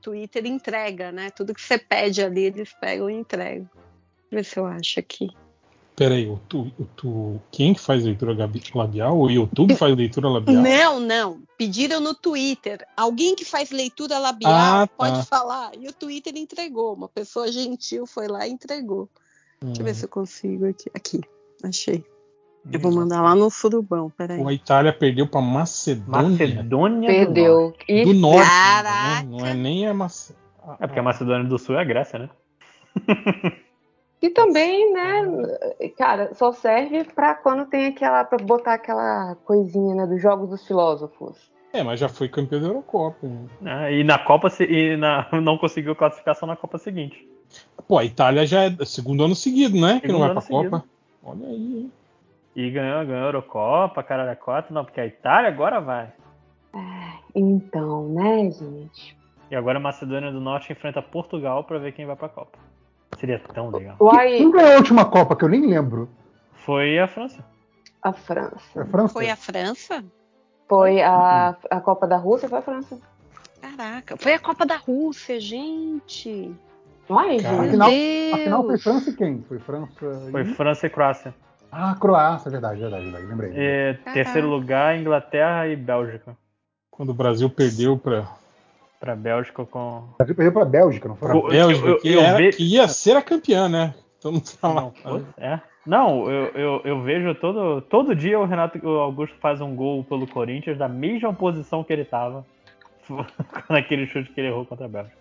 Twitter entrega, né? Tudo que você pede ali, eles pegam e entregam. Deixa eu ver se eu acho aqui. Peraí, o tu, o tu, quem que faz leitura labial? O YouTube faz leitura labial? Não, não. Pediram no Twitter. Alguém que faz leitura labial ah, tá. pode falar. E o Twitter entregou. Uma pessoa gentil foi lá e entregou. Hum. Deixa eu ver hum. se eu consigo aqui. Aqui, achei. Eu vou mandar lá no surubão, peraí. A Itália perdeu para Macedônia. Macedônia perdeu. Do norte. Do norte né? Não é nem a Macedônia. É porque a Macedônia do Sul é a Grécia, né? E também, né, cara, só serve para quando tem aquela. para botar aquela coisinha, né, dos Jogos dos Filósofos. É, mas já foi campeão da Eurocopa. Né? Ah, e na Copa e na, não conseguiu classificação na Copa seguinte. Pô, a Itália já é segundo ano seguido, né? Segundo que não vai pra seguido. Copa. Olha aí, hein? E ganhou, ganhou a Eurocopa, cara da Cota, não, porque a Itália agora vai. É, então, né, gente? E agora a Macedônia do Norte enfrenta Portugal para ver quem vai pra Copa. Seria tão legal. Uai. Quem ganhou a última Copa, que eu nem lembro? Foi a França. A França. A França? Foi a França? Foi a, a Copa da Rússia, foi a França. Caraca, foi a Copa da Rússia, gente. Uai, gente. Afinal, afinal, foi França e quem? Foi França e... Foi França e Croácia. Ah, Croácia, verdade, verdade, verdade. Lembrei. E, terceiro lugar, Inglaterra e Bélgica. Quando o Brasil perdeu para para Bélgica com. O Brasil perdeu para Bélgica, não foi? Pra Bélgica, eu, eu, que, era, ve... que, ia ser a campeã, né? Todo mundo fala. Não, é. Não, eu, eu, eu, vejo todo, todo dia o Renato o Augusto faz um gol pelo Corinthians da mesma posição que ele estava naquele chute que ele errou contra a Bélgica.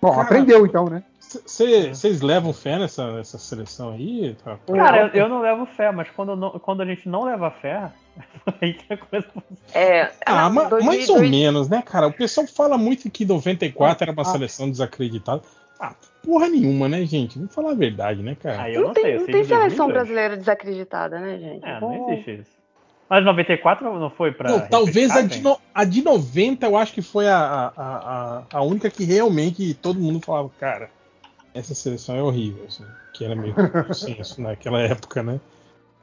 Bom, Cara, aprendeu então, né? Vocês levam fé nessa, nessa seleção aí? Tá? Cara, eu, eu, não levo fé, mas quando, não, quando a gente não leva fé, aí que a coisa é, Ah, ma, mais ou menos, né, cara? O pessoal fala muito que 94 era uma ah. seleção desacreditada. Ah, porra nenhuma, né, gente? Vamos falar a verdade, né, cara? Ah, não, não, tem, sei, não tem seleção brasileira desacreditada, né, gente? É, não existe isso. Mas 94 não foi pra. Não, talvez a de, no, a de 90 eu acho que foi a, a, a, a única que realmente todo mundo falava, cara essa seleção é horrível, assim, que era meio consenso naquela época, né?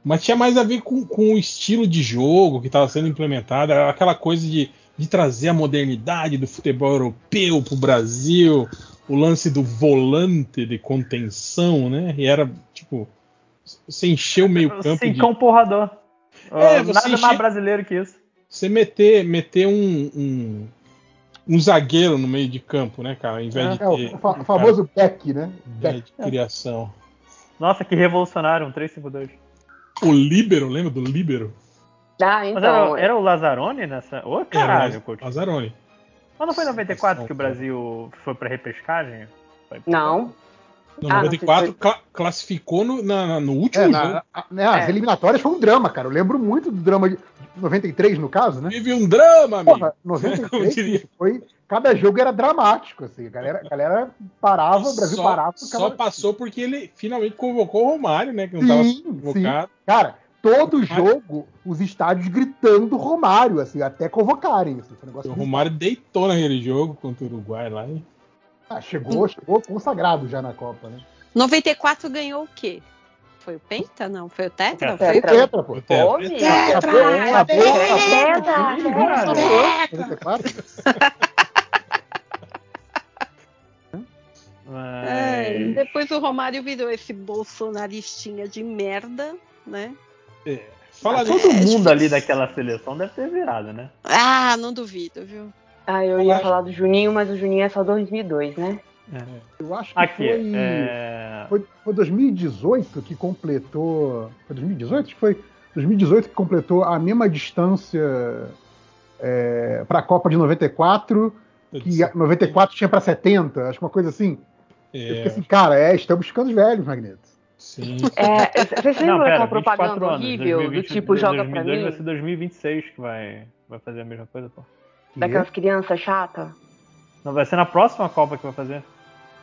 Mas tinha mais a ver com, com o estilo de jogo que estava sendo implementado, aquela coisa de, de trazer a modernidade do futebol europeu para o Brasil, o lance do volante de contenção, né? E era tipo, você encheu o meio campo. Sem de... porrador. É, Nada enche... mais brasileiro que isso. Você meter, meter um, um um zagueiro no meio de campo, né, cara? Ao invés é, de ter, é, o, famoso cara, back, né? Back. De criação. Nossa, que revolucionário, um 352. O Líbero, lembra do Líbero? Ah, então. Mas era, era o Lazzaroni nessa. Ô, oh, caralho, Lazzaroni. Lazzaroni. Mas não foi em 94 que o Brasil foi pra repescagem? Não. No ah, 94 cla classificou no, na, no último é, jogo. Na, né, as é. eliminatórias foi um drama, cara. Eu lembro muito do drama de 93, no caso, né? Teve um drama, amigo. Porra, 93 foi. Cada jogo era dramático, assim. A galera, a galera parava, o Brasil só, parava. Só passou porque ele finalmente convocou o Romário, né? Que não estava convocado. Sim. Cara, todo jogo, os estádios gritando Romário, assim, até convocarem. Assim, o Romário deitou naquele jogo contra o Uruguai lá. Hein? Ah, chegou, chegou consagrado já na Copa, né? 94 ganhou o quê? Foi o Penta? Não, foi o Tetra? É, foi o Tetra, pô. Pô, Tetra! É, depois o Romário virou esse bolsonaristinha de merda, né? É. Fala todo mundo ali daquela seleção deve ter virado, né? Ah, não duvido, viu? Ah, eu ia falar do Juninho, mas o Juninho é só 2002, né? É. Eu acho que Aqui, foi, é... foi, foi 2018 que completou. Foi 2018? Acho que foi 2018 que completou a mesma distância é, para a Copa de 94 que 94 tinha para 70, acho que uma coisa assim. É. Eu fiquei assim, cara, é, estamos ficando velhos, Magneto. Sim. É, vocês lembram daquela propaganda horrível 2020, do tipo joga para mim? Vai ser 2026 que vai, vai fazer a mesma coisa, pô. Daquelas crianças chatas? Não, vai ser na próxima Copa que vai fazer.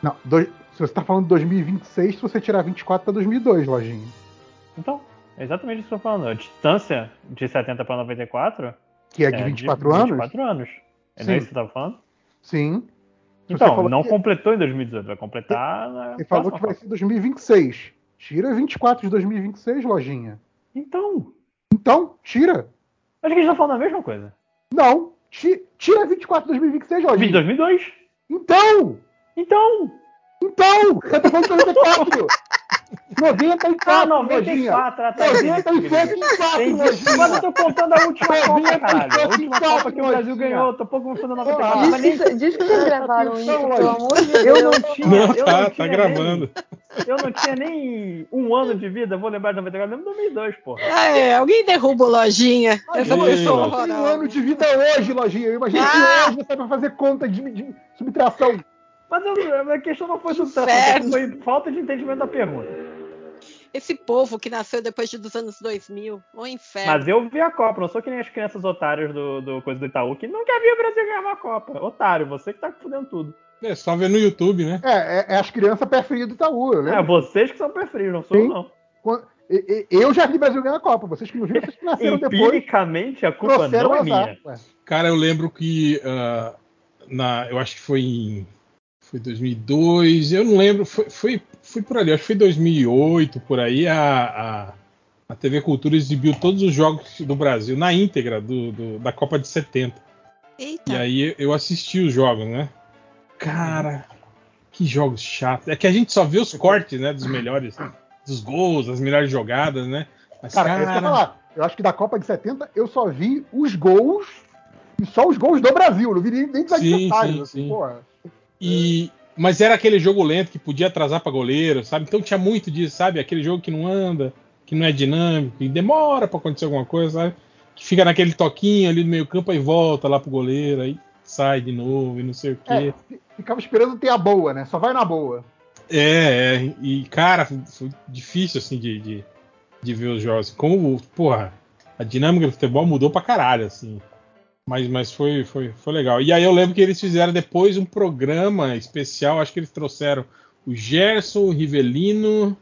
Não, dois, se você tá falando de 2026, se você tirar 24 para 2002, lojinha. Então, é exatamente isso que eu tô falando. A distância de 70 para 94 que é de é 24 de anos? 24 anos. É não é isso que você tava falando? Sim. Então, não que... completou em 2018, vai completar na. Você falou que vai ser 2026. Tira 24 de 2026, lojinha. Então. Então, tira. Acho que a gente tá falando a mesma coisa. Não. Tira 24 de 2026, lojinha. 2002? Então! Então! Então! Eu tô falando 94! 94, ah, 94, ah, tá 97 Mas eu tô contando a última Copa, caralho. A última Copa que o Brasil ganhou. Tô pouco confundindo 94. Diz, mas nem... diz que vocês gravaram isso, pelo amor de Deus. Eu não tinha. Não, eu tá, não tá tinha gravando. Nem, eu não tinha nem um ano de vida, vou lembrar de 94, lembro de 2002, porra. Ah, é, alguém derruba o Lojinha. Essa pessoa tem um ano de vida hoje, Lojinha. Eu imagino que hoje você vai fazer conta de, de subtração. Mas eu, a questão não foi subtração, foi falta de entendimento da pergunta. Esse povo que nasceu depois dos anos 2000, o inferno. Mas eu vi a Copa, não sou que nem as crianças otárias do, do coisa do Itaú, que nunca viu o Brasil ganhar uma Copa. Otário, você que tá fudendo tudo. É só ver no YouTube, né? É, é, é as crianças preferidas do Itaú, né? É, vocês que são preferidos, não sou Sim. não. Eu já vi o Brasil ganhar a Copa, vocês que não viram, vocês que nasceram depois. Empiricamente, a culpa não é minha. Ué. Cara, eu lembro que uh, na, eu acho que foi em foi 2002, eu não lembro, foi, foi, foi por ali, acho que foi 2008, por aí, a, a, a TV Cultura exibiu todos os jogos do Brasil na íntegra do, do, da Copa de 70. Eita. E aí eu assisti os jogos, né? Cara, que jogos chatos. É que a gente só vê os cortes, né, dos melhores, dos gols, das melhores jogadas, né? Mas, cara, cara... Eu, falar, eu acho que da Copa de 70 eu só vi os gols e só os gols do Brasil, não vi nem, nem dos adversários. Assim, porra. E, mas era aquele jogo lento que podia atrasar para goleiro, sabe? Então tinha muito disso, sabe? Aquele jogo que não anda, que não é dinâmico, e demora para acontecer alguma coisa, sabe? Que fica naquele toquinho ali no meio-campo e volta lá pro goleiro, aí sai de novo e não sei o quê. É, ficava esperando ter a boa, né? Só vai na boa. É, é e cara, foi difícil assim de, de, de ver os jogos. Como, porra, a dinâmica do futebol mudou pra caralho, assim. Mas, mas foi, foi, foi legal. E aí eu lembro que eles fizeram depois um programa especial, acho que eles trouxeram o Gerson, o Rivelino.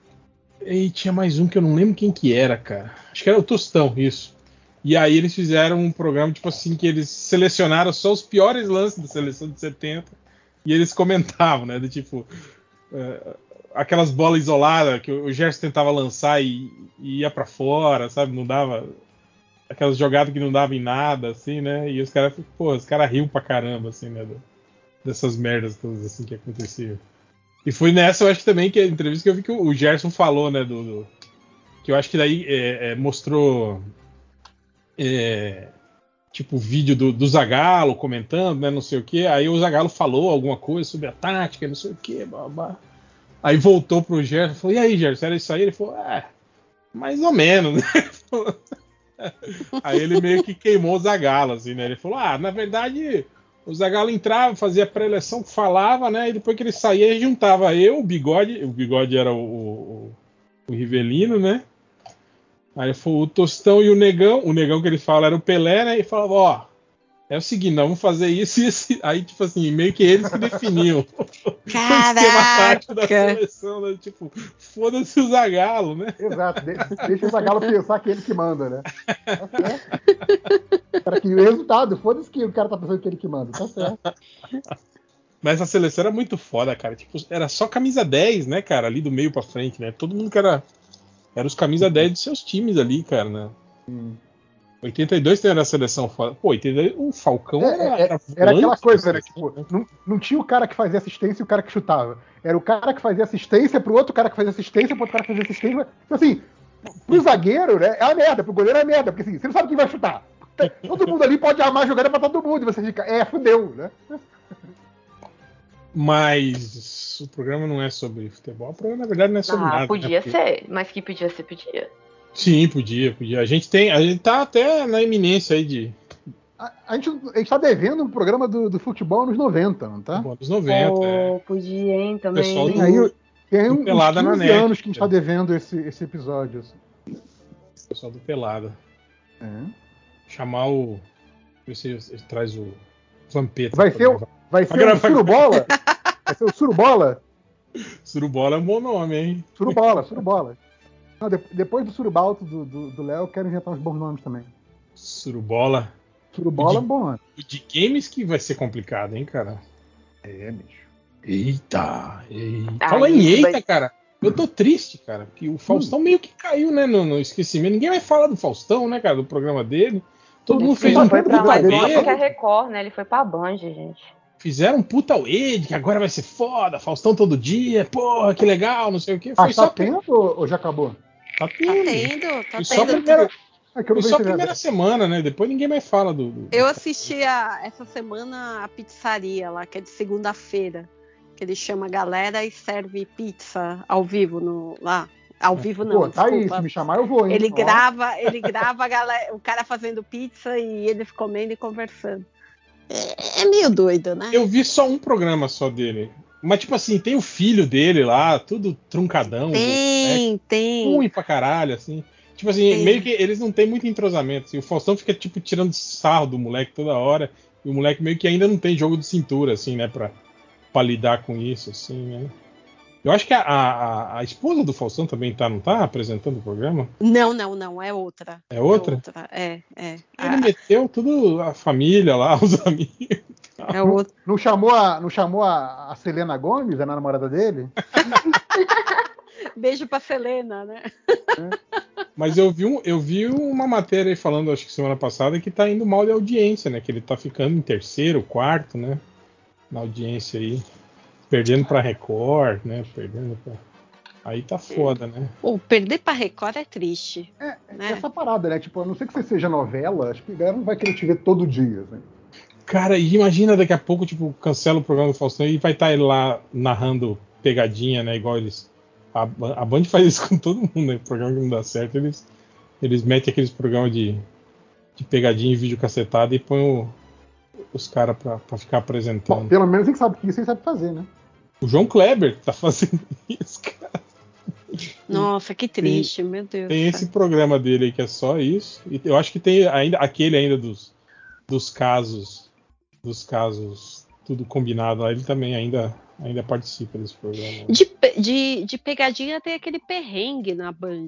E tinha mais um que eu não lembro quem que era, cara. Acho que era o Tostão, isso. E aí eles fizeram um programa, tipo assim, que eles selecionaram só os piores lances da seleção de 70. E eles comentavam, né? Do tipo. Uh, aquelas bolas isoladas que o Gerson tentava lançar e, e ia para fora, sabe? Não dava aquelas jogadas que não davam em nada, assim, né? E os caras, pô, os caras riam pra caramba, assim, né? Dessas merdas todas, assim, que aconteciam. E foi nessa, eu acho também, que a entrevista que eu vi que o Gerson falou, né? Do, do que eu acho que daí é, é, mostrou. É, tipo, vídeo do, do Zagalo comentando, né? Não sei o que. Aí o Zagalo falou alguma coisa sobre a tática, não sei o que, babá. Aí voltou pro Gerson e falou: E aí, Gerson, era isso aí? Ele falou: É, mais ou menos, né? Aí ele meio que queimou o Zagalo, assim, né? Ele falou: ah, na verdade, o Zagalo entrava, fazia pré-eleção, falava, né? E depois que ele saía, juntava eu, o Bigode, o Bigode era o, o, o Rivelino, né? Aí foi o Tostão e o Negão, o Negão que ele fala era o Pelé, né? E falava: ó, é o seguinte, nós vamos fazer isso e esse. Aí, tipo assim, meio que eles que definiam Caraca. o esquema tático da seleção, né? Tipo, foda-se o Zagalo, né? Exato, deixa o Zagalo pensar que é ele que manda, né? Tá certo. Para que o resultado, foda-se que o cara tá pensando que é ele que manda, tá certo. Mas a seleção era muito foda, cara. Tipo, era só camisa 10, né, cara? Ali do meio pra frente, né? Todo mundo que era. Era os camisa 10 dos seus times ali, cara, né? Hum. 82 tem a seleção foda. Pô, 82, o Falcão é, era, era, era aquela coisa, né? Tipo, não, não tinha o cara que fazia assistência e o cara que chutava. Era o cara que fazia assistência pro outro cara que fazia assistência pro outro cara que fazia assistência. Então, assim, pro zagueiro, né? É a merda, pro goleiro é a merda, porque assim, você não sabe quem vai chutar. Todo mundo ali pode armar a jogada pra todo mundo e você fica, é, fudeu, né? Mas o programa não é sobre futebol, o programa na verdade não é sobre ah, nada. Podia né? ser, mas que podia ser, podia. Sim, podia, podia. A gente tem, a gente tá até na iminência aí de. A, a gente, a gente tá devendo um programa do, do futebol nos 90, não tá? Nos 90, oh, é. Podia, hein, também. Pessoal do, aí, tem uns 15 na net, anos que a gente tá devendo esse, esse episódio. Assim. Pessoal do Pelada. É. Chamar o. Ver se ele traz o Vampeta. Vai ser, o, vai ser o Surubola? vai ser o Surubola? Surubola é um bom nome, hein? Surubola, Surubola. Não, de, depois do Surubalto do Léo, eu quero inventar uns bons nomes também. Surubola. Surubola é bom nome. De games que vai ser complicado, hein, cara? É, bicho. Eita, eita. Ah, Fala em eita, vai... cara. Eu tô triste, cara, porque o Faustão hum. meio que caiu, né, no, no, esquecimento. Ninguém vai falar do Faustão, né, cara, do programa dele. Todo mundo fez um foi pra lá, dele. Ele é Record, né? Ele foi pra Band, gente. fizeram um puta wade, que agora vai ser foda, Faustão todo dia, porra, que legal, não sei o quê. Foi ah, tá tendo ou já acabou? Tá tendo. Tá tendo, tá Só primeira, é Foi só a primeira semana, né? Depois ninguém mais fala do. do... Eu assisti a, essa semana a pizzaria lá, que é de segunda-feira. Que ele chama a galera e serve pizza ao vivo no, lá. Ao vivo não. Pô, tá aí, se me chamar eu vou, hein? Ele grava, ele grava a galera, o cara fazendo pizza e eles comendo e conversando. É, é meio doido, né? Eu vi só um programa só dele. Mas, tipo assim, tem o filho dele lá, tudo truncadão. Tem, né? tem. Ruim pra caralho, assim. Tipo assim, Sim. meio que eles não têm muito entrosamento. Assim. O Faustão fica, tipo, tirando sarro do moleque toda hora. E o moleque meio que ainda não tem jogo de cintura, assim, né? Pra, pra lidar com isso, assim, né? Eu acho que a, a, a, esposa do Faustão também tá, não tá apresentando o programa? Não, não, não, é outra. É outra? É, outra. é. é. Ele a... meteu tudo a família lá, os amigos. É outra. Não, não chamou, a, não chamou a, a Selena Gomes, a namorada dele? Beijo pra Selena, né? É. Mas eu vi, um, eu vi uma matéria aí falando, acho que semana passada, que tá indo mal de audiência, né? Que ele tá ficando em terceiro, quarto, né? Na audiência aí. Perdendo pra Record, né? Perdendo pra. Aí tá foda, né? Pô, perder pra Record é triste. É, né? essa parada, né? Tipo, a não ser que você seja novela, acho que a galera não vai querer te ver todo dia, né? Cara, imagina daqui a pouco, tipo, cancela o programa do Faustão e vai estar tá ele lá narrando pegadinha, né? Igual eles a, a Band faz isso com todo mundo, né? O programa que não dá certo, eles, eles metem aqueles programas de, de pegadinha e vídeo cacetado e põem o, os caras pra, pra ficar apresentando. Bom, pelo menos ele sabe que isso ele sabe fazer, né? O João Kleber tá fazendo isso, cara. Nossa, que triste, tem, meu Deus. Tem esse programa dele aí que é só isso. E eu acho que tem ainda aquele ainda dos, dos casos. Dos casos tudo combinado lá, ele também ainda ainda participa desse programa. De, de, de pegadinha tem aquele perrengue na Band.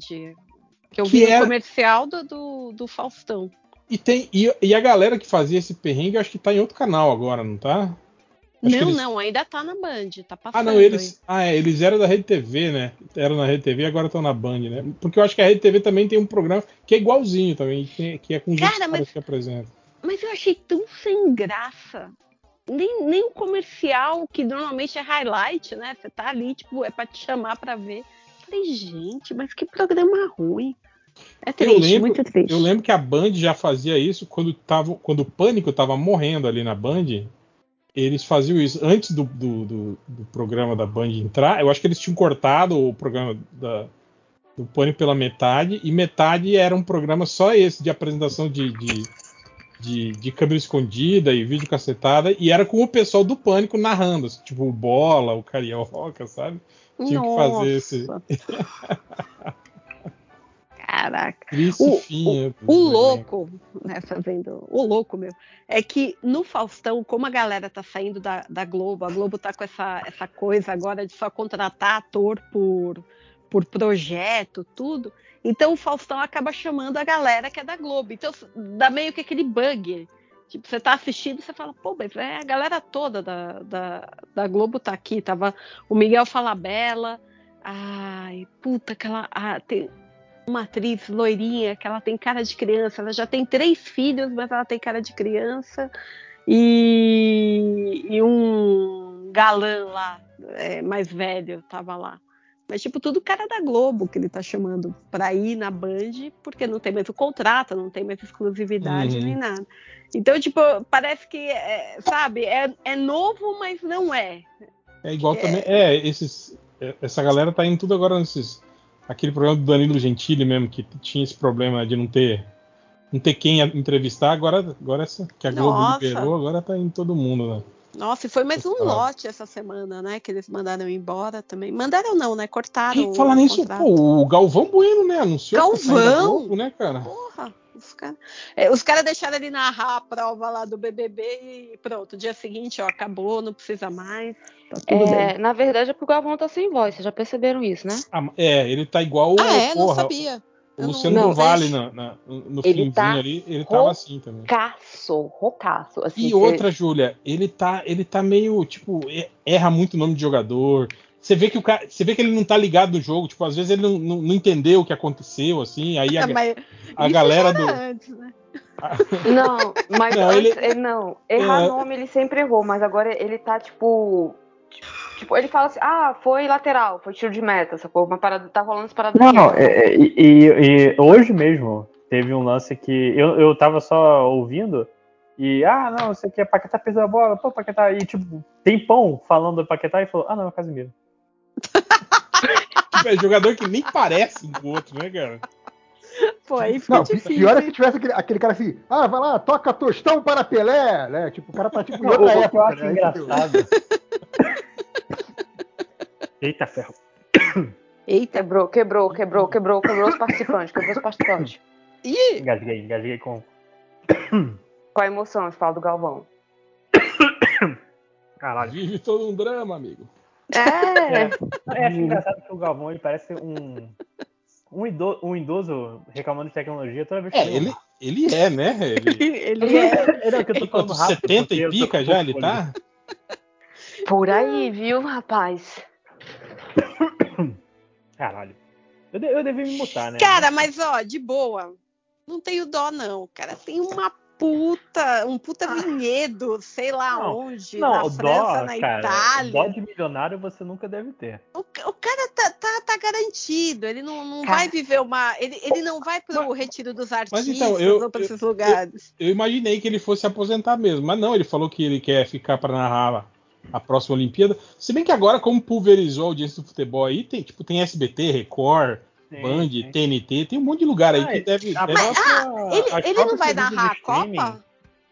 Que eu que vi no é... comercial do, do, do, Faustão. E, tem, e, e, a galera que fazia esse perrengue, acho que tá em outro canal agora, não tá? Acho não, eles... não, ainda tá na Band, tá passando. Ah, não, eles, ah, é, eles eram da Rede TV, né? Eram na Rede TV e agora estão na Band, né? Porque eu acho que a Rede TV também tem um programa que é igualzinho também, que, que é com os Cara, mas, que apresentam. Mas eu achei tão sem graça nem, nem o comercial, que normalmente é highlight, né? Você tá ali, tipo, é pra te chamar pra ver. Falei, gente, mas que programa ruim. É triste, lembro, muito triste. Eu lembro que a Band já fazia isso quando, tava, quando o Pânico tava morrendo ali na Band. Eles faziam isso antes do, do, do, do programa da Band entrar. Eu acho que eles tinham cortado o programa da, do Pânico pela metade, e metade era um programa só esse de apresentação de, de de, de câmera escondida e vídeo cacetada, e era com o pessoal do Pânico narrando, assim, tipo o Bola, o Carioca, sabe? Tinha que fazer esse. Caraca. o, o, o louco, né, fazendo. O louco meu, é que no Faustão, como a galera tá saindo da, da Globo, a Globo tá com essa, essa coisa agora de só contratar ator por, por projeto, tudo. Então o Faustão acaba chamando a galera que é da Globo. Então dá meio que aquele bug. Tipo, você tá assistindo e você fala, pô, mas é a galera toda da, da, da Globo tá aqui. Tava o Miguel Falabella. Ai, puta, aquela. Ah, tem uma atriz loirinha que ela tem cara de criança. Ela já tem três filhos, mas ela tem cara de criança. E, e um galã lá, é, mais velho, tava lá. Mas, tipo, tudo cara da Globo que ele tá chamando pra ir na Band, porque não tem mais o contrato, não tem mais exclusividade uhum. nem nada. Então, tipo, parece que, é, sabe, é, é novo, mas não é. É igual é... também. É, esses, é, essa galera tá indo tudo agora nesses. Aquele programa do Danilo Gentili mesmo, que tinha esse problema de não ter. Não ter quem entrevistar, agora, agora essa que a Globo Nossa. liberou, agora tá em todo mundo, né? Nossa, e foi mais um lote essa semana, né? Que eles mandaram embora também. Mandaram não, né? Cortaram. E falar nisso, pô, o Galvão Bueno, né? Anunciou Galvão? Globo, né, cara? Porra. Os caras é, cara deixaram ele narrar a prova lá do BBB e pronto. Dia seguinte, ó, acabou, não precisa mais. Tá tudo é, bem. Na verdade é porque o Galvão tá sem voz, vocês já perceberam isso, né? Ah, é, ele tá igual. Ah, é? Porra, não sabia. O Luciano não, do Vale na, na, no ele finzinho tá ali, ele tava assim também. Rocaço, rocaço. Assim, e outra, Júlia, ele tá, ele tá meio, tipo, erra muito o nome de jogador, você vê que o cara, você vê que ele não tá ligado no jogo, tipo, às vezes ele não, não, não entendeu o que aconteceu, assim, aí a, é, a galera do. Antes, né? Não, mas não, antes, ele... não. Errar é... nome ele sempre errou, mas agora ele tá, tipo. Tipo, ele fala assim, ah, foi lateral, foi tiro de meta, sacou? Uma parada, tá rolando essa parada. Não, não, é, e, e, e, hoje mesmo teve um lance que eu, eu tava só ouvindo e, ah, não, você quer Paquetá perdeu a bola, pô, Paquetá, e tipo, tem pão falando do Paquetá e falou, ah, não, é Casimiro. é jogador que nem parece um com o outro, né, cara? Pô, aí fica não, difícil. Pior é que tivesse aquele, aquele, cara assim, ah, vai lá, toca tostão para Pelé, né? Tipo, o cara tá tipo em outra época. Eu acho né? engraçado. Eita, ferro. Eita. Quebrou, quebrou, quebrou, quebrou, quebrou os participantes, quebrou os participantes. Ih! Engasguei, engasguei com. Com a emoção, você fala do Galvão. Caralho. Vive todo um drama, amigo. É. é. é acho engraçado que o Galvão ele parece um. Um idoso, um idoso reclamando de tecnologia toda vez que. É, ele, ele é, né? Ele, ele é. Não, que eu tô falando rápido, 70 e pica já ele tá? Por aí, viu, rapaz? Caralho. Eu, de, eu devia me mutar, né? Cara, mas ó, de boa. Não tenho dó, não, cara. Tem uma puta, um puta vinhedo, sei lá não, onde, não, na França, dó, na cara, Itália. Dó de milionário você nunca deve ter. O, o cara tá, tá, tá, garantido, ele não, não vai viver uma. Ele, ele não vai pro mas, retiro dos artistas mas então, eu, ou pra esses lugares. Eu, eu, imaginei que ele fosse aposentar mesmo, mas não, ele falou que ele quer ficar para narrar a próxima Olimpíada. Se bem que agora, como pulverizou a audiência do futebol aí, tem, tipo, tem SBT, Record. Sim, Band, sim. TNT, tem um monte de lugar aí que deve. deve... Mas, ah, ele, ele não vai narrar a Copa?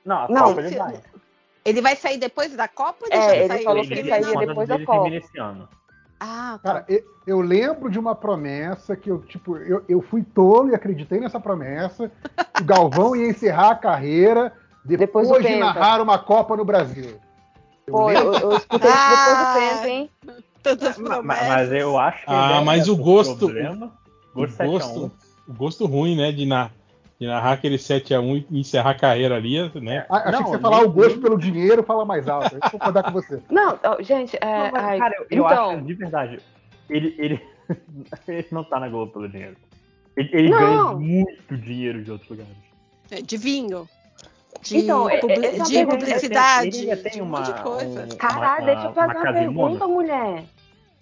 Não, a não, Copa ele vai. Ele vai sair depois da Copa? Ele é, ele saiu? falou que ele sairia depois da Copa. Ah, tá. Cara, eu, eu, lembro de uma promessa que eu, tipo, eu, eu fui tolo e acreditei nessa promessa. o Galvão ia encerrar a carreira depois, depois de narrar uma Copa no Brasil. Eu, Pô, eu, eu escutei isso depois do tempo, hein? Mas, mas, eu acho que. Ah, mas o gosto. Problema. Gosto o gosto, o gosto ruim, né, de, na, de narrar aquele 7x1 e encerrar a carreira ali, né? Ah, achei não, que você falar o gosto pelo dinheiro, fala mais alto. Eu vou concordar com você. Não, gente, é, não, ai, cara, eu, eu então... acho, de verdade, ele, ele, ele não tá na Globo pelo dinheiro. Ele, ele ganha muito dinheiro de outros lugares. É, de vinho. De, então, é, publi é, de publicidade. Ele tem uma, um de coisa. Um, Caralho, deixa eu fazer uma, uma pergunta, mulher.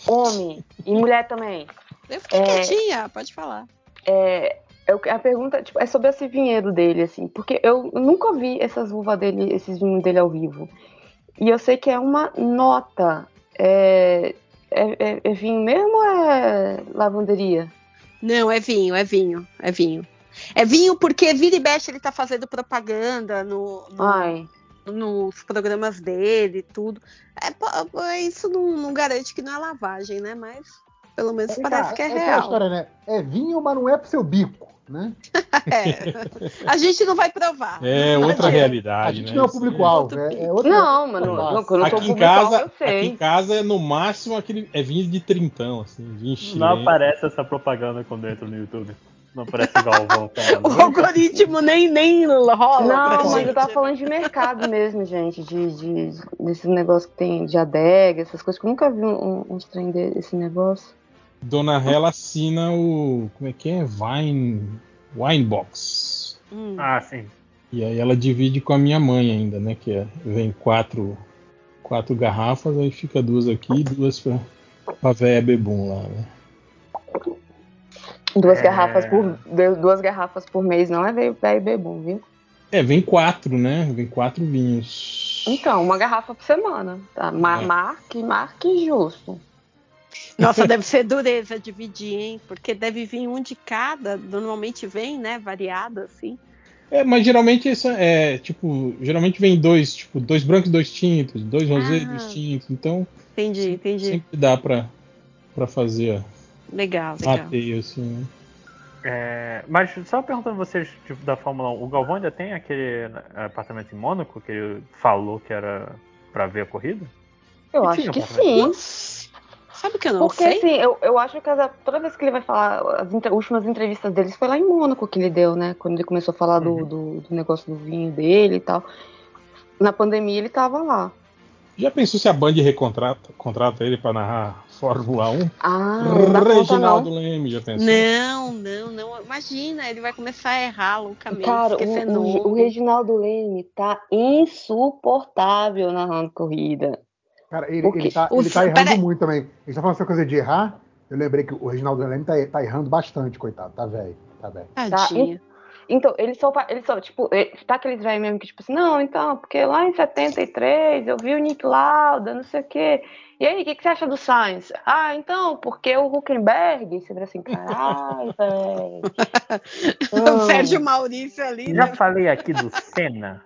Homem. E mulher também. Eu fiquei é, quietinha, pode falar. É, a pergunta tipo, é sobre esse vinhedo dele, assim, porque eu nunca vi essas uvas dele, esses vinhos dele ao vivo. E eu sei que é uma nota. É, é, é, é vinho mesmo ou é lavanderia? Não, é vinho, é vinho, é vinho. É vinho porque vira e mexe ele tá fazendo propaganda no, no nos programas dele tudo. É, isso não, não, garante que não é lavagem, né? Mas pelo menos é, parece que é, é real. História, né? É vinho, mas não é pro seu bico, né? é. A gente não vai provar. É outra realidade. A gente né? não é o público-alvo. É, é não, mano. Não, não, aqui, em casa, aqui em casa é no máximo aquele. É vinho de trintão, assim, vinho chileno. Não aparece essa propaganda quando entra no YouTube. Não parece Galvão. Cara. o algoritmo nem, nem rola. Não, mas eu tava falando de mercado mesmo, gente. De, de, desse negócio que tem de adega, essas coisas. Que eu nunca vi um, um, trem desse negócio. Dona Hela assina o. Como é que é? Wine. Winebox. Hum. Ah, sim. E aí ela divide com a minha mãe ainda, né? Que é, vem quatro, quatro garrafas, aí fica duas aqui e duas pra, pra véia bebum lá, né? Duas é... garrafas por duas garrafas por mês não é velho bebum, viu? É, vem quatro, né? Vem quatro vinhos. Então, uma garrafa por semana. Tá? Mar é. Marque, marque justo. Nossa, deve ser dureza dividir, hein? Porque deve vir um de cada, normalmente vem, né? Variado, assim. É, mas geralmente isso é, tipo, geralmente vem dois, tipo, dois brancos e dois tintos, dois rosés e ah, dois tintos, então. Entendi, entendi. Sempre dá pra, pra fazer. Legal, legal. Mateio, assim, né? É, mas só perguntando vocês tipo, da Fórmula 1, o Galvão ainda tem aquele apartamento em Mônaco que ele falou que era para ver a corrida? Eu acho que sim. Sabe que eu não Porque, sei? Porque assim, eu, eu acho que toda vez que ele vai falar, as inter, últimas entrevistas deles foi lá em Mônaco que ele deu, né? Quando ele começou a falar uhum. do, do, do, negócio do vinho dele e tal. Na pandemia ele tava lá. Já pensou se a Band recontrata contrata ele para narrar Fórmula 1? Ah, Reginaldo Leme, já pensou? Não, não, não. Imagina, ele vai começar a errar loucamente. Cara, o, o, o, Reginaldo Leme tá insuportável narrando corrida. Cara, ele, ele, tá, ele tá errando muito também. A gente tá falando essa coisa de errar. Eu lembrei que o Reginaldo Leme tá, tá errando bastante, coitado. Tá velho. Tá velho. Tadinho. Tá, então, ele só, ele só, tipo, tá aqueles velhos mesmo que, tipo assim, não, então, porque lá em 73 eu vi o Nick Lauda, não sei o quê. E aí, o que, que, você acha do Sainz? Ah, então, porque o Huckenberg, você vira assim, caralho, velho. o Sérgio Maurício ali. Já né? falei aqui do Senna.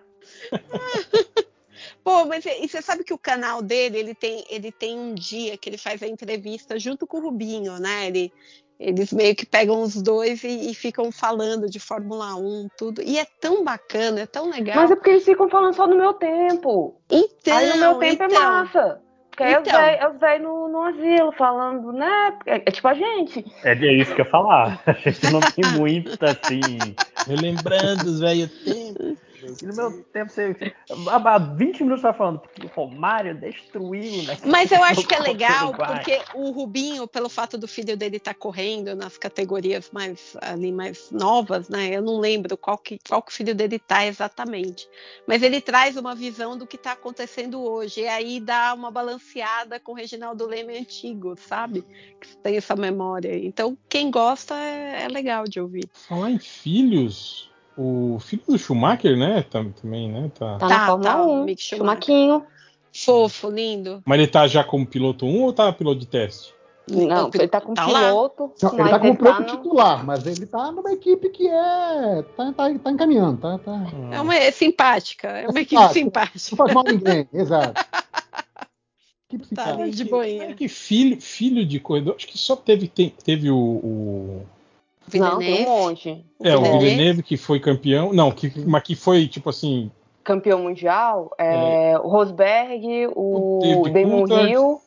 Pô, mas e você sabe que o canal dele, ele tem, ele tem um dia que ele faz a entrevista junto com o Rubinho, né? Ele, eles meio que pegam os dois e, e, ficam falando de Fórmula 1, tudo. E é tão bacana, é tão legal. Mas é porque eles ficam falando só no meu tempo. Então, Aí no meu tempo é então, é massa. Porque aí então. é os velhos no, no asilo falando, né? É, é, tipo a gente. É, é isso que eu ia falar. A gente não tem muita, assim. Relembrando os velhos tempos. E no meu tempo, você. Há 20 minutos você tá falando, porque o Romário destruiu, né? Mas eu acho que é legal, porque o Rubinho, pelo fato do filho dele estar tá correndo nas categorias mais ali mais novas, né? Eu não lembro qual que, qual que o filho dele tá exatamente. Mas ele traz uma visão do que está acontecendo hoje. E aí dá uma balanceada com o Reginaldo Leme antigo, sabe? Que tem essa memória. Então, quem gosta é, é legal de ouvir. Falar em filhos. O filho do Schumacher, né? Também, né? Tá, tá na Fórmula tá, 1. Schumaquinho. Fofo, lindo. Mas ele tá já como piloto 1 ou tá piloto de teste? Não, ele tá com tá piloto. Não, ele tá como piloto tá titular, no... mas ele tá numa equipe que é. tá, tá, tá encaminhando, tá, tá. É uma é simpática, é uma é equipe simpática. Não faz mal ninguém, exato. Equipe tá simpática. de boinha. Que filho, filho de corredor, acho que só teve, teve o, o não, tem um monte. É, o Villeneuve que foi campeão. Não, que, mas que foi, tipo assim. Campeão mundial. É, é. O Rosberg, o, o Damon Hill.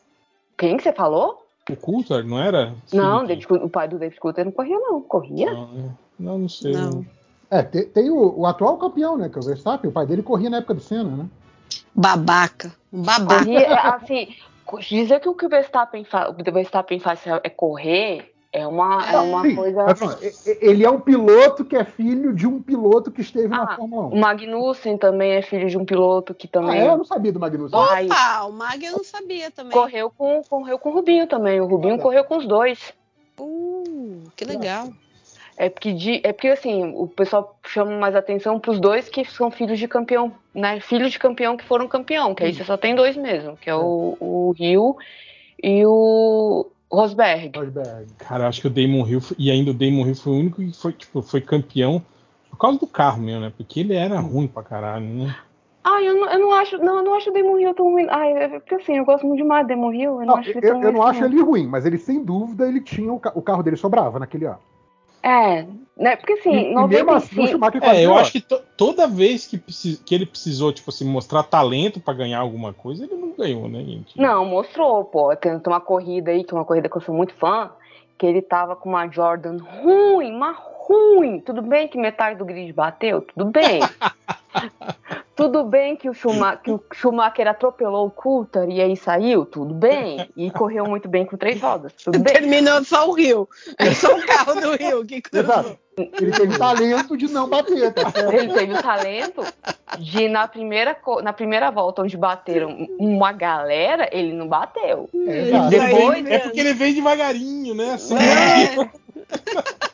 Quem que você falou? O Coulter, não era? Não, David, o pai do David Coulter não corria, não. Corria? Não, é. não, não, sei. Não. É, tem, tem o, o, atual campeão, né? Que é o Verstappen. O pai dele corria na época do Senna, né? Babaca. Babaca. Corria, assim, dizer que o que o Verstappen, fa o Verstappen faz é correr é uma, é uma Sim, coisa. ele é um piloto que é filho de um piloto que esteve ah, na Fórmula 1. O Magnussen também é filho de um piloto que também. Ah, é? Eu não sabia do Magnussen. Opa, o Mag eu não sabia também. Correu com, correu com o Rubinho também. O Rubinho ah, correu com os dois. Uh, que legal. É porque, de, é porque assim, o pessoal chama mais atenção para os dois que são filhos de campeão, né? Filhos de campeão que foram campeão, que aí você só tem dois mesmo, que é, é. o, o Rio e o, Rosberg. Rosberg. Cara, acho que o Damon Hill e ainda o Damon Hill foi o único que foi, tipo, foi campeão por causa do carro mesmo, né? Porque ele era ruim pra caralho, né? Ah, eu não, eu não acho, não, eu não acho o Damon Hill tão ruim. Ai, é porque assim, eu gosto muito demais do Damon Hill. Eu não, não acho, ele, eu, eu não acho ele ruim, mas ele sem dúvida ele tinha o, o carro dele sobrava naquele ano. É, né? Porque assim, e, 95... mesmo assim, o Schumacher é, eu acho que toda vez que, que ele precisou, tipo assim, mostrar talento para ganhar alguma coisa, ele não ganhou, né, gente? Não, mostrou, pô. Tem, tem uma corrida aí, que é uma corrida que eu sou muito fã, que ele tava com uma Jordan ruim, mas ruim. Tudo bem que metade do grid bateu, tudo bem. Tudo bem que o, Schumacher, que o Schumacher atropelou o Coulter e aí saiu, tudo bem. E correu muito bem com três rodas, tudo bem. Terminou só o Rio, é só o carro do Rio que cruzou. Ele teve o talento de não bater, tá? Ele teve o talento de, na primeira, na primeira volta, onde bateram uma galera, ele não bateu. É, Depois, é porque ele vem devagarinho, né? Assim, é.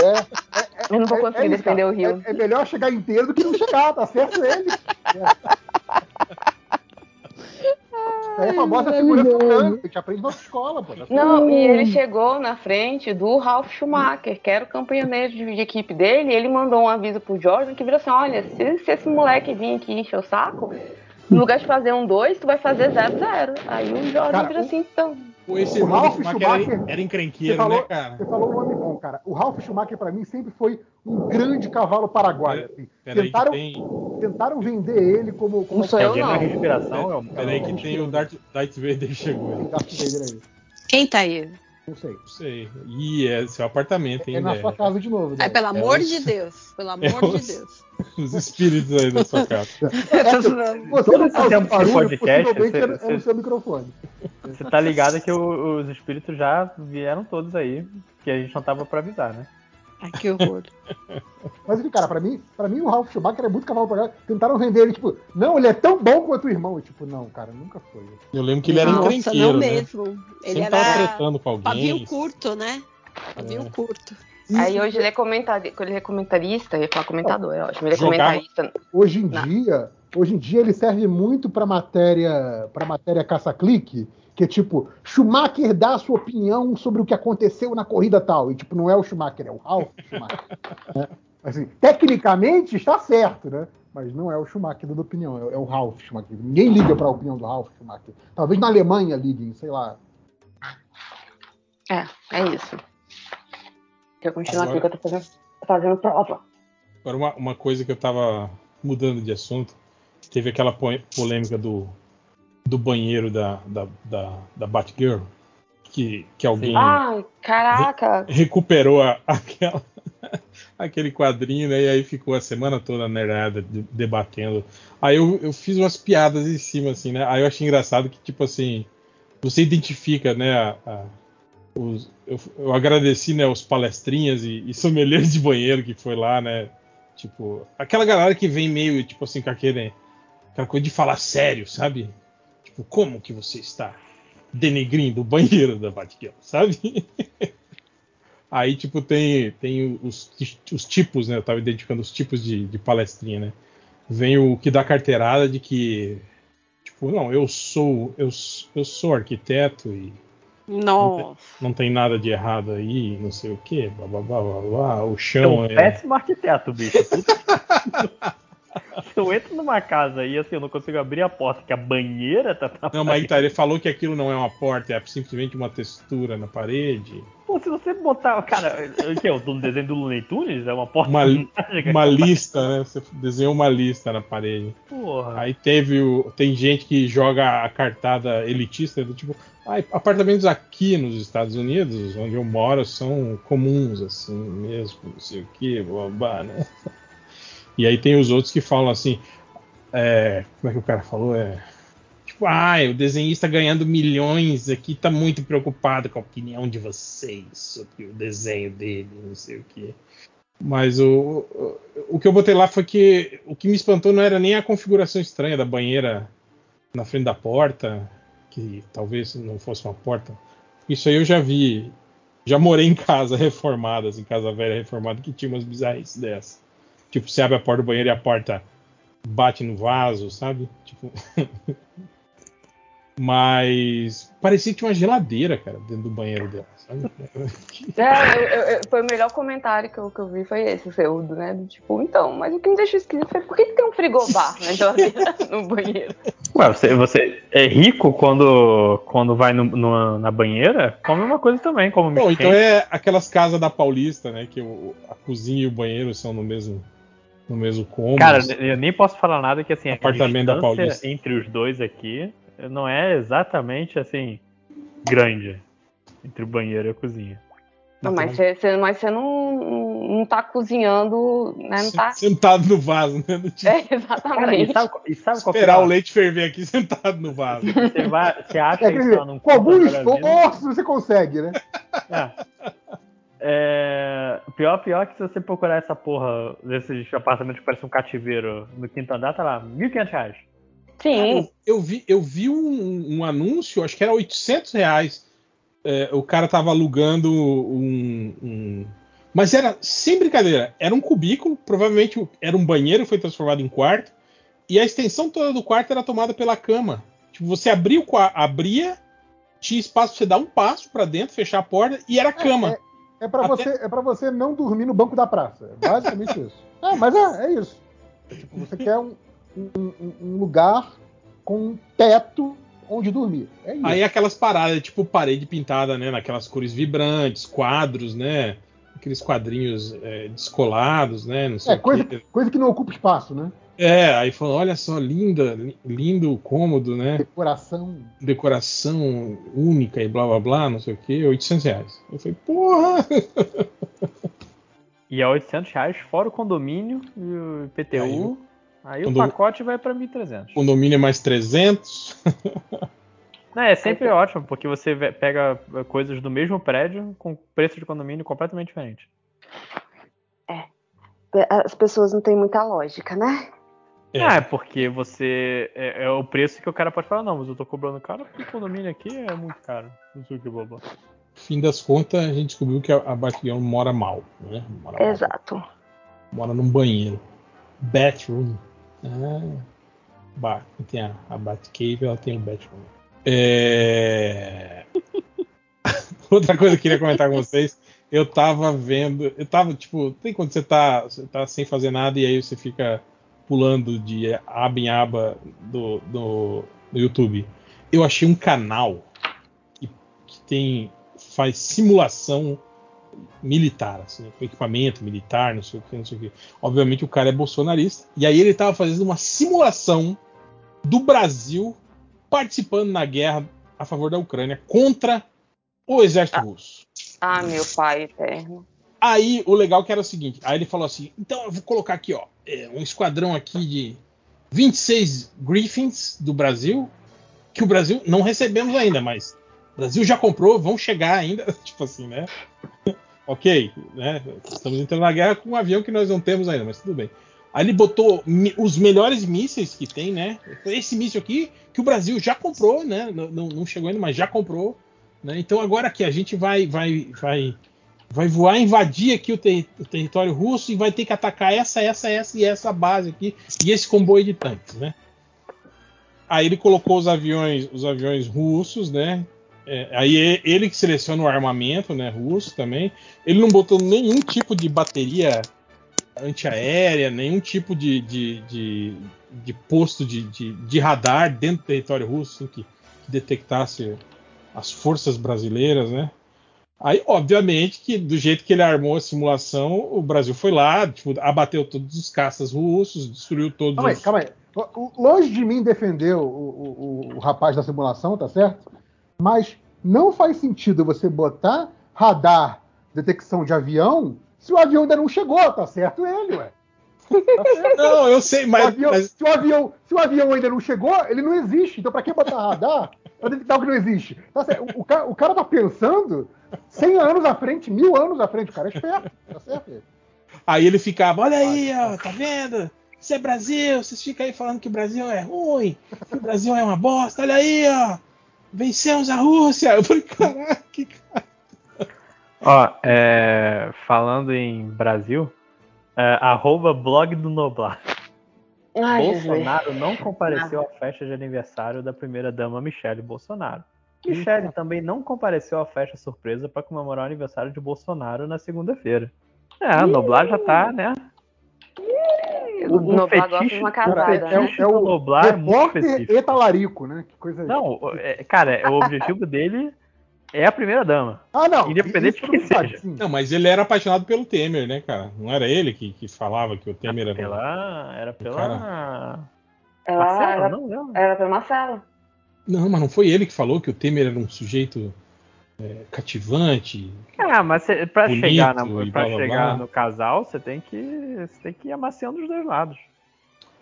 É, é, eu não vou conseguir é, defender o Rio. É, melhor chegar inteiro do que não chegar, tá certo ele. É a famosa segurança do trânsito, a gente aprende na escola, pô. Não, e ele chegou na frente do Ralf Schumacher, que era o campanhoneiro de, de equipe dele, e ele mandou um aviso pro Jordan que virou assim: olha, se, se esse moleque vir aqui encher o saco, no lugar de fazer um 2, tu vai fazer 0-0. Aí o Jordan virou assim, então. Esse o Ralf Schumacher, era, era encrenqueiro, falou, né, cara? Você falou um nome bom, cara. O Ralf Schumacher, para mim, sempre foi um grande cavalo paraguaio. Assim. Tentaram, tem... tentaram vender ele como. como não sou eu, não. respiração. É, peraí, que tem o Darth, Darth Vader chegou. Darth Vader aí. Quem tá aí? Não sei. Não sei. Ih, é seu apartamento, hein? É na sua casa de novo. Ai, pelo amor é de Deus. Pelo amor é de Deus. Os espíritos aí da sua casa. Você não esse tempo de podcast, você, é, é o seu microfone. Você tá ligado que o, os espíritos já vieram todos aí, que a gente não tava pra avisar, né? Ai, que horror. Mas, cara, pra mim, pra mim o Ralph Schumacher é muito cavalo pra Tentaram vender ele, tipo, não, ele é tão bom quanto o irmão. E, tipo, não, cara, nunca foi. Eu lembro que ele era Nossa, encrenqueiro, não né? mesmo. Ele Sempre era tretando com alguém. pavio curto, né? Pavio é. curto. Aí hoje ele é, comentarista, ele é comentarista, ia falar comentador, eu acho. Ele é comentarista. Hoje em dia, hoje em dia ele serve muito para matéria, para matéria caça-clique, que é tipo, Schumacher dá a sua opinião sobre o que aconteceu na corrida tal. E tipo, não é o Schumacher, é o Ralf Schumacher. né? Assim, tecnicamente está certo, né? Mas não é o Schumacher dando opinião, é, é o Ralf Schumacher. Ninguém liga para a opinião do Ralf Schumacher. Talvez na Alemanha liguem, sei lá. É, é isso. Eu continuar agora, aqui que eu tô fazendo, fazendo prova. Agora, uma, uma coisa que eu tava mudando de assunto, teve aquela polêmica do, do banheiro da, da, da, da Batgirl, que, que alguém Ai, caraca. Re, recuperou a, aquela, aquele quadrinho, né? E aí ficou a semana toda nerdada debatendo. Aí eu, eu fiz umas piadas em cima, assim, né? Aí eu achei engraçado que, tipo assim, você identifica, né, a, a os, eu, eu, agradeci, né, os palestrinhas e, e sommeliers de banheiro que foi lá, né? Tipo, aquela galera que vem meio, tipo assim, com aquele, aquela coisa de falar sério, sabe? Tipo, como que você está denegrindo o banheiro da Batgirl, sabe? Aí, tipo, tem, tem os, os tipos, né? Eu tava identificando os tipos de, de palestrinha, né? Vem o que dá carteirada de que, tipo, não, eu sou, eu, eu sou arquiteto e não tem, não tem, nada de errado aí, não sei o que, blá blá blá blá blá. O chão é. Um é... péssimo arquiteto, bicho. Se eu entro numa casa e assim, eu não consigo abrir a porta, que a banheira tá na Não, mas tá, ele falou que aquilo não é uma porta, é simplesmente uma textura na parede. Pô, se você botar. Cara, o que é? No desenho do Looney Tunes? É uma porta. Uma, uma lista, né? Você desenhou uma lista na parede. Porra. Aí teve o. Tem gente que joga a cartada elitista do tipo. Ah, apartamentos aqui nos Estados Unidos, onde eu moro, são comuns, assim mesmo, não sei o que, blá, blá, né? E aí tem os outros que falam assim. É, como é que o cara falou? É, tipo, ah, o desenhista ganhando milhões aqui tá muito preocupado com a opinião de vocês sobre o desenho dele, não sei o que. Mas o, o, o que eu botei lá foi que o que me espantou não era nem a configuração estranha da banheira na frente da porta, que talvez não fosse uma porta. Isso aí eu já vi. Já morei em casa reformadas, em casa velha reformada, que tinha umas bizarrices dessas. Tipo, você abre a porta do banheiro e a porta bate no vaso, sabe? Tipo. Mas parecia que tinha uma geladeira, cara, dentro do banheiro dela, sabe? É, eu, eu, foi o melhor comentário que eu, que eu vi, foi esse, feudo, né? Tipo, então, mas o que me deixou esquisito foi por que, que tem um frigobar na geladeira no banheiro? Ué, você, você é rico quando, quando vai no, no, na banheira? Come uma coisa também, como Bom, então é aquelas casas da Paulista, né? Que o, a cozinha e o banheiro são no mesmo no mesmo cômodo. Cara, eu nem posso falar nada que assim, apartamento da Paulista entre os dois aqui não é exatamente assim grande entre o banheiro e a cozinha. Não, mas você mas não, não tá cozinhando, né? Não tá... Sentado no vaso, né? No tipo... É, exatamente. Cara, e sabe, e sabe Esperar é o leite ferver aqui sentado no vaso. Você, vai, você acha é, que tá num Com algum esforço você consegue, né? É. É, pior, pior que se você procurar essa porra desses apartamentos que parecem um cativeiro no quinto andar, tá lá, R$ 1.500. Sim. Cara, eu, eu, vi, eu vi um, um, anúncio, acho que era 800 reais. É, o cara tava alugando um, um, Mas era, sem brincadeira, era um cubículo, provavelmente era um banheiro, foi transformado em quarto. E a extensão toda do quarto era tomada pela cama. Tipo, você abria, o, abria tinha espaço pra você dar um passo para dentro, fechar a porta, e era cama. É, é, é para Até... você, é você não dormir no banco da praça. É basicamente isso. É, mas é, é isso. É, tipo, você quer um, um, um lugar com um teto onde dormir. É isso. Aí aquelas paradas, tipo parede pintada, né? Naquelas cores vibrantes, quadros, né? Aqueles quadrinhos é, descolados, né? é, coisa, coisa que não ocupa espaço, né? É, aí falou, olha só, linda, lindo, cômodo, né? Decoração. Decoração única e blá blá blá, não sei o que, 800 reais. Eu falei, porra! E é 800 reais fora o condomínio e o IPTU. Aí, aí o pacote vai para 1.300. Condomínio é mais 300. Não, é sempre é. ótimo, porque você pega coisas do mesmo prédio com preço de condomínio completamente diferente. É. As pessoas não têm muita lógica, né? É, ah, é porque você. É, é, o preço que o cara pode falar, não, mas eu tô cobrando caro porque o condomínio aqui é muito caro. Não sei o que, bobo. Fim das contas, a gente descobriu que a, a Batgirl mora mal, né? Mora Exato. Mal. Mora num banheiro. Bathroom. Ah, bar. Tem a, a Batcave, ela tem o bathroom. É... Outra coisa que eu queria comentar com vocês. Eu tava vendo. Eu tava, tipo, tem quando você tá, você tá sem fazer nada e aí você fica pulando de aba em aba do, do, do YouTube. Eu achei um canal que, que tem. faz simulação militar, assim, com equipamento militar, não sei o que, não sei o que. Obviamente o cara é bolsonarista. E aí ele tava fazendo uma simulação do Brasil participando na guerra a favor da Ucrânia contra o exército ah. russo. Ah, meu pai eterno. Aí o legal que era o seguinte, aí ele falou assim, então eu vou colocar aqui, ó, é, um esquadrão aqui de 26 Griffins do Brasil, que o Brasil não recebemos ainda, mas o Brasil já comprou, vão chegar ainda, tipo assim, né? ok, né? Estamos entrando na guerra com um avião que nós não temos ainda, mas tudo bem. Aí ele botou os melhores mísseis que tem, né? Esse míssil aqui que o Brasil já comprou, né? Não, não chegou ainda, mas já comprou. Né? Então agora que a gente vai, vai, vai, vai voar, invadir aqui o, ter, o, território russo e vai ter que atacar essa, essa, essa e essa base aqui e esse comboio de tanques, né? Aí ele colocou os aviões, os aviões russos, né? É, aí é ele que seleciona o armamento, né? Russo também. Ele não botou nenhum tipo de bateria antiaérea, nenhum tipo de, de, de, de posto de, de, de, radar dentro do território russo assim, que, que, detectasse as forças brasileiras, né? Aí, obviamente, que do jeito que ele armou a simulação, o Brasil foi lá, tipo, abateu todos os caças russos, destruiu todos calma os. Aí, calma aí. Longe de mim defender o, o, o rapaz da simulação, tá certo? Mas não faz sentido você botar radar, detecção de avião se o avião ainda não chegou, tá certo ele, ué. Não, eu sei, mas, o avião, mas... Se, o avião, se o avião ainda não chegou, ele não existe. Então, para que botar radar? Pra detectar o que não existe. Tá o, o, cara, o cara tá pensando 100 anos à frente, mil anos à frente. O cara é esperto, tá certo? Aí ele ficava: Olha aí, ó, tá vendo? Isso é Brasil. Vocês ficam aí falando que o Brasil é ruim, que o Brasil é uma bosta. Olha aí, ó. Vencemos a Rússia. Eu falei: Caraca, que cara. Ó, é, falando em Brasil, é, arroba blog do Noblar. Ai, Bolsonaro Jesus. não compareceu à festa de aniversário da primeira-dama Michele Bolsonaro. Michele também não compareceu à festa surpresa para comemorar o aniversário de Bolsonaro na segunda-feira. É, a Noblar já tá, né? O, o Noblar gosta de uma casada. É, é, é o Noblar é muito específico. e talarico, né? Que coisa Não, é, cara, o objetivo dele é a primeira dama. Ah, não. Independente de quem seja. Não, mas ele era apaixonado pelo Temer, né, cara? Não era ele que, que falava que o Temer era. Pela, era pela. Cara... Ela, Marcela, era, não, não. Era pela Marcela. Não, mas não foi ele que falou que o Temer era um sujeito é, cativante. Ah, mas pra chegar, na, pra blá, chegar blá. no casal, você tem que. Você tem que ir amaciando os dois lados.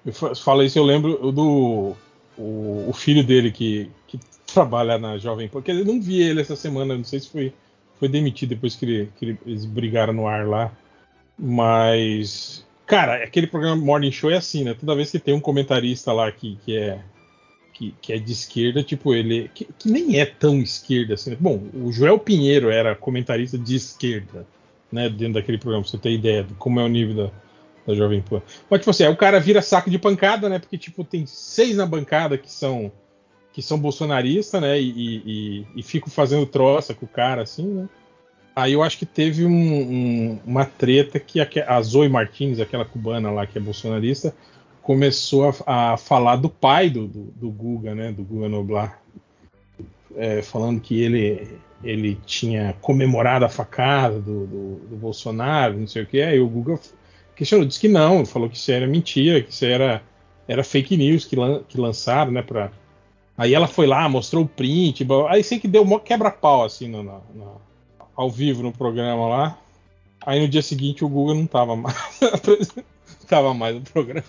Eu falo isso, eu lembro do. O, o filho dele que, que trabalha na Jovem Pan. Quer dizer, não vi ele essa semana, não sei se foi, foi demitido depois que, ele, que eles brigaram no ar lá. Mas, cara, aquele programa Morning Show é assim, né? Toda vez que tem um comentarista lá que, que é que, que, é de esquerda, tipo, ele. Que, que, nem é tão esquerda assim. Né? Bom, o Joel Pinheiro era comentarista de esquerda, né? Dentro daquele programa, pra você ter ideia de como é o nível da, da Jovem Pan. Mas, tipo assim, aí o cara vira saco de pancada, né? Porque, tipo, tem seis na bancada que são que são bolsonaristas, né? E, e, e, fico fazendo troça com o cara, assim, né? Aí eu acho que teve um, um, uma treta que a, a Zoe Martins, aquela cubana lá que é bolsonarista, começou a, a falar do pai do, do, do, Guga, né? Do Guga Noblar. É, falando que ele, ele tinha comemorado a facada do, do, do Bolsonaro, não sei o que. Aí o Guga questionou, disse que não, falou que isso era mentira, que isso era, era fake news que, lan, que lançaram, né? Pra, Aí ela foi lá, mostrou o print, aí sei que deu um quebra-pau assim no, no, no, ao vivo no programa lá. Aí no dia seguinte o Google não tava mais, tava mais no programa.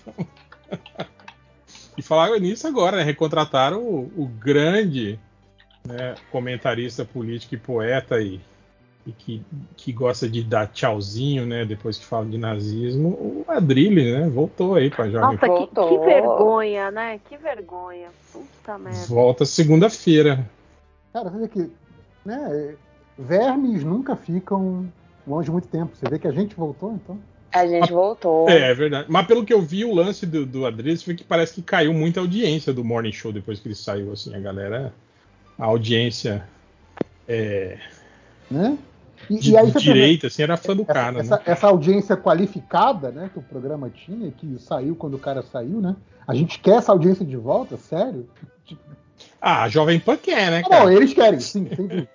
E falaram nisso agora, né? Recontrataram o, o grande né, comentarista político e poeta e, e, que, que gosta de dar tchauzinho, né? Depois que fala de nazismo, o Adrilli, né? Voltou aí pra jogar. Nossa, que, que, vergonha, né? Que vergonha. Puta merda. Volta segunda-feira. Cara, você vê que né, vermes nunca ficam longe muito tempo. Você vê que a gente voltou, então. A gente voltou. É, é verdade. Mas pelo que eu vi, o lance do, do Adriles foi que parece que caiu muita audiência do Morning Show depois que ele saiu, assim, a galera. A audiência. É, né? E, de, e aí direita, assim, era fã do essa, cara, essa, né? Essa audiência qualificada, né, que o programa tinha, que saiu quando o cara saiu, né? A gente quer essa audiência de volta, sério? Ah, a Jovem Pan quer, né, cara? Não, eles querem, sim, sem dúvida.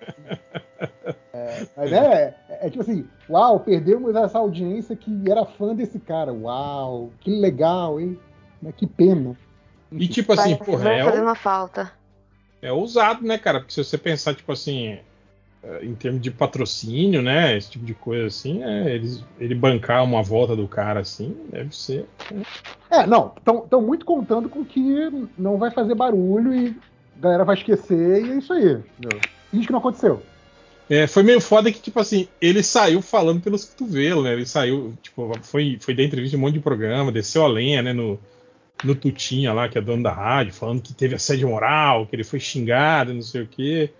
É, mas é, é, é, tipo assim, uau, perdemos essa audiência que era fã desse cara. Uau, que legal, hein? Que pena. E tipo assim, Vai, porra, é. fazer uma falta. É ousado, né, cara? Porque se você pensar, tipo assim, é, em termos de patrocínio, né? Esse tipo de coisa assim, é, eles, ele bancar uma volta do cara assim, deve ser. Né? É, não, estão muito contando com que não vai fazer barulho e a galera vai esquecer e é isso aí. Finge que não aconteceu. É, foi meio foda que, tipo assim, ele saiu falando pelos cotovelos, né? Ele saiu, tipo, foi, foi dar entrevista em um monte de programa, desceu a lenha, né? No, no Tutinha lá, que é dono da rádio, falando que teve assédio moral, que ele foi xingado, não sei o quê.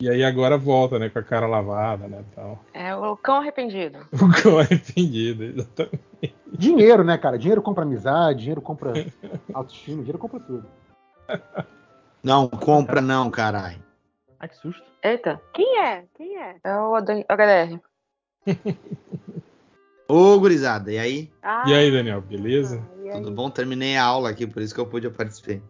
E aí agora volta, né, com a cara lavada, né, tal. É o cão arrependido. O cão arrependido, exatamente. Dinheiro, né, cara? Dinheiro compra amizade, dinheiro compra autoestima, dinheiro compra tudo. Não, compra não, caralho. Ai, que susto. Eita, quem é? Quem é? É o HDR. Ô, gurizada, e aí? Ah, e aí, Daniel, beleza? Ah, Tudo bom? Terminei a aula aqui, por isso que eu pude participar.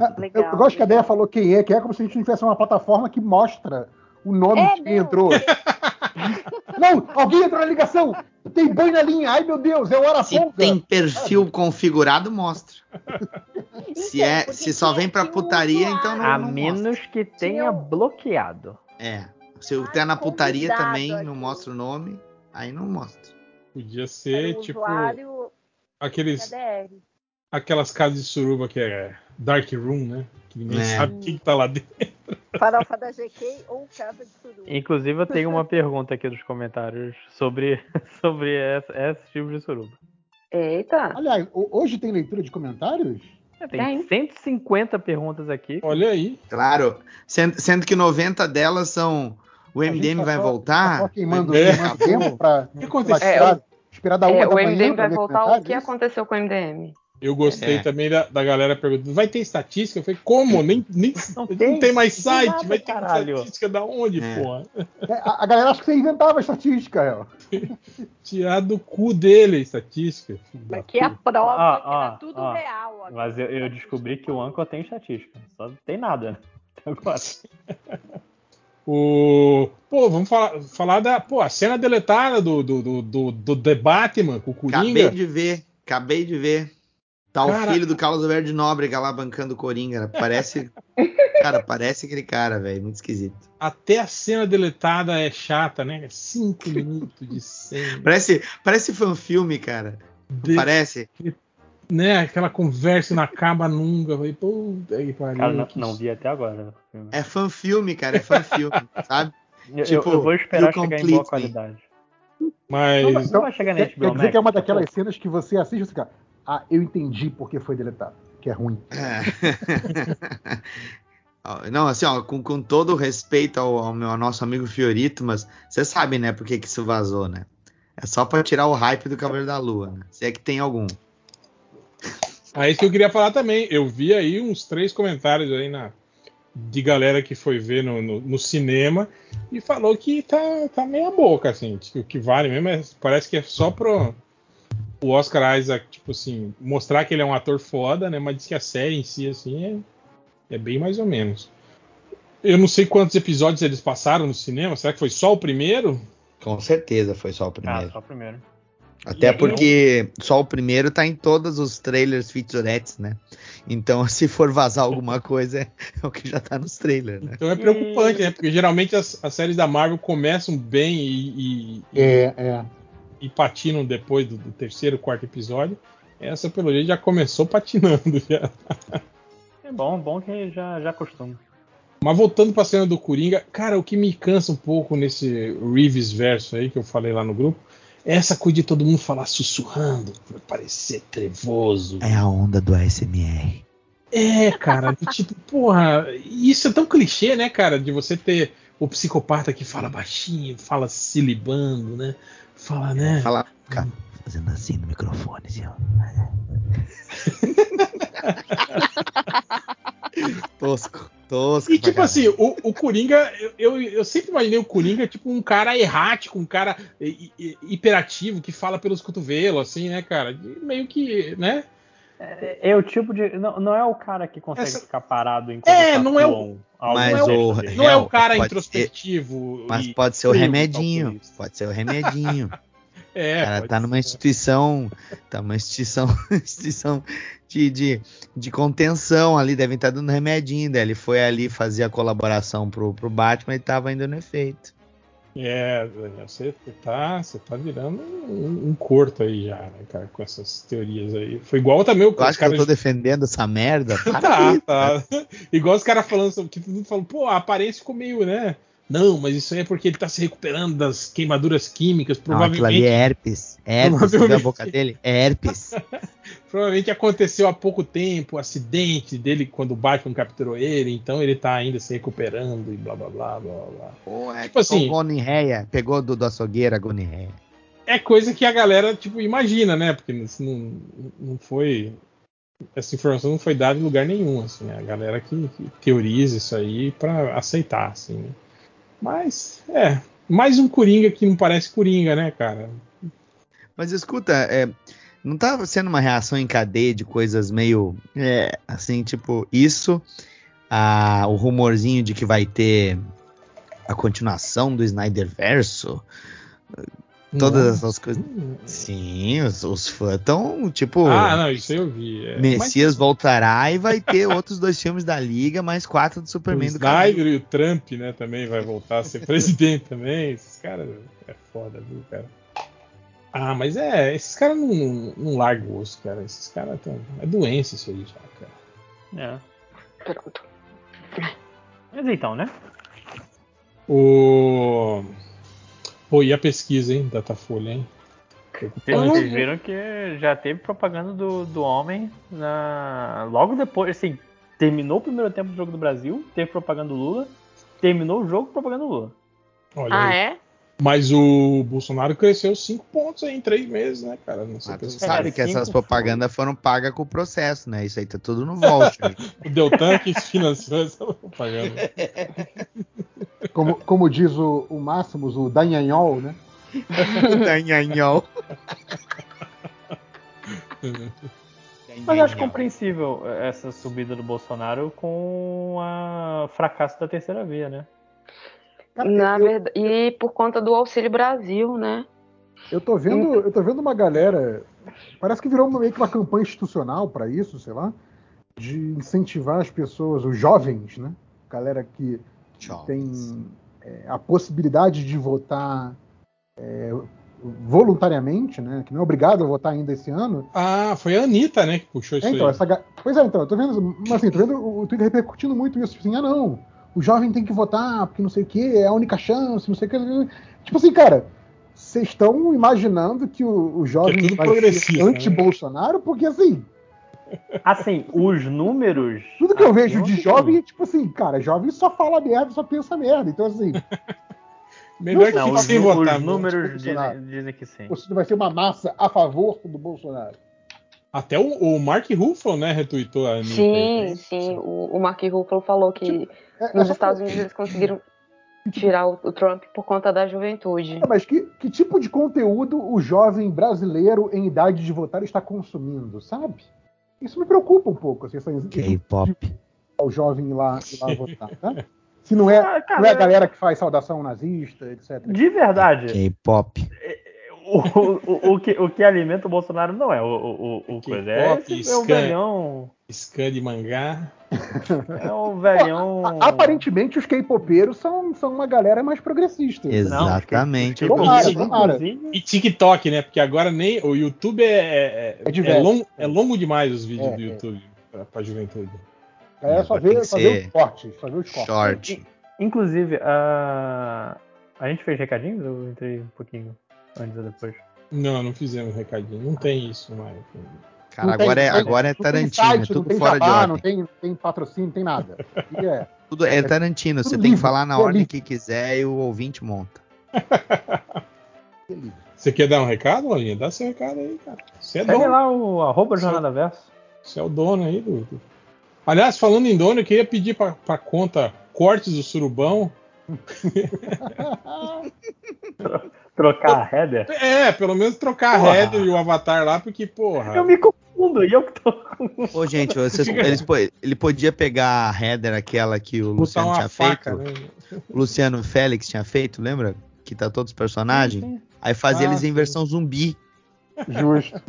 Ah, legal, eu, gosto legal. que a Deia falou quem é, que é como se a gente tivesse uma plataforma que mostra o nome é de quem meu. entrou. Não, alguém entrou na ligação. Tem boi na linha. Ai, meu Deus, é hora Se tem perfil configurado, mostra. Se, é, se só vem pra putaria, então não A não menos mostra. que tenha bloqueado. É. Se eu der na putaria também, aqui. não mostra o nome, aí não mostra. Podia ser, tipo. Aqueles. Aquelas casas de suruba que é Dark Room, né? Que ninguém é. sabe quem tá lá dentro. Farofa da GK ou Casa de Suruba. Inclusive, eu tenho uma pergunta aqui nos comentários sobre, sobre esse, esse tipo de suruba. Eita! Aliás, hoje tem leitura de comentários? É, tem 150 perguntas aqui. Olha aí. Claro, sendo, sendo que 90 delas são o MDM tá vai só, voltar. Tá quem manda, é. tempo pra, o que aconteceu? É, esperar da é, o MDM vai voltar. O que aconteceu com o MDM? Eu gostei é. também da, da, galera perguntando: vai ter estatística? Eu falei: como? Nem, nem não, tem, não tem mais site? Nada, vai ter caralho. estatística da onde, é. porra? É, a, a, galera acha que você inventava estatística, Tirar do cu dele a estatística. Aqui é a prova ah, que ah, tudo ah, real. Aqui. Mas eu, eu, descobri que o Anchor tem estatística. Só não tem nada, né? Agora. O... Pô, vamos falar, falar da pô, a cena deletada do, do, do, do, do The Batman com o Coringa. Acabei de ver, acabei de ver. Tá cara... o filho do Carlos Verde Nóbrega lá bancando o Coringa. Parece. cara, parece aquele cara, velho. Muito esquisito. Até a cena deletada é chata, né? Cinco minutos de cena. Parece, parece fanfilme, cara. De... Parece? Né? Aquela conversa não acaba nunca. Falei, puta que pariu. Cara, não, não, vi até agora. É fanfilme, cara. É fanfilme, sabe? Eu, tipo, eu, vou esperar chegar em boa qualidade. Mas. Não, não vai chegar nesse Quer dizer que é uma daquelas cenas que você assiste e você fica ah, eu entendi porque foi deletado, que é ruim. É. Não, assim, ó, com, com todo o respeito ao, ao, meu ao nosso amigo Fiorito, mas você sabe, né, por que, que isso vazou, né? É só para tirar o hype do Cavaleiro da Lua, né? Se é que tem algum. Ah, isso que eu queria falar também. Eu vi aí uns três comentários aí na, de galera que foi ver no, no, no cinema e falou que tá, tá meia boca, assim. O que vale mesmo é, parece que é só pro, o Oscar Isaac, tipo assim, mostrar que ele é um ator foda, né? Mas diz que a série em si, assim, é, é bem mais ou menos. Eu não sei quantos episódios eles passaram no cinema. Será que foi só o primeiro? Com certeza foi só o primeiro. Ah, só o primeiro. Até e porque só o primeiro tá em todos os trailers featurettes, né? Então, se for vazar alguma coisa, é, o que já tá nos trailers, né? Então é preocupante, né? Porque geralmente as, as séries da Marvel começam bem e. e é, é. E patinam depois do, do terceiro, quarto episódio. Essa, pelo jeito, já começou patinando. Já. É bom, bom que já, já acostuma. Mas voltando pra cena do Coringa, cara, o que me cansa um pouco nesse Reeves verso aí que eu falei lá no grupo, é essa coisa de todo mundo falar sussurrando, parecer trevoso. É a onda do ASMR. É, cara, tipo, porra, isso é tão clichê, né, cara, de você ter o psicopata que fala baixinho, fala se libando, né? Fala, né? Fala, cara, fazendo assim no microfone, assim, ó. tosco, tosco. E tipo assim, o, o Coringa, eu, eu sempre imaginei o Coringa tipo um cara errático, um cara hiperativo que fala pelos cotovelos, assim, né, cara? Meio que, né? É, é, o tipo de. Não, não é o cara que consegue Essa... ficar parado enquanto É, não é o. Mas não, é o, não é o cara introspectivo. Ser, mas pode ser o remedinho. Pode ser o remedinho. É, cara tá numa instituição, tá numa instituição, instituição de, de, de contenção ali, devem estar tá dando remedinho dele. Ele foi ali fazer a colaboração pro, pro Batman e tava indo no efeito. É, você tá, você tá virando um, um, corto aí já, né, cara, com essas teorias aí. Foi igual também o eu acho que eu tô defendendo essa merda. tá, tá. Igual os caras falando sobre que todo mundo falou, pô, a aparência ficou meio, né? Não, mas isso aí é porque ele tá se recuperando das queimaduras químicas, provavelmente. Não, aquilo ali é herpes. É herpes, você viu a boca dele? É herpes. provavelmente aconteceu há pouco tempo, o acidente dele quando o Batman capturou ele, então ele tá ainda se recuperando e blá blá blá blá blá. Pô, é tipo assim, Gonorreia, pegou do, do açougueira Gonorreia. É coisa que a galera tipo imagina, né? Porque não, não foi essa informação não foi dada em lugar nenhum, assim, a galera que, que teoriza isso aí para aceitar, assim. Né? Mas, é. Mais um Coringa que não parece Coringa, né, cara? Mas escuta, é, não tá sendo uma reação em cadeia de coisas meio. É, assim, tipo, isso. A, o rumorzinho de que vai ter a continuação do Snyder Verso. Todas Nossa. essas coisas. Sim, os, os fãs estão, tipo. Ah, não, isso eu vi. É. Messias Mas... voltará e vai ter outros dois filmes da Liga, mais quatro do Superman o do Snyder e o Trump, né, também vai voltar a ser presidente também. Esses caras é foda, viu, cara? Ah, mas é, esses caras não, não, não largam o osso, cara. Esses caras tão. É doença isso aí já, cara. É. Pronto. Mas então, né? O. Pô, e a pesquisa, hein? Datafolha, hein? Vocês viram que já teve propaganda do, do homem na... logo depois, assim, terminou o primeiro tempo do jogo do Brasil, teve propaganda do Lula, terminou o jogo, propaganda do Lula. Olha ah, aí. é? Mas o Bolsonaro cresceu 5 pontos aí em 3 meses, né, cara? Não sei Mas sabe é, que essas propagandas foram pagas com o processo, né? Isso aí tá tudo no volte. o Deltan que financiou essa propaganda. Como, como diz o, o Máximos, o Danhanhol, né? Danhanhol. Mas eu acho compreensível essa subida do Bolsonaro com o fracasso da terceira via, né? Na verdade, e por conta do Auxílio Brasil, né? Eu tô vendo, eu tô vendo uma galera, parece que virou meio que uma campanha institucional para isso, sei lá, de incentivar as pessoas, os jovens, né? Galera que tem é, a possibilidade de votar é, voluntariamente, né? Que não é obrigado a votar ainda esse ano. Ah, foi a Anitta, né, que puxou isso é, então, aí. Essa... Pois é, então, eu tô vendo, assim, tô vendo o Twitter repercutindo muito isso, tipo assim, ah não, o jovem tem que votar porque não sei o que, é a única chance, não sei o que. Tipo assim, cara, vocês estão imaginando que o, o jovem é vai ser né? anti-Bolsonaro, porque assim, Assim, os números. Tudo que eu vejo de jovem é tipo assim, cara, jovem só fala merda, só pensa merda. Então, assim. Melhor não, que os, votar, os números dizem, dizem, que sim. Você vai ser uma massa a favor do Bolsonaro. Até o, o Mark Ruffalo, né, retweetou a Anitta. Sim, sim. O, o Mark Ruffalo falou que tipo, é, nos é Estados Unidos eles conseguiram tirar o, o, Trump por conta da juventude. É, mas que, que tipo de conteúdo o jovem brasileiro em idade de votar está consumindo, sabe? Isso me preocupa um pouco, assim, K-pop. O jovem ir lá, ir lá votar, né? Se não é, ah, cara, não é a galera que faz saudação nazista, etc. De verdade. K-pop. É, o, o, o, que, o que alimenta o Bolsonaro não é o, o, o coisa. É, esse, é o velhão. Scan de mangá. É o velhão. Aparentemente, os K-popeiros são, são uma galera mais progressista. Exatamente. Não, tomara, tomara. E TikTok, né? Porque agora nem. O YouTube é, é, é, é longo, é longo demais os vídeos é, do é. YouTube pra, pra juventude. É, só ver, só ver os cortes. Só ver os cortes. Short. Inclusive, a. A gente fez recadinhos? Eu entrei um pouquinho antes ou depois? Não, não fizemos recadinho. Não tem isso mais. Cara, agora, tem, é, agora é Tarantino, site, é tudo fora jabá, de ordem. Não tem, tem patrocínio, não tem nada. É, tudo, é, é Tarantino, você tem que falar na ordem que quiser e o ouvinte monta. Você quer dar um recado, Lolinha? Dá seu recado aí, cara. Você é Segue dono. lá o arroba Jornada Verso. Você é o dono aí do. Aliás, falando em dono, eu queria pedir pra, pra conta cortes do surubão trocar a header? É, pelo menos trocar porra. a header e o avatar lá, porque, porra. Eu me confundo, e eu que tô. Ô, gente, vocês, eles, ele podia pegar a header, aquela que o Luciano tinha faca, feito. Né? O Luciano Félix tinha feito, lembra? Que tá todos os personagens. Sim, sim. Aí fazia ah, eles em versão zumbi. Justo.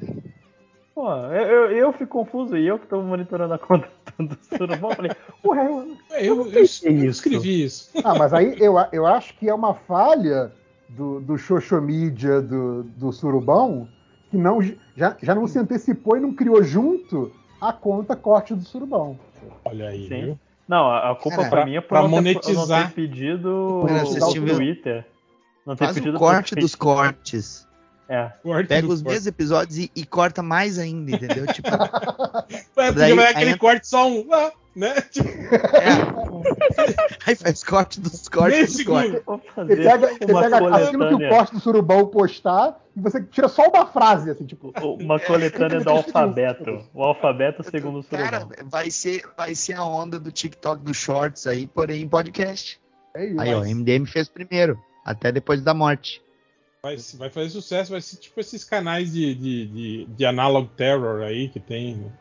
Pô, eu, eu, eu, fico confuso e eu que tô monitorando a conta do Surubão, falei, ué, eu, eu, eu, eu escrevi isso. Ah, mas aí eu, eu acho que é uma falha do, do social media do, do Surubão que não, já, já não se antecipou e não criou junto a conta corte do Surubão. Olha aí, Sim. viu? Não, a culpa pra mim é por não monetizar. Ter, não ter pedido Cara, no Twitter. Não ter Faz pedido o corte dos cortes. É. Pega os mesmos episódios e, e, corta mais ainda, entendeu? Tipo. é, daí, vai aquele corte só um. Ah, né? Tipo... É. aí faz corte dos cortes dos cortes. Você pega, você pega aquilo que o corte do surubão postar e você tira só uma frase, assim, tipo. Uma coletânea do alfabeto. O alfabeto segundo o surubão. Cara, vai ser, vai ser a onda do TikTok dos shorts aí, porém em podcast. É isso, aí, ó, o MDM fez primeiro, até depois da morte. Vai, vai fazer sucesso, vai ser tipo esses canais de, de, de, de analog terror aí que tem.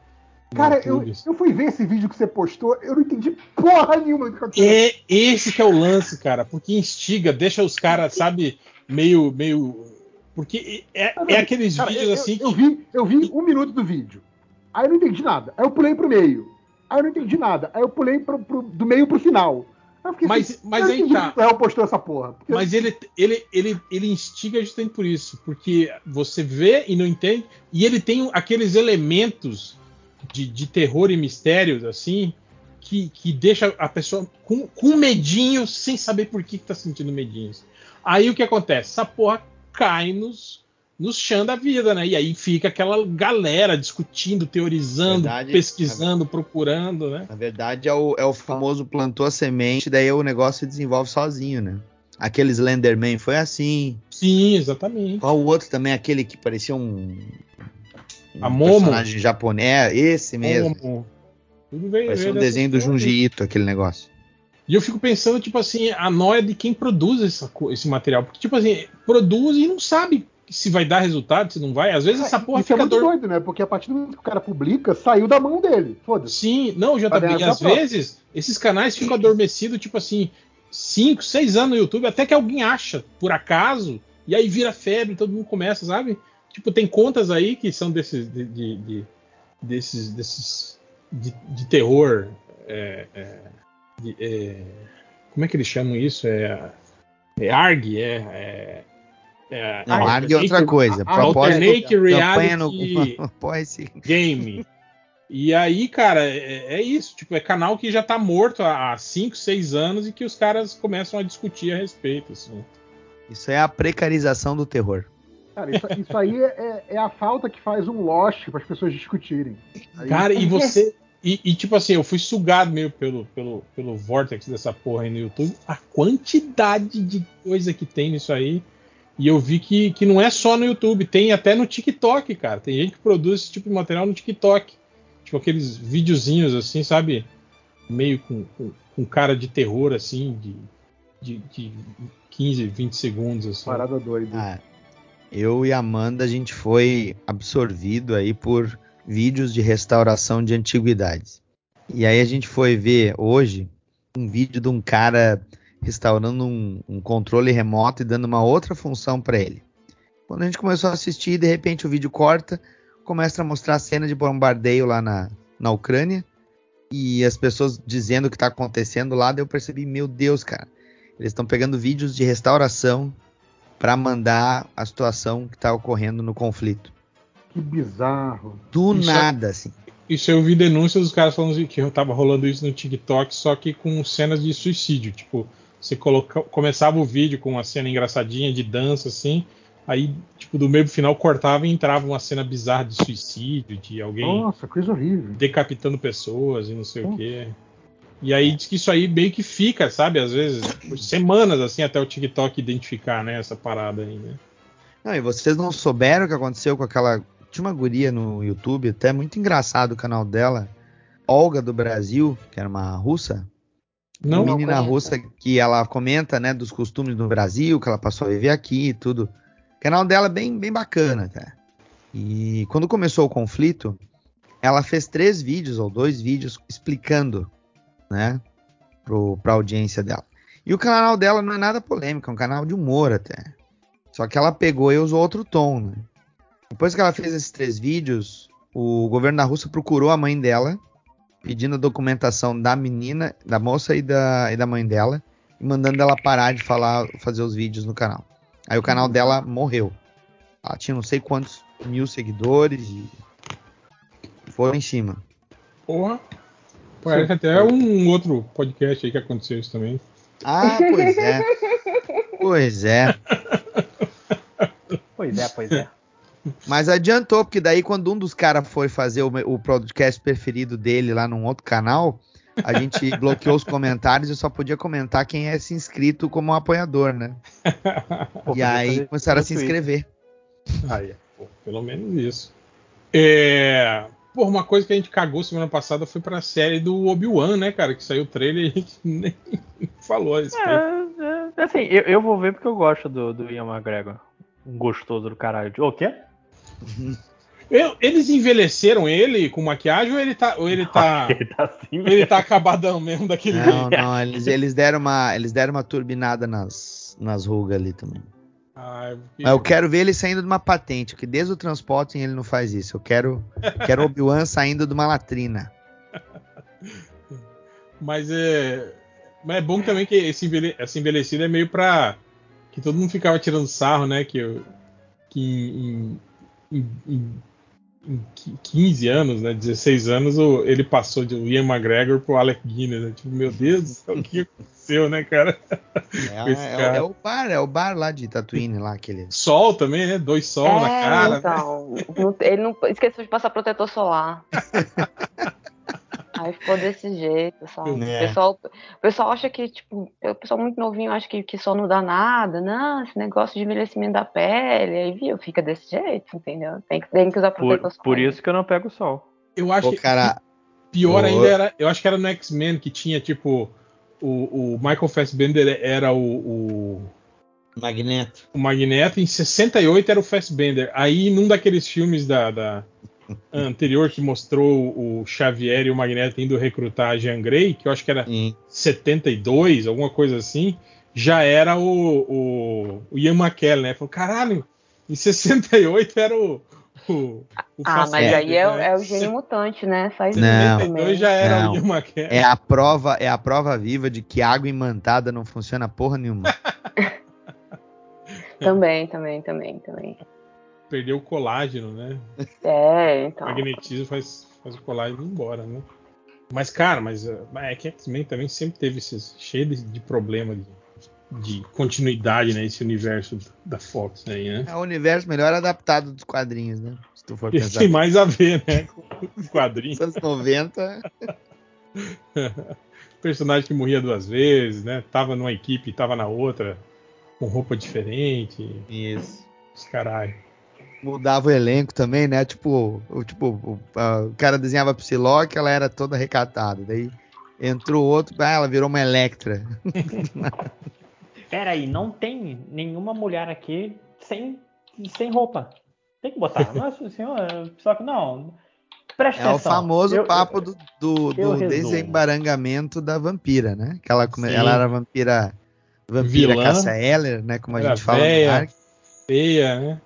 Cara, eu, eu fui ver esse vídeo que você postou, eu não entendi porra nenhuma do que É esse que é o lance, cara, porque instiga, deixa os caras, sabe, meio. meio porque é, é aqueles cara, vídeos eu, assim eu, que. Eu vi, eu vi um minuto do vídeo. Aí eu não entendi nada. Aí eu pulei pro meio. Aí eu não entendi nada. Aí eu pulei pro, pro, do meio pro final mas assim, mas aí tá. O postou essa porra. Mas ele, ele, ele, ele instiga justamente por isso. Porque você vê e não entende. E ele tem aqueles elementos de, de terror e mistérios, assim, que, que deixa a pessoa com, com medinho, sem saber por que, que tá sentindo medinhos. Aí o que acontece? Essa porra cai nos, nos chão da vida, né? E aí fica aquela galera discutindo, teorizando, verdade, pesquisando, procurando, né? Na verdade é o, é o famoso plantou a semente, daí o negócio se desenvolve sozinho, né? Aquele Slenderman foi assim. Sim, exatamente. Qual o outro também, aquele que parecia um, um a Momo. personagem japonês, é, esse mesmo. Momo. Tudo bem, Parecia um desenho do Junji Ito, aquele negócio. E eu fico pensando, tipo assim, a noia de quem produz essa, esse material. Porque, tipo assim, produz e não sabe se vai dar resultado, se não vai. Às vezes é, essa porra Isso fica é muito dor... doido, né? Porque a partir do momento que o cara publica, saiu da mão dele. Foda-se. Sim, não, já tá bem. Às vezes, esses canais ficam adormecidos, tipo assim, 5, 6 anos no YouTube, até que alguém acha, por acaso, e aí vira febre, todo mundo começa, sabe? Tipo, tem contas aí que são desses. De, de, de desses. desses de, de terror. É, é, de, é, como é que eles chamam isso? É, é ARG, é, é é, não, ARG é outra coisa. Alternate Reality no... Game. E aí, cara, é, é, isso. Tipo, é canal que já tá morto há 5, 6 anos e que os caras começam a discutir a respeito. Assim. Isso é a precarização do terror. Cara, isso, isso aí é, é, a falta que faz um Lost para as pessoas discutirem. Aí, cara, e você. E, e, tipo assim, eu fui sugado meio pelo, pelo, pelo vortex dessa porra aí no YouTube. A quantidade de coisa que tem nisso aí. E eu vi que, que não é só no YouTube, tem até no TikTok, cara. Tem gente que produz esse tipo de material no TikTok. Tipo aqueles videozinhos assim, sabe? Meio com, com, com cara de terror, assim, de, de, de 15, 20 segundos. Assim. Parada doida. Ah, eu e a Amanda, a gente foi absorvido aí por vídeos de restauração de antiguidades. E aí a gente foi ver hoje um vídeo de um cara restaurando um, um controle remoto e dando uma outra função para ele. Quando a gente começou a assistir, de repente o vídeo corta, começa a mostrar a cena de bombardeio lá na, na Ucrânia e as pessoas dizendo o que está acontecendo lá, daí eu percebi, meu Deus, cara, eles estão pegando vídeos de restauração para mandar a situação que está ocorrendo no conflito. Que bizarro. Do isso é- nada, é, assim. Isso eu vi denúncias dos caras falando que tava rolando isso no TikTok, só que com cenas de suicídio. Tipo, você coloca, começava o vídeo com uma cena engraçadinha de dança, assim, Aí, tipo, do meio pro final cortava e entrava uma cena bizarra de suicídio, de alguém. Nossa, coisa horrível. Decapitando pessoas e não sei o quê. E aí diz que isso aí meio que fica, sabe? Às vezes, por semanas assim, até o TikTok identificar, né, essa parada aí, né? Não, e vocês não souberam o que aconteceu com aquela. Tinha uma guria no YouTube, até muito engraçado o canal dela. Olga do Brasil, que era uma russa. Não, uma menina russa que ela comenta, né, dos costumes do Brasil, que ela passou a viver aqui e tudo. O canal dela é bem, bem bacana, cara. E quando começou o conflito, ela fez três vídeos ou dois vídeos explicando, né, para a audiência dela. E o canal dela não é nada polêmico, é um canal de humor até. Só que ela pegou e usou outro tom, né? Depois que ela fez esses três vídeos, o governo da Rússia procurou a mãe dela, pedindo a documentação da menina, da moça e da, e da mãe dela, e mandando ela parar de falar, fazer os vídeos no canal. Aí o canal dela morreu. Ela tinha não sei quantos mil seguidores e foi em cima. Porra. Parece até um outro podcast aí que aconteceu isso também. Ah, pois é. pois é. Pois é, pois é. Mas adiantou, porque daí quando um dos caras foi fazer o, o podcast preferido dele lá num outro canal, a gente bloqueou os comentários e só podia comentar quem é se inscrito como um apoiador, né? Pô, e aí começaram a se inscrever. Aí, pô, pelo menos isso. É... Pô, uma coisa que a gente cagou semana passada foi pra série do Obi-Wan, né, cara? Que saiu o trailer e a gente nem falou a respeito. É, é, assim, eu, eu, vou ver porque eu gosto do, do Ian McGregor. Um gostoso do caralho. O quê? Eles envelheceram ele com maquiagem ou ele tá. Ou ele tá. ele tá, assim ele tá acabadão mesmo daquele Não, jeito? não, eles, eles, deram uma, eles deram uma turbinada nas, nas rugas ali também. Ah, eu... eu quero ver ele saindo de uma patente, porque desde o transporte ele não faz isso. Eu quero, quero Obi-Wan saindo de uma latrina. Mas é. Mas é bom também que esse, envelhe, esse envelhecido é meio pra. Que todo mundo ficava tirando sarro, né? Que, que em, em, em em 15 anos, né, 16 anos, ele passou de Ian McGregor pro Alec Guinness. Né? Tipo, meu Deus do céu, o que aconteceu, né, cara? É, é, cara. é, o bar, é o bar lá de Tatooine, lá aquele. Sol também, né? Dois sol é, na cara. Né? Então, né? ele não esqueceu de passar protetor solar. Aí ficou desse jeito, sabe? É. O, pessoal, o pessoal acha que, tipo, o pessoal muito novinho acha que, que só não dá nada. Não, esse negócio de envelhecimento da pele, aí viu, fica desse jeito, entendeu? Tem que, tem que usar protetor por, por isso que eu não pego o sol. Eu acho Pô, cara, que pior ainda era, eu acho que era no X-Men que tinha, tipo, o, o Michael Fassbender era o, o Magneto. O Magneto, em 68 era o Fassbender. Aí, num daqueles filmes da, da, anterior que mostrou o Xavier e o Magneto indo recrutar a Jean Grey, que eu acho que era hum. 72, alguma coisa assim, já era o, o, o Ian McKellen, né? Falou, caralho, em 68 era o. o, o ah, mas aí é, né? é, o gênio mutante, né? Faz não, 72 já era não. McKellen. É a prova, é a prova viva de que água imantada não funciona porra nenhuma. também, também, também, também perdeu o colágeno, né? É, então. O magnetismo faz, faz o colágeno ir embora, né? Mas, cara, mas é que X-Men também sempre teve esses cheio de, de problema de, de, continuidade, né? Esse universo da Fox aí, né? É o universo melhor adaptado dos quadrinhos, né? Se tu for pensar. Tem mais a ver, né? Com os quadrinhos. Anos 90. Personagem que morria duas vezes, né? Tava numa equipe, tava na outra, com roupa diferente. Isso. Os caralho mudava o elenco também, né? Tipo, o, tipo, o, o cara desenhava Psylocke, ela era toda recatada. Daí entrou outro, ah, ela virou uma Electra. Pera aí, não tem nenhuma mulher aqui sem, sem roupa. Tem que botar. Nossa senhora, Psylocke, não. Presta é atenção. o famoso eu, papo do, do, do desembarangamento da vampira, né? Que ela, ela era vampira vampira Vilã, Heller, né? Como a gente fala véia, feia, né?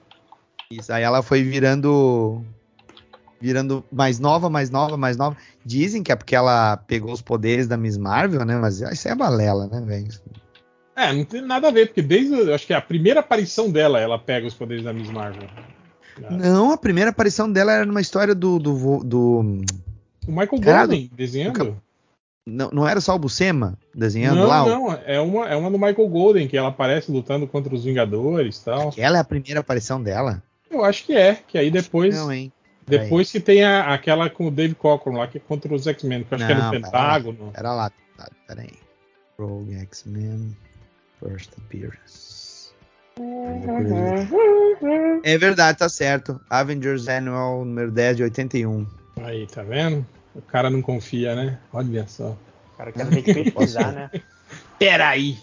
Isso, aí ela foi virando virando mais nova, mais nova, mais nova. Dizem que é porque ela pegou os poderes da Miss Marvel, né? Mas isso é balela, né, velho? É, não tem nada a ver, porque desde acho que a primeira aparição dela, ela pega os poderes da Miss Marvel. Não, a primeira aparição dela era numa história do. do, do... O Michael Golden desenhando? Não, não era só o Buscema desenhando não, lá? Não, é uma, é uma do Michael Golden, que ela aparece lutando contra os Vingadores e tal. Aquela é a primeira aparição dela? Eu acho que é, que aí depois. Não, hein? Depois que tem a, aquela com o Dave Cockrum lá, que é contra os X-Men, que eu acho não, que é no Pentágono. Era lá, pera aí. Rogue X-Men First Appearance. É verdade, tá certo. Avengers Annual número 10 de 81. Aí, tá vendo? O cara não confia, né? Olha só. O cara quer ter que pesquisar, né? Peraí.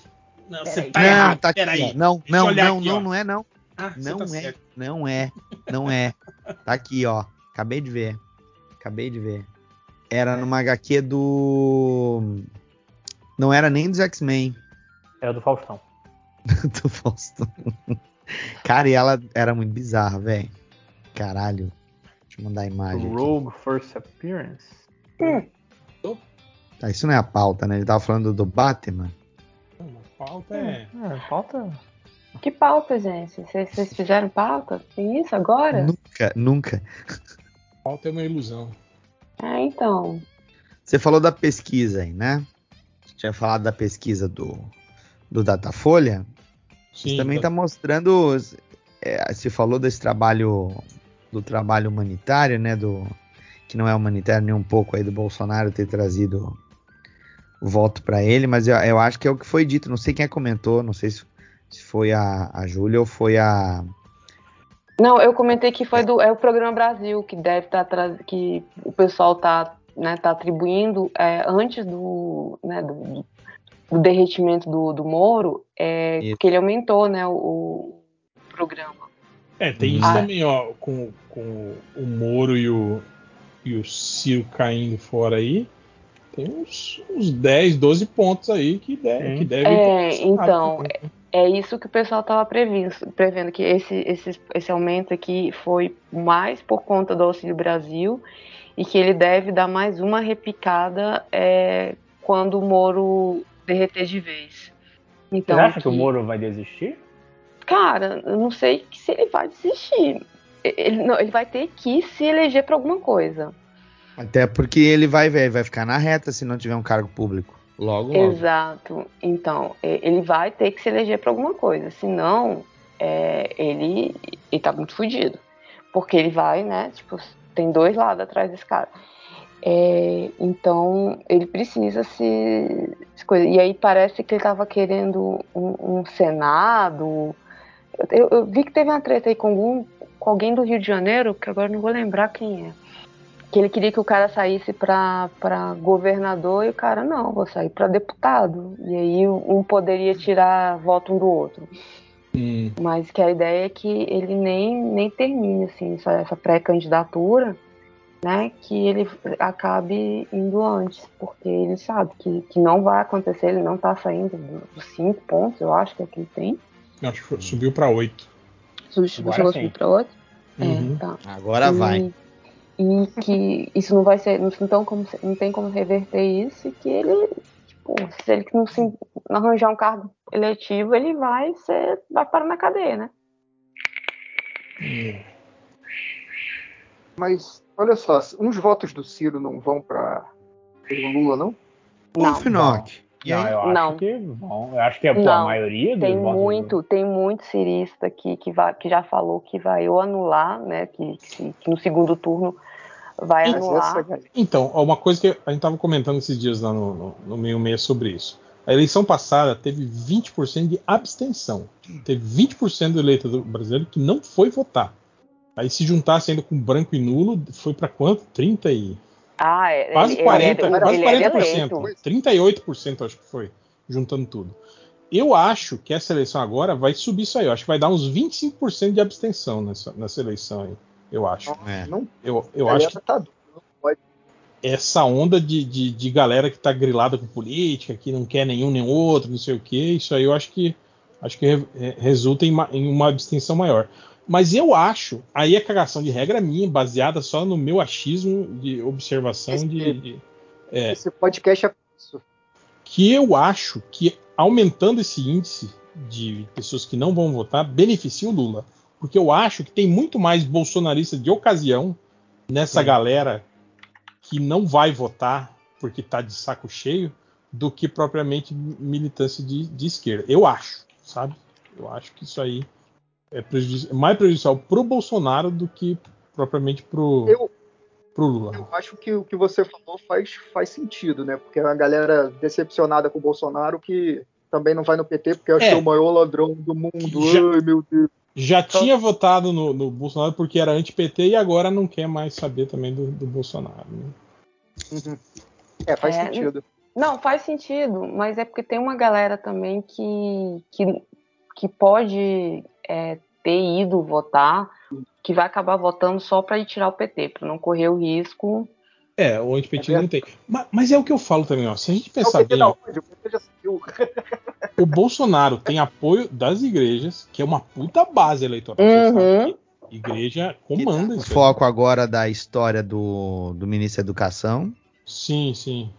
Não, você tá não, errado. Tá Peraí. Não, não, não, aqui, não, não é não. Ah, não tá é, certo. não é, não é. Tá aqui, ó. Acabei de ver. Acabei de ver. Era numa HQ do. Não era nem dos X-Men. Era do Faustão. do Faustão. Cara, e ela era muito bizarra, velho. Caralho. Deixa eu mandar a imagem. Rogue aqui. First Appearance. Hum. Ah, isso não é a pauta, né? Ele tava falando do Batman. A pauta é. é pauta. Que pauta, gente? Vocês fizeram pauta? Tem isso agora? Nunca, nunca. Pauta é uma ilusão. É, então. Você falou da pesquisa aí, né? Você tinha falado da pesquisa do, do Datafolha. Sim, Você também está tá mostrando. É, você falou desse trabalho do trabalho humanitário, né? Do que não é humanitário nem um pouco aí do Bolsonaro ter trazido voto para ele, mas eu, eu, acho que é o que foi dito. Não sei quem é comentou, não sei se, se foi a, a Júlia ou foi a. Não, eu comentei que foi do é o programa Brasil que deve estar tá, que o pessoal tá né, tá atribuindo é, antes do, né, do, do, derretimento do, do Moro, é, que ele aumentou né, o, o programa. É, tem isso ah. também, ó, com, com o Moro e o, e o Ciro caindo fora aí. Tem uns, uns 10, 12 pontos aí que, deve, que devem é, ter Então, né? é, é isso que o pessoal estava prevendo, prevendo, que esse, esse, esse aumento aqui foi mais por conta do Auxílio Brasil e que ele deve dar mais uma repicada é, quando o Moro derreter de vez. Então, Você acha que... que o Moro vai desistir? Cara, eu não sei se ele vai desistir. Ele, não, ele vai ter que se eleger para alguma coisa. Até porque ele vai, vai ficar na reta se não tiver um cargo público. Logo, logo. Exato. Então, ele vai ter que se eleger para alguma coisa. Senão, é, ele, ele tá muito fodido. Porque ele vai, né? Tipo, tem dois lados atrás desse cara. É, então, ele precisa se, se. E aí parece que ele estava querendo um, um Senado. Eu, eu, vi que teve uma treta aí com, algum, com alguém do Rio de Janeiro, que agora não vou lembrar quem é. Que ele queria que o cara saísse para governador e o cara, não, vou sair para deputado. E aí um poderia tirar voto um do outro. Hum. Mas que a ideia é que ele nem, nem termine assim, essa, essa pré-candidatura né, que ele acabe indo antes, porque ele sabe que, que não vai acontecer, ele não está saindo dos cinco pontos, eu acho que é que ele tem. Acho que subiu para oito. Subiu, subiu para oito? É, uhum. É, tá. Agora e, vai. E que isso não vai ser, não, então como, não tem como reverter isso, e que ele, tipo, se ele não, se, não arranjar um cargo eletivo, ele vai ser, vai parar na cadeia, né? Hum. Mas Olha só, uns votos do Ciro não vão para o Lula, não? Não. Finoc. Não, eu acho não. que vão. Eu acho que é pô, a maioria tem muito, do... tem muito cirista que, que, vai, que já falou que vai ou anular, né? Que, que, que no segundo turno vai Mas anular. Essa... Então, uma coisa que a gente estava comentando esses dias lá no, no, no meio mês sobre isso. A eleição passada teve 20% de abstenção. Teve 20% do eleitor brasileiro que não foi votar. Aí se juntasse ainda com branco e nulo, foi para quanto? 30 e. Ah, é, quase ele, 40, ele, quase ele 40%. 38% acho que foi, juntando tudo. Eu acho que essa eleição agora vai subir isso aí. Eu acho que vai dar uns 25% de abstenção nessa, nessa eleição aí. Eu acho. É. eu eu acho que tá essa onda de, de, de, galera que tá grilada com política, que não quer nenhum nem outro, não sei o que, isso aí eu acho que acho que re, resulta em uma, em uma abstenção maior. Mas eu acho, aí a cagação de regra minha, baseada só no meu achismo de observação esse, de, de é, esse podcast é isso. Que eu acho que aumentando esse índice de pessoas que não vão votar beneficia o Lula. Porque eu acho que tem muito mais bolsonarista de ocasião nessa Sim. galera que não vai votar porque está de saco cheio do que propriamente militância de, de esquerda. Eu acho, sabe? Eu acho que isso aí é prejudici mais prejudicial pro Bolsonaro do que propriamente pro, eu, pro Lula. Eu acho que o que você falou faz, faz sentido, né? Porque é a galera decepcionada com o Bolsonaro que também não vai no PT porque acha é, é, o maior ladrão do mundo. Já, Ai, meu Deus. Já então, tinha votado no, no, Bolsonaro porque era anti-PT e agora não quer mais saber também do, do Bolsonaro. Né? Uhum. É, faz é, sentido. Não, faz sentido, mas é porque tem uma galera também que, que, que pode é, ter ido votar, que vai acabar votando só para ir tirar o PT, para não correr o risco. É, o antipetismo é não tem. Mas, mas, é o que eu falo também, ó. Se a gente pensar bem. Não, o, o Bolsonaro tem apoio das igrejas, que é uma puta base eleitoral. Uhum. Igreja comanda isso. Foco agora da história do, do ministro da Educação. Sim, sim.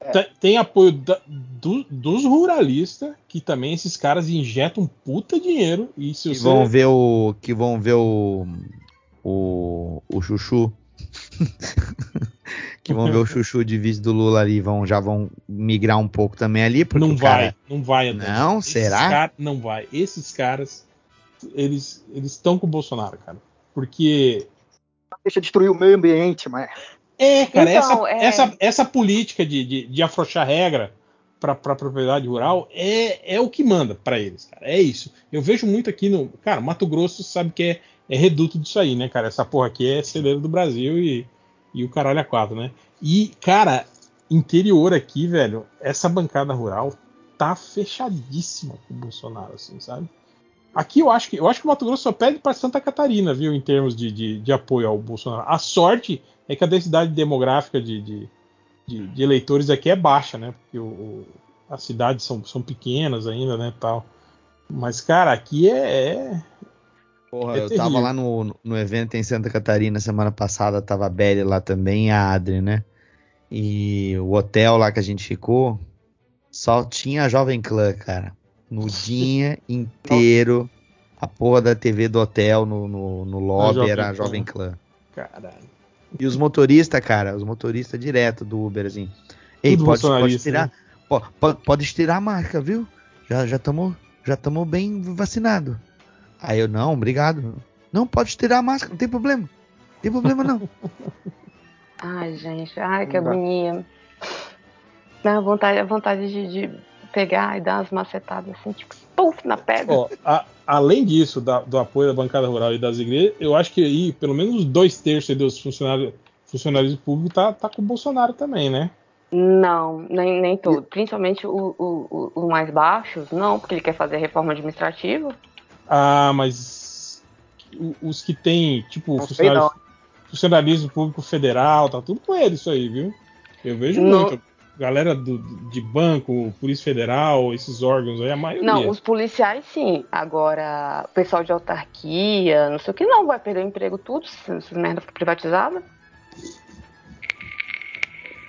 É. Tem apoio da, do, dos ruralistas, que também esses caras injetam puta dinheiro. E se que vão ver o. Que vão ver o. O, o Chuchu. que vão ver o Chuchu de vice do Lula ali, vão, já vão migrar um pouco também ali. não vai, não vai. Não, Esses será? Cara, não vai. Esses caras, eles estão com o Bolsonaro, cara. Porque. Deixa destruir o meio ambiente, mas. É, cara, então, essa, é... Essa, essa política de, de, de afrouxar regra para propriedade rural é, é o que manda para eles, cara. É isso. Eu vejo muito aqui no. Cara, Mato Grosso sabe que é, é reduto disso aí, né, cara? Essa porra aqui é celeiro do Brasil e, e o caralho a quatro, né? E, cara, interior aqui, velho, essa bancada rural tá fechadíssima com o Bolsonaro, assim, sabe? Aqui eu acho que eu acho que o Mato Grosso só pede para Santa Catarina, viu, em termos de, de, de, apoio ao Bolsonaro. A sorte é que a densidade demográfica de, de, de, de eleitores aqui é baixa, né? Porque o, as cidades são, são pequenas ainda, né, tal. Mas cara, aqui é, é Porra, é eu tava lá no, no evento em Santa Catarina semana passada, tava a Belly lá também a Adri, né? E o hotel lá que a gente ficou só tinha a Jovem Clã, cara no dia inteiro. A porra da TV do hotel no, no, no lobby era a Jovem Clã. Caralho. E os motoristas, cara, os motoristas direto do Uber, assim. Ei, pode, pode tirar. Né? Pode, pode tirar a marca, viu? Já já estamos já tamo bem vacinado. Aí eu, não, obrigado. Não, pode tirar a máscara, não tem problema. Não tem problema, não. ai, gente, ai, que agonia. Dá vontade, a vontade de, de pegar e dar umas macetadas assim, tipo, puf, na pedra. Ó, a, além disso, da, do apoio da bancada rural e das igrejas, eu acho que aí, pelo menos dois terços dos funcionários, funcionários públicos tá, tá com o Bolsonaro também, né? Não, nem, nem todo. Principalmente os mais baixos, não, porque ele quer fazer reforma administrativa. Ah, mas os que tem, tipo, funcionalismo público federal, tá tudo com ele isso aí, viu? Eu vejo não, muito galera do, de banco, Polícia Federal, esses órgãos aí, a maioria. Não, os policiais sim. Agora, o pessoal de autarquia, não sei o que, não, vai perder o emprego tudo se essa merda for privatizada.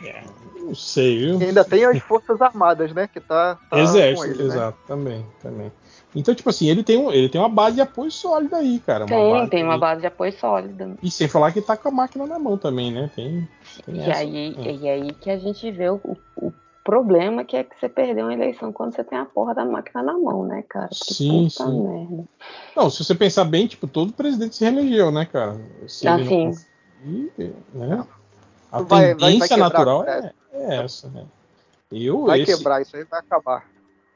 É, não sei, viu? E ainda tem as Forças Armadas, né? Que tá. tá Exército, ele, né? exato, né? também, também. Então, tipo assim, ele tem, um, ele tem uma base de apoio sólida aí, cara. Tem, base, tem uma base de apoio sólida. E sem falar que tá com a máquina na mão também, né? Tem. tem e, essa, aí, é. e aí que a gente vê o, o, problema que é que você perdeu uma eleição quando você tem a porra da máquina na mão, né, cara? Que sim, sim. Merda. Não, se você pensar bem, tipo, todo presidente se reelegeu, né, cara? Se ah, sim. Não... né? A vai, tendência vai, natural é, é, essa, né? Eu, vai esse... quebrar, isso aí vai acabar.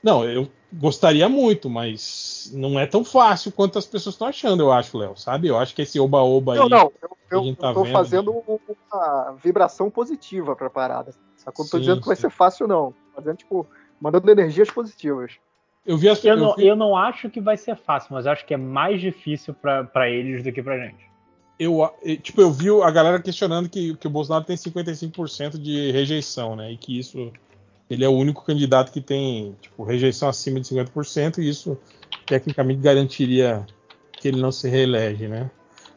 Não, eu gostaria muito, mas não é tão fácil quanto as pessoas estão achando, eu acho, Léo. Sabe? Eu acho que esse oba-oba aí. Não, não, eu, eu, tá tô vendo, fazendo uma vibração positiva pra parada. Só que eu não tô sim, dizendo que sim. vai ser fácil, não. Tô fazendo, tipo, mandando energias positivas. Eu vi as eu, não, eu não acho que vai ser fácil, mas acho que é mais difícil para eles do que pra gente. Eu, tipo, eu vi a galera questionando que, que o Bolsonaro tem 55% de rejeição, né? E que isso ele é o único candidato que tem tipo, rejeição acima de 50%, e isso tecnicamente garantiria que ele não se reelege, né?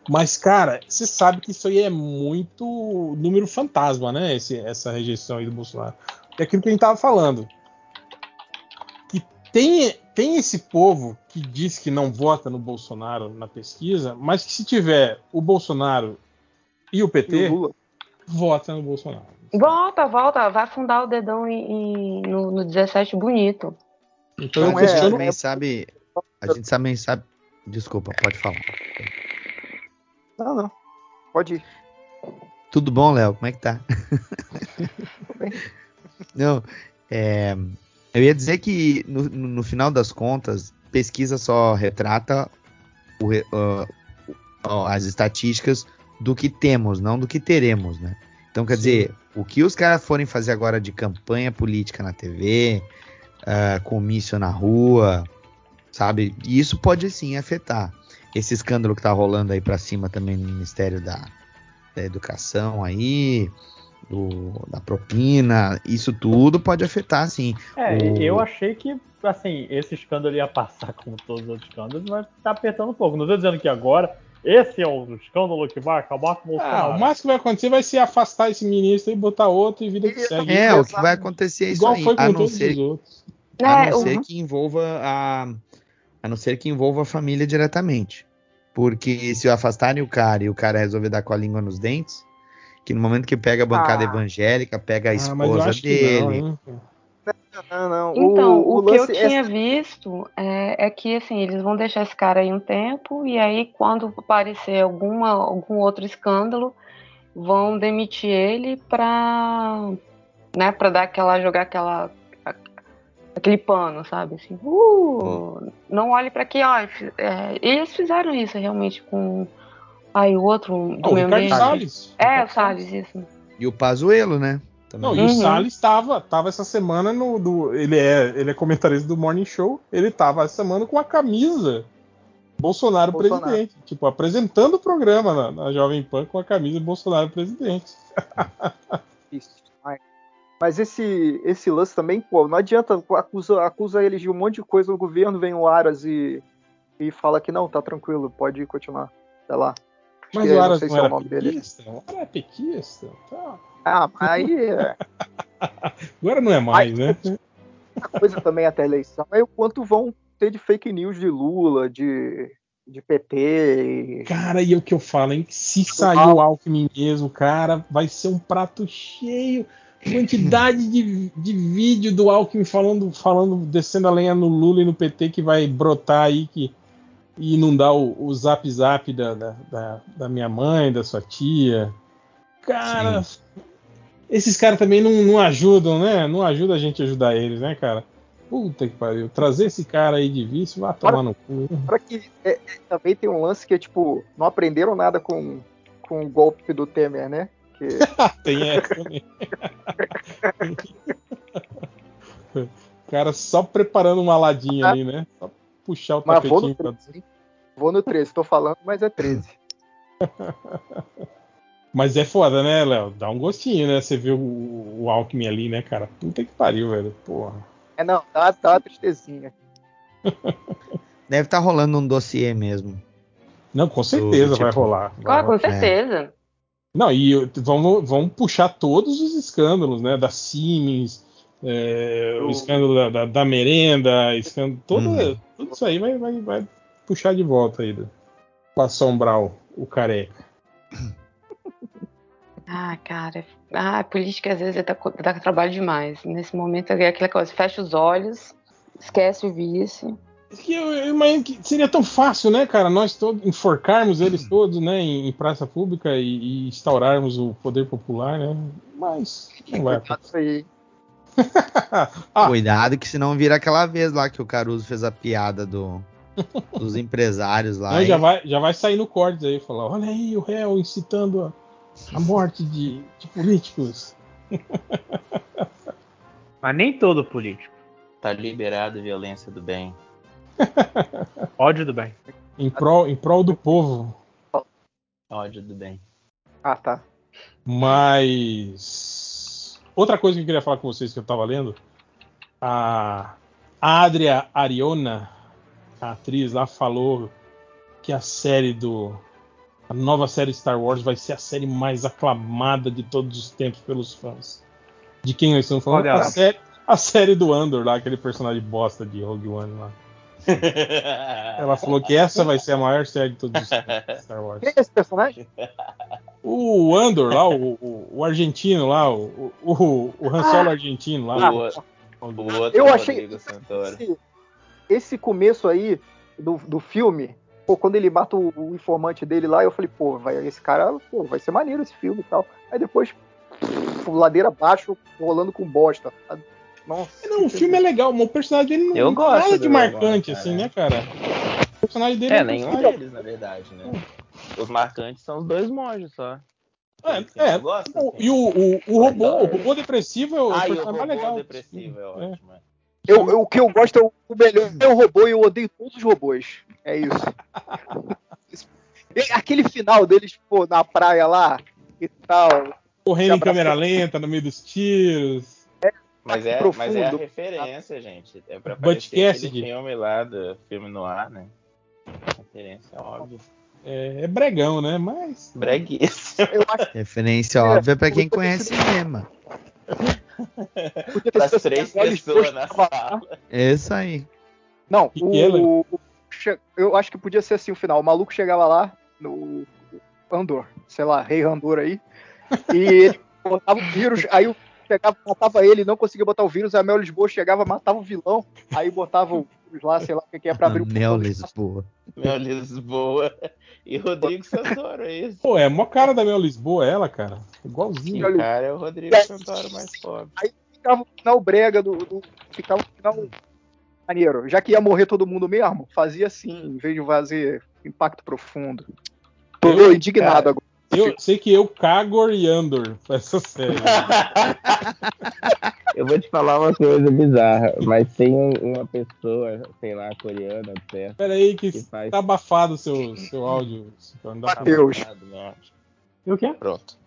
Mas, cara, você sabe que isso aí é muito número fantasma, né? Esse, essa rejeição aí do Bolsonaro. É aquilo que a gente tava falando. Que tem, tem esse povo que diz que não vota no Bolsonaro na pesquisa, mas que se tiver o Bolsonaro e o PT, e o vota no Bolsonaro. Volta, volta, vai fundar o dedão em, no, no 17 bonito. Então, eu questiono... também sabe, a gente também sabe. Desculpa, pode falar. Não, não. Pode ir. Tudo bom, Léo? Como é que tá? Tudo bem. Não, é, eu ia dizer que no, no, final das contas, pesquisa só retrata o, uh, as estatísticas do que temos, não do que teremos, né? Então, quer Sim. dizer, o que os caras forem fazer agora de campanha política na TV, uh, comício na rua, sabe? Isso pode sim afetar. Esse escândalo que tá rolando aí para cima também no Ministério da, da Educação aí, do, da propina, isso tudo pode afetar, sim. É, o... eu achei que, assim, esse escândalo ia passar como todos os outros escândalos, mas tá apertando um pouco. Não tô dizendo que agora esse é o escândalo que vai acabar com o Bolsonaro. Ah, o máximo que vai acontecer vai ser afastar esse ministro e botar outro e vida que segue. É, o que vai acontecer é isso Igual aí, foi com a não ser, os outros. A não é, ser que envolva a a não ser que envolva a família diretamente. Porque se afastarem o cara e o cara resolver dar com a língua nos dentes, que no momento que pega a bancada ah. evangélica, pega a ah, esposa dele. Não, não, não. Então, o, o, o que eu tinha visto é, é, que assim, eles vão deixar esse cara aí um tempo, e aí, quando aparecer alguma, algum outro escândalo, vão demitir ele para né, pra dar aquela, jogar aquela aquele pano, sabe? Assim, uh, não olhe para aqui, ó. É, eles fizeram isso realmente com aí o outro do oh, meu Ricardo Salles. É, o Salles, isso. E o Pazuello, né? Também. Não, e uhum. o Salles estava tava essa semana no do, ele é ele é comentarista do Morning Show, ele estava essa semana com a camisa Bolsonaro, Bolsonaro. presidente, tipo apresentando o programa na, na Jovem Pan com a camisa Bolsonaro presidente. Isso. Mas esse, esse lance também, pô, não adianta, acusa, acusa eles de um monte de coisa, o governo vem o Aras e, e fala que não, tá tranquilo, pode continuar. Sei lá. Mas o Aras não, não é era petista? O Aras é petista? Tá. Ah, mas aí... É... Agora não é mais, aí, né? A coisa também até a eleição é o quanto vão ter de fake news de Lula, de, de PT. Cara, e é o que eu falo, hein? Se sair o Alckmin mesmo, cara, vai ser um prato cheio quantidade de, de vídeo do Alckmin falando, falando, descendo a lenha no Lula e no PT que vai brotar aí que, e inundar o, o zap zap da, da, da, minha mãe, da sua tia. Cara, Sim. esses caras também não, não ajudam, né? Não ajuda a gente a ajudar eles, né, cara? Puta que pariu. Trazer esse cara aí de vício, vai tomar no cu. Para que é, é, também tem um lance que é tipo, não aprenderam nada com, com o golpe do Temer, né? Que... Tem essa também. o cara só preparando uma ladinha ah, ali, né? Só puxar o mas tapetinho vou no 13, pra... Vou no 13, tô falando, mas é 13. mas é foda, né, Léo? Dá um gostinho, né? Você vê o, o Alckmin ali, né, cara? Puta que pariu, velho. Porra. É, não, dá, dá uma tristezinha. Deve estar tá rolando um dossiê mesmo. Não, com certeza do, tipo, vai rolar. Vai ah, com certeza. É. Não, e vamos, vamos puxar todos os escândalos, né? Da Siemens, é, o escândalo da, da, da merenda, escândalo, todo, hum. tudo isso aí vai, vai, vai puxar de volta aí para assombrar o, o careca. Ah, cara, ah, a política às vezes dá, dá trabalho demais. Nesse momento é aquela coisa, fecha os olhos, esquece o vice que eu, eu, imagino que seria tão fácil, né, cara, nós todos enforcarmos eles todos, né, em, em praça pública e, e, instaurarmos o poder popular, né? Mas não vai acontecer. ah. Cuidado que senão vira aquela vez lá que o Caruso fez a piada do dos empresários lá. Não, já, vai, já vai sair no corte aí, falar, olha aí o réu incitando a, a morte de, de políticos. Mas nem todo político. Tá liberado violência do bem. Ódio do bem. Em prol, em prol do povo. Ódio do bem. Ah, tá. Mas. Outra coisa que eu queria falar com vocês que eu tava lendo. A Adria Ariona, a atriz lá, falou que a série do. A nova série Star Wars vai ser a série mais aclamada de todos os tempos pelos fãs. De quem nós estamos falando? A série, a série do Andor lá, aquele personagem bosta de Rogue One lá. Ela falou que essa vai ser a maior série de todos os tempos Star Wars. Quem é esse personagem? O Andor lá, o, o, o argentino lá, o, o, o Han Solo ah, argentino lá. O, o outro eu achei esse, esse, começo aí do, do filme, pô, quando ele mata o, o, informante dele lá, eu falei, pô, vai, esse cara, pô, vai ser maneiro esse filme e tal. Aí depois, pff, ladeira abaixo, rolando com bosta. Nossa. Não, o filme é legal, mas o personagem dele não, eu gosto nada de marcante, assim, né, cara? O personagem dele é, é nenhum deles, na verdade, né? Os marcantes são os dois monges só. É, é. Gosto, assim. e o, o, o robô, o robô depressivo é o ah, personagem mais legal. O depressivo é ótimo. É. Eu, eu, o que eu gosto é o, o melhor é o robô e eu odeio todos os robôs. É isso. Aquele final deles, pô, na praia lá e tal. Correndo em câmera lenta, no meio dos tiros. É, mas, é, mas é a referência, gente. É pra aparecer aquele filme lá do filme no ar, né? Referência, óbvio. É, é bregão, né? Mas. Breguíssimo. Referência óbvia pra quem conhece cinema. Para as três pessoas na sala. É isso aí. Não, o, o, eu acho que podia ser assim o final. O maluco chegava lá no Andor, sei lá, Rei Andor aí, e ele botava o vírus, aí o pegava, matava ele, não conseguia botar o vírus, aí a Mel Lisboa chegava, matava o vilão, aí botava o lá, sei lá o que é pra abrir o Mel Lisboa. Mel Lisboa. E Rodrigo Santoro, é isso? Pô, é mó cara da Mel Lisboa, ela, cara. Igualzinho. O cara é o Rodrigo Santoro mais pobre. Aí ficava o final brega do, do. Ficava o final maneiro. Já que ia morrer todo mundo mesmo, fazia assim, em vez de fazer impacto profundo. Tô indignado agora. Eu sei que eu cago e Andor essa série. eu vou te falar uma coisa bizarra, mas tem uma pessoa, sei lá, coreana, certo? Peraí, que, que faz... tá abafado o seu, seu áudio. Matheus. E o quê? Pronto.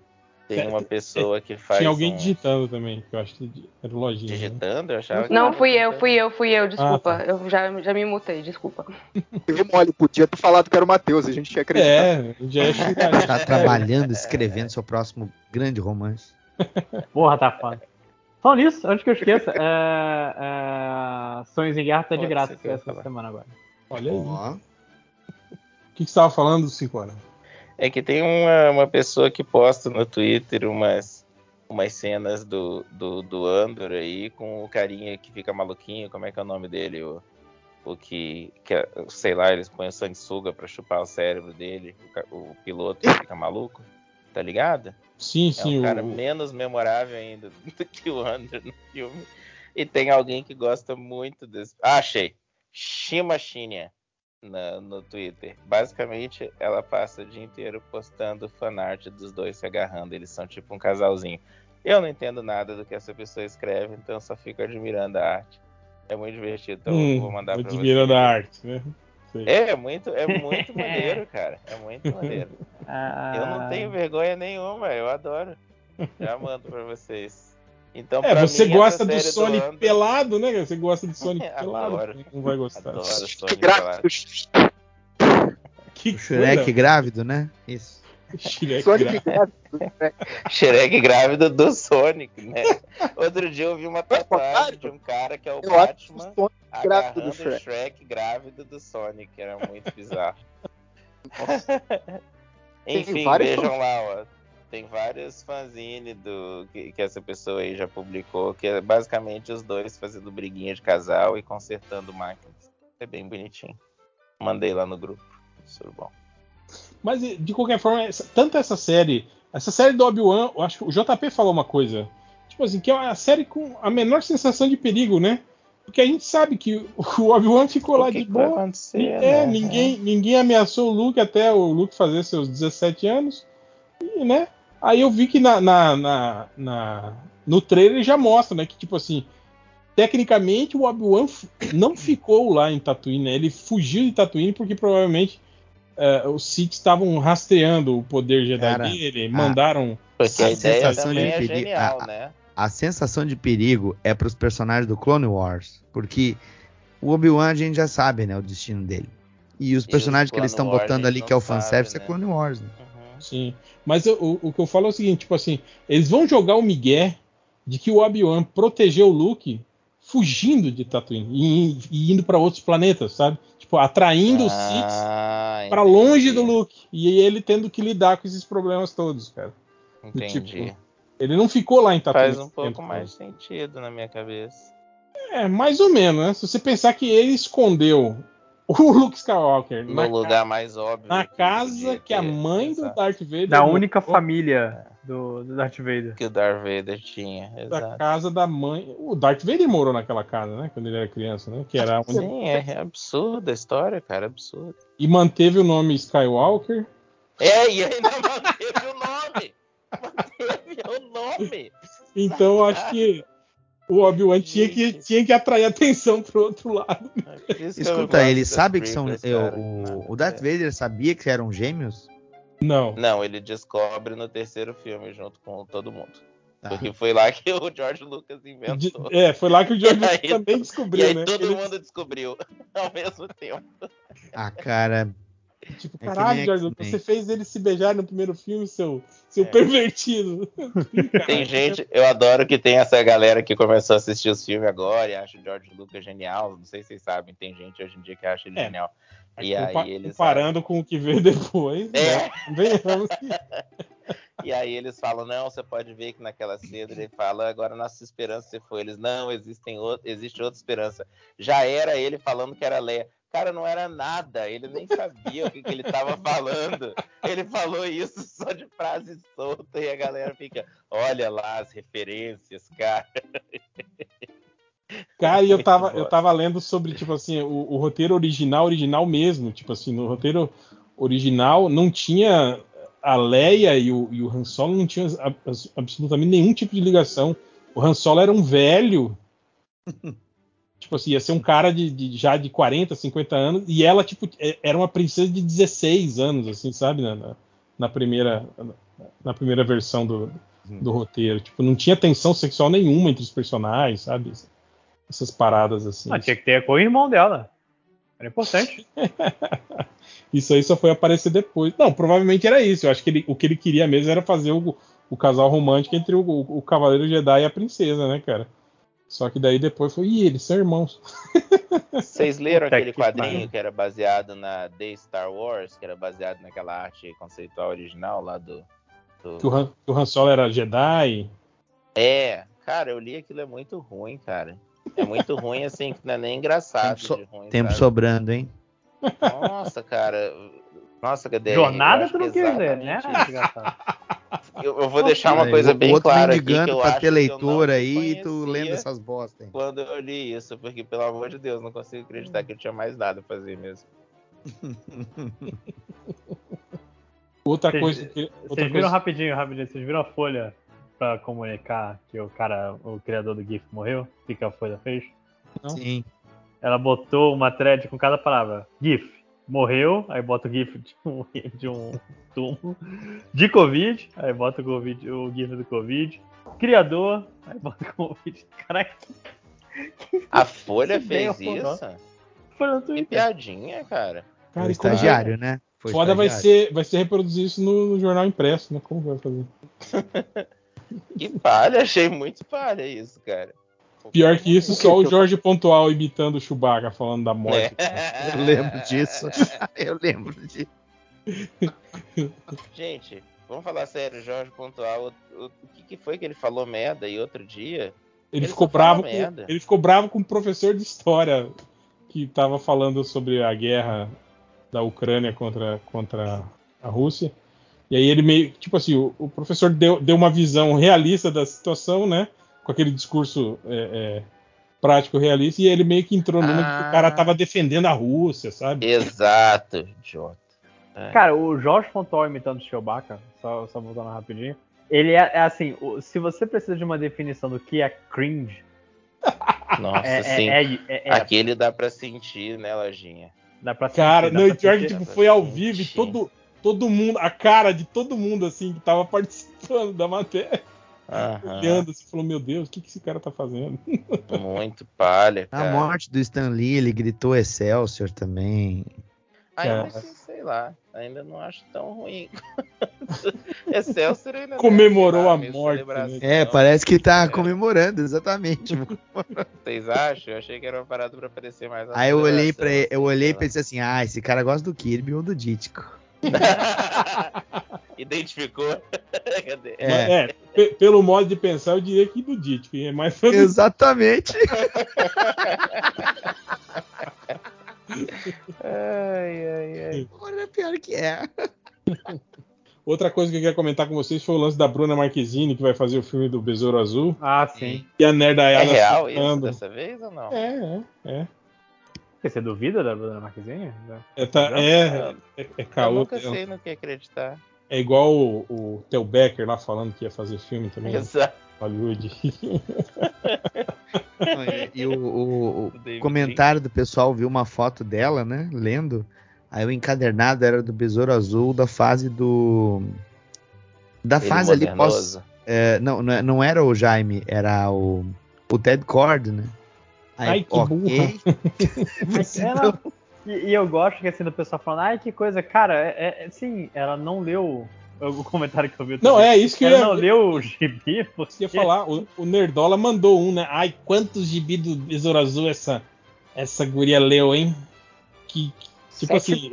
Tem uma pessoa que faz. Tinha alguém um... digitando também, que eu acho que era lojinha. Né? Digitando? Eu achava Não, fui eu, fui eu, fui eu, desculpa. Ah, tá. Eu já, já me mutei, desculpa. Eu mole, podia ter falado que era o Matheus, a gente tinha acreditado. É, já ia xingar. Tá trabalhando, escrevendo seu próximo grande romance. Porra, tá foda. Falando nisso, antes que eu esqueça, é, é, Sonhos em Guerra tá de graça essa semana agora. Olha aí. O que, que você estava falando, 5 horas? É que tem uma, uma pessoa que posta no Twitter umas, umas cenas do, do, do Andor aí com o carinha que fica maluquinho, como é que é o nome dele? O, o que, que sei lá, eles põem sanguessuga pra chupar o cérebro dele, o, o piloto que fica maluco, tá ligado? Sim, sim. É um cara o... menos memorável ainda do que o Andor no filme. E tem alguém que gosta muito desse. Ah, achei! Shima Shinya na, no Twitter. Basicamente, ela passa o dia inteiro postando fanart dos dois se agarrando. Eles são tipo um casalzinho. Eu não entendo nada do que essa pessoa escreve, então só fico admirando a arte. É muito divertido, então hum, vou mandar pra admirando a arte, né? É, é muito, é muito maneiro, cara. É muito maneiro. Ah. Eu não tenho vergonha nenhuma, eu adoro. Já mando pra vocês. Então, é, você mim, gosta do Sonic do pelado, né? Você gosta de Sonic pelado. Não vai gostar. Adoro Sonic pelado. Que Shrek grávido, né? Isso. Shrek Sonic grávido. Shrek grávido do Sonic, né? Outro dia eu vi uma tatuagem de um cara que é o eu Batman agarrando o Shrek. Shrek grávido do Sonic. Era muito bizarro. Enfim, vejam lá, ó tem vários fanzine do que, que, essa pessoa aí já publicou, que é basicamente os dois fazendo briguinha de casal e consertando máquinas. É bem bonitinho. Mandei lá no grupo. Isso bom. Mas de qualquer forma, essa, tanto essa série, essa série do Obi-Wan, eu acho que o JP falou uma coisa, tipo assim, que é uma série com a menor sensação de perigo, né? Porque a gente sabe que o Obi-Wan ficou o lá de boa. É, né? ninguém, ninguém ameaçou o Luke até o Luke fazer seus 17 anos. E, né? Aí eu vi que na, na, na, na no trailer já mostra, né? Que tipo assim, tecnicamente o Obi-Wan não ficou lá em Tatooine, né? Ele fugiu de Tatooine porque provavelmente uh, os Sith estavam rastreando o poder Jedi Cara, dele, mandaram. Porque a, a ideia também é genial, a, né? A sensação de perigo é para os personagens do Clone Wars, porque o Obi-Wan a gente já sabe, né, o destino dele. E os personagens que eles estão botando ali, que é o fanservice, é né? é Clone Wars. Né? Sim. Mas o, o, que eu falo é o seguinte, tipo assim, eles vão jogar o Miguel de que o Obi-Wan protegeu o Luke fugindo de Tatooine e, e indo para outros planetas, sabe? Tipo, atraindo ah, os Sith para longe do Luke e ele tendo que lidar com esses problemas todos, cara. Entendi. Tipo, ele não ficou lá em Tatooine. Faz um pouco mais sentido na minha cabeça. É, mais ou menos, né? Se você pensar que ele escondeu o Luke Skywalker no lugar mais óbvio. Na casa que a mãe do Darth Vader. Da única família do, do, Darth Vader. Que o Darth Vader tinha. Exato. Da casa da mãe. O Darth Vader morou naquela casa, né? Quando ele era criança, né? Que era Sim, onde... é, é absurda a história, cara. Absurda. E manteve o nome Skywalker. É, e ainda manteve o nome. Manteve o nome. Então acho que o Obi-Wan tinha que, tinha que atrair atenção pro outro lado. É Escuta, ele sabe que são. Eu, o, o Darth é. Vader sabia que eram gêmeos? Não. Não, ele descobre no terceiro filme junto com todo mundo. Ah. Porque foi lá que o George Lucas inventou. É, foi lá que o George Lucas também descobriu, e aí né? Todo ele... mundo descobriu ao mesmo tempo. Ah, cara, Tipo, é caralho, Jordan, você fez ele se beijar no primeiro filme, seu, seu é. pervertido. tem gente, eu adoro que tem essa galera que começou a assistir os filmes agora e acha o George Lucas genial. Não sei se vocês sabem, tem gente hoje em dia que acha ele é. genial. E aí eles. Comparando com o que veio depois, né? E aí eles falam, não, você pode ver que naquela cena ele fala, agora nossa esperança se foi. Eles, não, existem outro, existe outra esperança. Já era ele falando que era Leia cara não era nada, ele nem sabia o que, que ele estava falando. Ele falou isso só de frase solta e a galera fica, olha lá as referências, cara. Cara, e eu tava, eu tava lendo sobre, tipo assim, o, o, roteiro original, original mesmo. Tipo assim, no roteiro original não tinha. A Leia e o, e o Han Solo não tinham absolutamente nenhum tipo de ligação. O Han Solo era um velho Tipo assim, ia ser um cara de, de, já de 40, 50 anos, e ela, tipo, é, era uma princesa de 16 anos, assim, sabe? Na, na primeira, na primeira versão do, do roteiro. Tipo, não tinha tensão sexual nenhuma entre os personagens, sabe? Essas paradas assim. Ah, tinha que ter com o irmão dela. Era importante. isso aí só foi aparecer depois. Não, provavelmente era isso. Eu acho que ele, o que ele queria mesmo era fazer o, o casal romântico entre o, o, o Cavaleiro Jedi e a princesa, né, cara? Só que daí depois foi, ih, eles são irmãos. Vocês leram aquele quadrinho que era baseado na The Star Wars, que era baseado naquela arte conceitual original lá do. do... Que, o Han, que o Han Solo era Jedi? É, cara, eu li aquilo, é muito ruim, cara. É muito ruim, assim, que não é nem engraçado. Tempo, so... ruim, tempo sobrando, hein? Nossa, cara. Nossa, cadê? Jornada tu não quer ler, né? Eu, eu, vou deixar uma coisa bem clara aqui que eu pra acho ter leitor aí e tu lendo essas bostas. Quando eu li isso, porque pelo amor de Deus, não consigo acreditar que eu tinha mais nada a fazer mesmo. outra cês, coisa que. Vocês viram rapidinho, rapidinho, vocês viram a folha pra comunicar que o cara, o criador do GIF morreu? O que a folha fez? Não? Sim. Ela botou uma thread com cada palavra. GIF morreu, aí bota o GIF de um, de um túmulo. De Covid, aí bota o, COVID, o GIF do Covid. Criador, aí bota o Covid. Caraca. A Folha fez isso? Foi no Twitter. Que piadinha, cara. Cara, estagiário, né? Foi Foda estagiário. vai ser, vai ser reproduzir isso no, no jornal impresso, né? Como vai fazer? que palha, achei muito palha isso, cara. Pior que isso, só o Jorge Pontual imitando o Chewbacca falando da morte. É. Eu lembro disso. Eu lembro disso. Gente, vamos falar sério, Jorge Pontual. O, o, que, que, foi que ele falou merda aí outro dia? Ele, ele ficou bravo com, ele ficou bravo com um professor de história que estava falando sobre a guerra da Ucrânia contra, contra a Rússia. E aí ele meio, tipo assim, o, o professor deu, deu uma visão realista da situação, né? Com aquele discurso é, é, prático realista, e ele meio que entrou ah. que o cara tava defendendo a Rússia, sabe? Exato, idiota. É. Cara, o Jorge Fontoy imitando o Chewbacca, só, só voltando rapidinho, ele é, é, assim, se você precisa de uma definição do que é cringe... Nossa, é, é sim. É, Aquele dá pra sentir, né, Lojinha? Dá pra sentir. Cara, não, e pior que tipo, foi ao vivo e todo, todo mundo, a cara de todo mundo, assim, que tava participando da matéria. Uhum. Olhando assim, falou: Meu Deus, o que, que esse cara tá fazendo? Muito palha. Cara. A morte do Stan Lee, ele gritou Excelsior também. Ainda que, sei lá, ainda não acho tão ruim. Excelsior ainda comemorou a morte. Né? É, parece que tá é. comemorando, exatamente. Vocês acham? Eu achei que era uma parada pra parecer mais. Aí eu olhei para eu olhei e pensei assim, ah, esse cara gosta do Kirby ou do Dítico. Identificou? é. é pelo modo de pensar, eu diria que do Dítico. É mais Exatamente. ai, ai, ai. Olha, é pior que é. Outra coisa que eu queria comentar com vocês foi o lance da Bruna Marquezine, que vai fazer o filme do Besouro Azul. Ah, sim. E a Nerdaiada. É real isso dessa vez ou não? É, é, é. Você duvida da Bruna Marquezine? É, tá, é, é, é caô. Eu nunca sei no que acreditar. É igual o, o Theo Becker lá falando que ia fazer filme também. Exato. Hollywood. e o, o, o comentário do pessoal viu uma foto dela, né? Lendo. Aí o encadernado era do Besouro Azul da fase do. Da Ele fase ali pós. É, não, não era o Jaime, era o, o Ted Cord, né? Aí, Ai, que okay. burra. e, e, eu gosto que assim, do pessoal falando, ai, que coisa, cara, é, é, sim, ela não leu o comentário que eu vi. Não, é isso que ela eu ia... não leu o gibi. Porque... ia falar, o, o, Nerdola mandou um, né? Ai, quantos gibi do Besouro Azul essa, essa guria leu, hein? Que, tipo assim.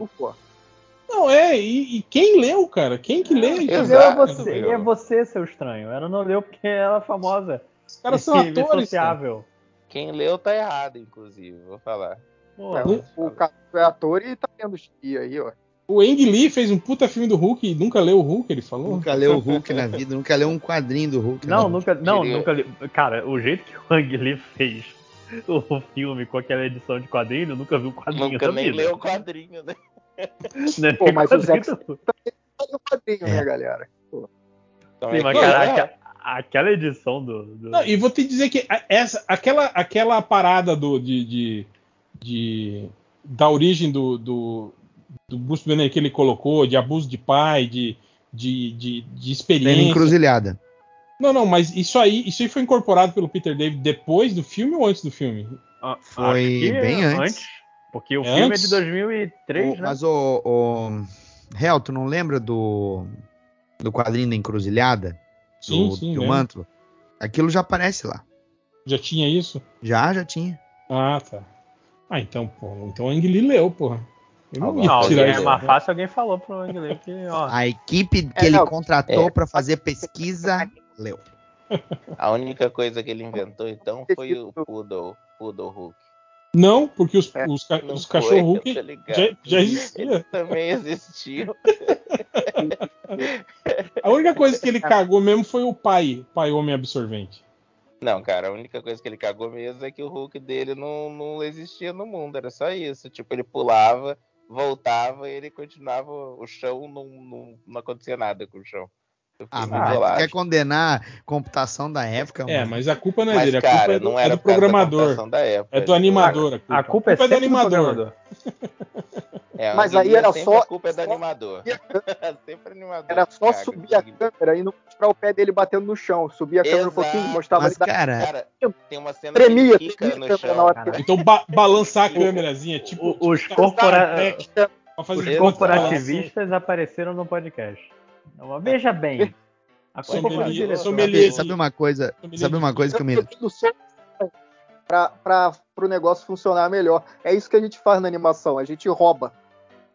Não, é, e, e, quem leu, cara? Quem que lê? Quem leu é você, é você, seu estranho. Ela não leu porque ela é famosa. Os caras são atores. Quem leu tá errado, inclusive, vou falar. Pô, é, o, o cara é ator e tá vendo os aí, ó. O Ang Lee fez um puta filme do Hulk e nunca leu o Hulk, ele falou? Nunca leu o Hulk na vida, nunca leu um quadrinho do Hulk. Não, nunca, não, nunca li. Cara, o jeito que o Ang Lee fez o filme com aquela edição de quadrinho, nunca viu o quadrinho. Nunca nem vida. leu o quadrinho, né? Pô, mas o Zack também o quadrinho, né, é. né, galera? Pô. Sim, mas caraca, aquela edição do. do... Não, e vou te dizer que essa, aquela, aquela parada do, de, de, de da origem do, do, do Bruce Banner que ele colocou, de abuso de pai, de, de, de, de experiência. Tem encruzilhada. Não, não, mas isso aí, isso aí foi incorporado pelo Peter David depois do filme ou antes do filme? Ah, foi bem antes. antes. Porque o é filme antes? é de 2003, o, né? Mas o, o Real, tu não lembra do do quadrinho da encruzilhada? Sim, do, sim, do manto? Aquilo já aparece lá. Já tinha isso? Já, já tinha. Ah, tá. Ah, então, pô, então o Ang Lee leu, porra. Não, não é mais fácil alguém falou pro Ang Lee que, ó. A equipe que é, ele não, contratou é. para fazer pesquisa leu. A única coisa que ele inventou então foi o Poodle, Poodle Hulk. Não, porque os, é, os, os cachorro Hulk já, já existiam. também existiam. a única coisa que ele cagou mesmo foi o pai, pai homem absorvente. Não, cara, a única coisa que ele cagou mesmo é que o Hulk dele não, não existia no mundo, era só isso. Tipo, ele pulava, voltava e ele continuava, o chão não, não, não acontecia nada com o chão. Ah, mas quer condenar computação da época, É, mas a culpa não é mas, dele, a cara, culpa é do, não era é do programador. Época, é do animador. A culpa, a culpa, a culpa é, é do animador. É, mas aí era só. A culpa é do animador. sempre animador. Era só subir a câmera e não mostrar o pé dele batendo no chão. Subir a Exato. câmera um pouquinho, mostrava mas, cara, cara, tem uma cena tremia, que tremia no chão. Então ba balançar a câmerazinha, tipo. O, os, corpora... os corporativistas apareceram no podcast. Então, veja bem. A sommelier, sommelier, sabe uma coisa? Sabe uma coisa que eu me para o negócio funcionar melhor. É isso que a gente faz na animação, a gente rouba.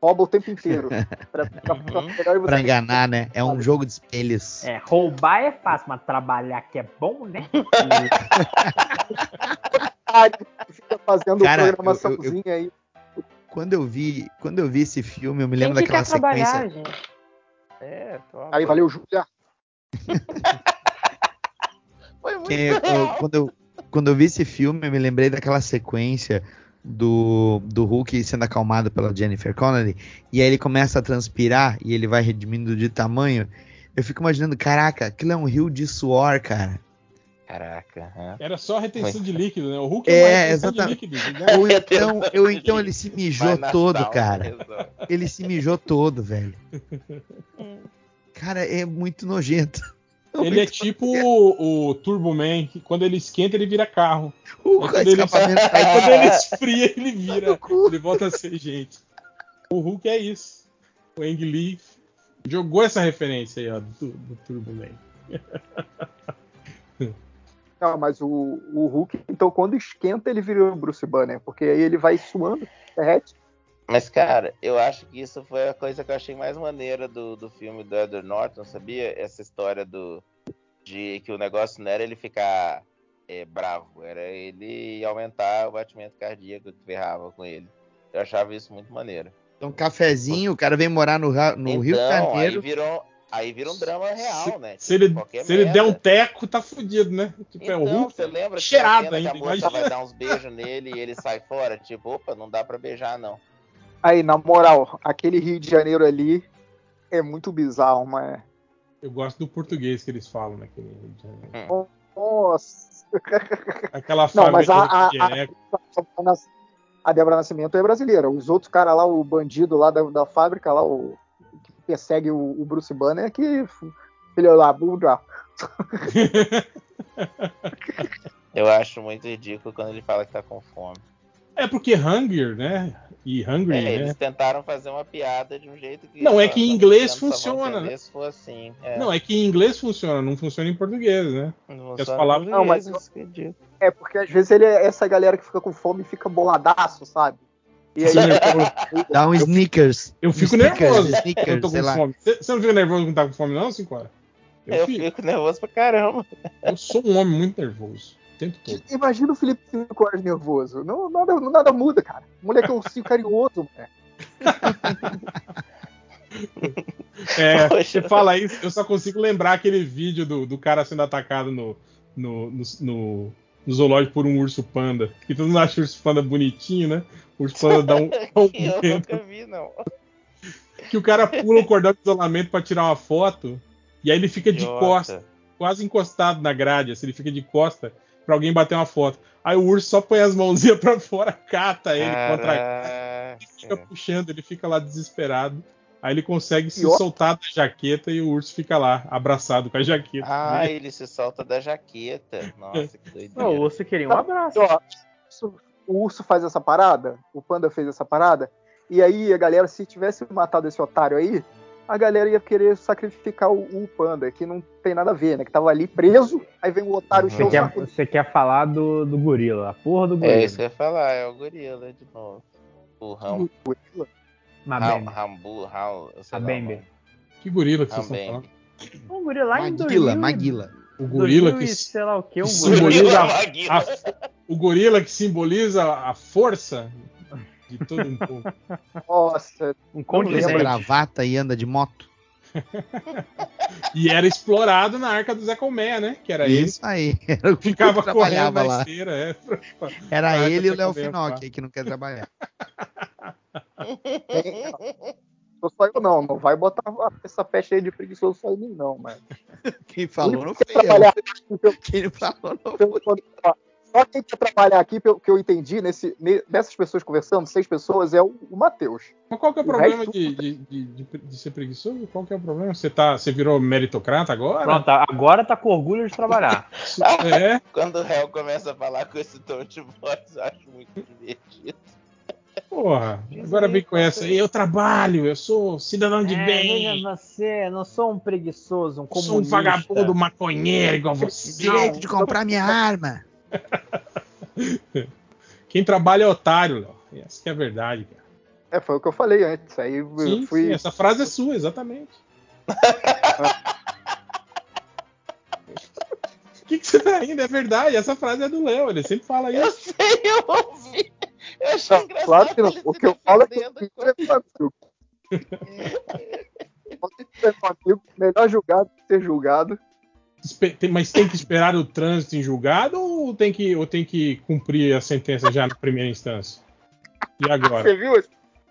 Rouba o tempo inteiro. Para uhum. enganar, né? É um jogo de espelhos. É, roubar é fácil, mas trabalhar que é bom, né? Fica fazendo Cara, programaçãozinha eu, eu, aí. Quando eu vi, quando eu vi esse filme, eu me lembro daquela sequência. Gente? É, Aí valeu, Júlia. Foi muito eu, quando, eu, quando eu vi esse filme, eu me lembrei daquela sequência do, do Hulk sendo acalmado pela Jennifer Connelly, e aí ele começa a transpirar e ele vai redimindo de tamanho. Eu fico imaginando, caraca, aquilo é um rio de suor, cara. Caraca. É. Era só retenção Foi. de líquido, né? O Hulk é, é exatamente. Líquido, né? Ou então, eu, então ele se mijou todo, cara. Ele se mijou todo, velho. Cara, é muito nojento. Ele é tipo o, o, Turbo Man, que quando ele esquenta, ele vira carro. Uh, quando, ele, aí, quando ele esfria, ele vira. Ele volta a ser gente. O Hulk é isso. O Ang Lee jogou essa referência aí, ó, do, do Turbo Man. Não, mas o, o Hulk, então, quando esquenta, ele vira o Bruce Banner, porque aí ele vai suando, derrete. Mas, cara, eu acho que isso foi a coisa que eu achei mais maneira do, do filme do Edward Norton, sabia? Essa história do de que o negócio não era ele ficar é, bravo, era ele aumentar o batimento cardíaco que ferrava com ele. Eu achava isso muito maneiro. Então, cafezinho, o cara vem morar no, no então, Rio de Janeiro. Aí virou, aí vira um drama real, se, né? Se, ele, se ele der um teco, tá fudido, né? Tipo, então, é o então, Hulk, você lembra cheirado ainda, que a moça vai dar uns beijos nele e ele sai fora? Tipo, opa, não dá pra beijar, não. Aí, na moral, aquele Rio de Janeiro ali é muito bizarro, mas. Eu gosto do português que eles falam naquele Rio de Janeiro. Hum. Nossa! Aquela fábrica Não, mas a, a, a, a Débora Nascimento é brasileira. Os outros caras lá, o bandido lá da, da fábrica, lá, o persegue o, o Bruce Banner, é que. Filho lá, Buda. Eu acho muito ridículo quando ele fala que tá com fome. É porque Hunger, né? E Hungry, é, né? Eles tentaram fazer uma piada de um jeito que. Não, é que em inglês funciona, né? Se assim, é. Não, é que em inglês funciona, não funciona em português, né? Não as palavras... não, mas é porque às vezes ele é essa galera que fica com fome e fica boladaço, sabe? E aí dá um sneakers. Eu fico sneakers, nervoso. Sneakers, eu tô com fome. Você não fica nervoso quando tá com fome, não, Cinco Eu, eu fico. fico nervoso pra caramba. Eu sou um homem muito nervoso tempo todo. Imagina o Felipe 5 horas nervoso. Não, nada, nada muda, cara. O moleque é um cio carinhoso, é. é, você fala isso, eu só consigo lembrar aquele vídeo do, do cara sendo atacado no, no, no, no, no zoológico por um urso panda. Que todo mundo acha o urso panda bonitinho, né? O urso panda dá um. um eu nunca vi, não. Que o cara pula o cordão de isolamento para tirar uma foto. E aí ele fica de costa, quase encostado na grade, assim, ele fica de costa pra alguém bater uma foto. Aí o urso só põe as mãozinhas pra fora, cata ele Caraca. contra a fica puxando, ele fica lá desesperado. Aí ele consegue se soltar da jaqueta e o urso fica lá, abraçado com a jaqueta. Ah, né? ele se solta da jaqueta. Nossa, que doideira. Não, o urso queria um abraço. o urso faz essa parada, o panda fez essa parada, e aí a galera, se tivesse matado esse otário aí, a galera ia querer sacrificar o, o, panda, que não tem nada a ver, né? Que tava ali preso, aí vem o otário você quer, Você quer falar do, do gorila, a porra do gorila. É isso que eu ia falar, é o gorila de novo. O Ram... Gorila? Rambu, Ram... Bembe. Que gorila que vocês estão falando? Um gorila lá em Maguila, Maguila. O gorila que, sei lá o que, um simboliza a, a, o gorila que simboliza a força de todo um pouco. Nossa, um conde de gravata e anda de moto. e era explorado na arca do Zé Colmeia, né? Que era Isso ele. aí. Era o que ficava correndo lá. na esteira. É, pra, pra, era ele e o Léo Finocchi que não quer trabalhar. Não só eu não, não vai botar essa peste aí de preguiçoso só em mim não, mas... Quem falou não foi eu. Quem falou não foi só quem quer trabalhar aqui, pelo que eu entendi, nesse, nessas pessoas conversando, seis pessoas, é o, o Matheus. Mas qual que é o, o problema de, de, de, de, ser preguiçoso? Qual que é o problema? Você, tá, você virou meritocrata agora? Pronto, agora tá com orgulho de trabalhar. é. Quando o réu começa a falar com esse tom de voz, eu acho muito divertido. Porra, agora vem com essa aí. Eu trabalho, eu sou cidadão de é, bem. você, eu não sou um preguiçoso, um comunista. Sou um vagabundo maconheiro igual você. Direito de comprar minha arma. Quem trabalha é otário, Léo. Essa que é a verdade, cara. É, foi o que eu falei antes. Aí sim, fui... sim, essa frase é sua, exatamente. O que, que você tá rindo? É verdade, essa frase é do Léo, ele sempre fala isso. Eu sei, eu ouvi. Eu achei não, engraçado. Claro que não. O que eu falo é que eu amigo. Melhor julgado que ser julgado. Mas tem que esperar o trânsito em julgado ou tem que, ou tem que cumprir a sentença já na primeira instância? E agora? Você viu?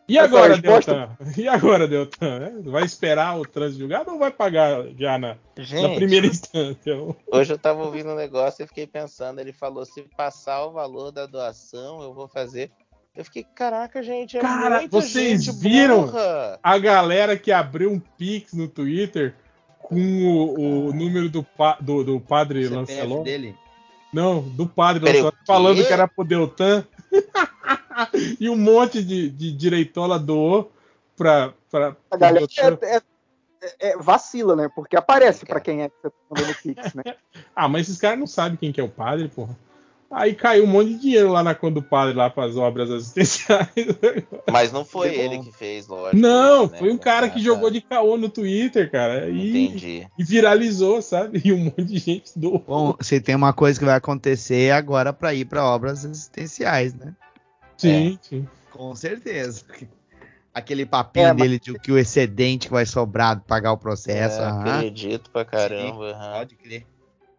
E agora, Deltan? E agora, Deltan? Vai esperar o trânsito julgado ou vai pagar já na, Gente, na primeira instância? Hoje eu tava ouvindo um negócio e fiquei pensando, ele falou, se passar o valor da doação, eu vou fazer. Eu fiquei, caraca, gente, é Cara, vocês viram burra. a galera que abriu um Pix no Twitter com o, o número do, pa, do, do padre o Lancelot. dele? Não, do padre Lancelot, falando que era pro Deltan. e um monte de, de direitola doou pra. pra a galera é, é, é, vacila, né? Porque aparece para quem é que você tá mandando Pix, né? ah, mas esses caras não sabem quem que é o padre, porra. Aí caiu um monte de dinheiro lá na conta do padre lá para as obras assistenciais. Mas não foi ele que fez, lógico. Não, né? foi um cara que jogou de caô no Twitter, cara. E, Entendi. E viralizou, sabe? E um monte de gente doou. Bom, se tem uma coisa que vai acontecer agora para ir para obras assistenciais, né? Sim, é. sim. Com certeza. Aquele papinho é, dele de que o excedente vai sobrar para pagar o processo. É, acredito pra caramba. Sim, pode crer.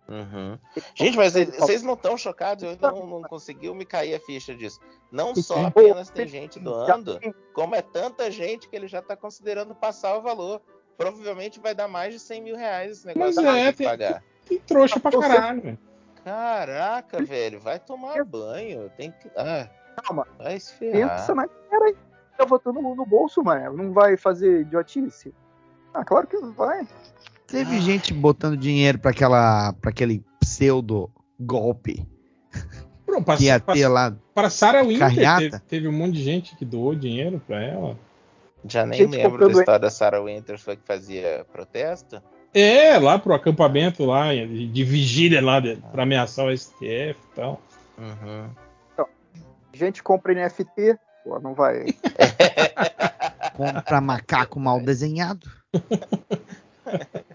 Uhum. Gente, mas vocês não estão chocados? Eu ainda não, não conseguiu me cair a ficha disso. Não só apenas tem gente doando, como é tanta gente que ele já está considerando passar o valor. Provavelmente vai dar mais de 100 mil reais esse negócio mas é, tem, pagar. Tem, tem trouxa pra caralho, velho. Caraca, velho, vai tomar banho. Tem que. Ah, Calma. Vai se ferrar. Pensa na cara tá botando no bolso, mano. Não vai fazer idiotice. Ah, claro que vai. Teve ah. gente botando dinheiro para aquela, para aquele pseudo golpe. Pra, que ia ter lá. Para Sarah Winter teve, teve, um monte de gente que doou dinheiro para ela. Já nem gente lembro da história da Sarah Winter, foi que fazia protesto. É, lá pro acampamento lá de vigília lá para ameaçar o STF e tal. Uhum. Então, gente compra NFT, pô, não vai. compra macaco mal desenhado.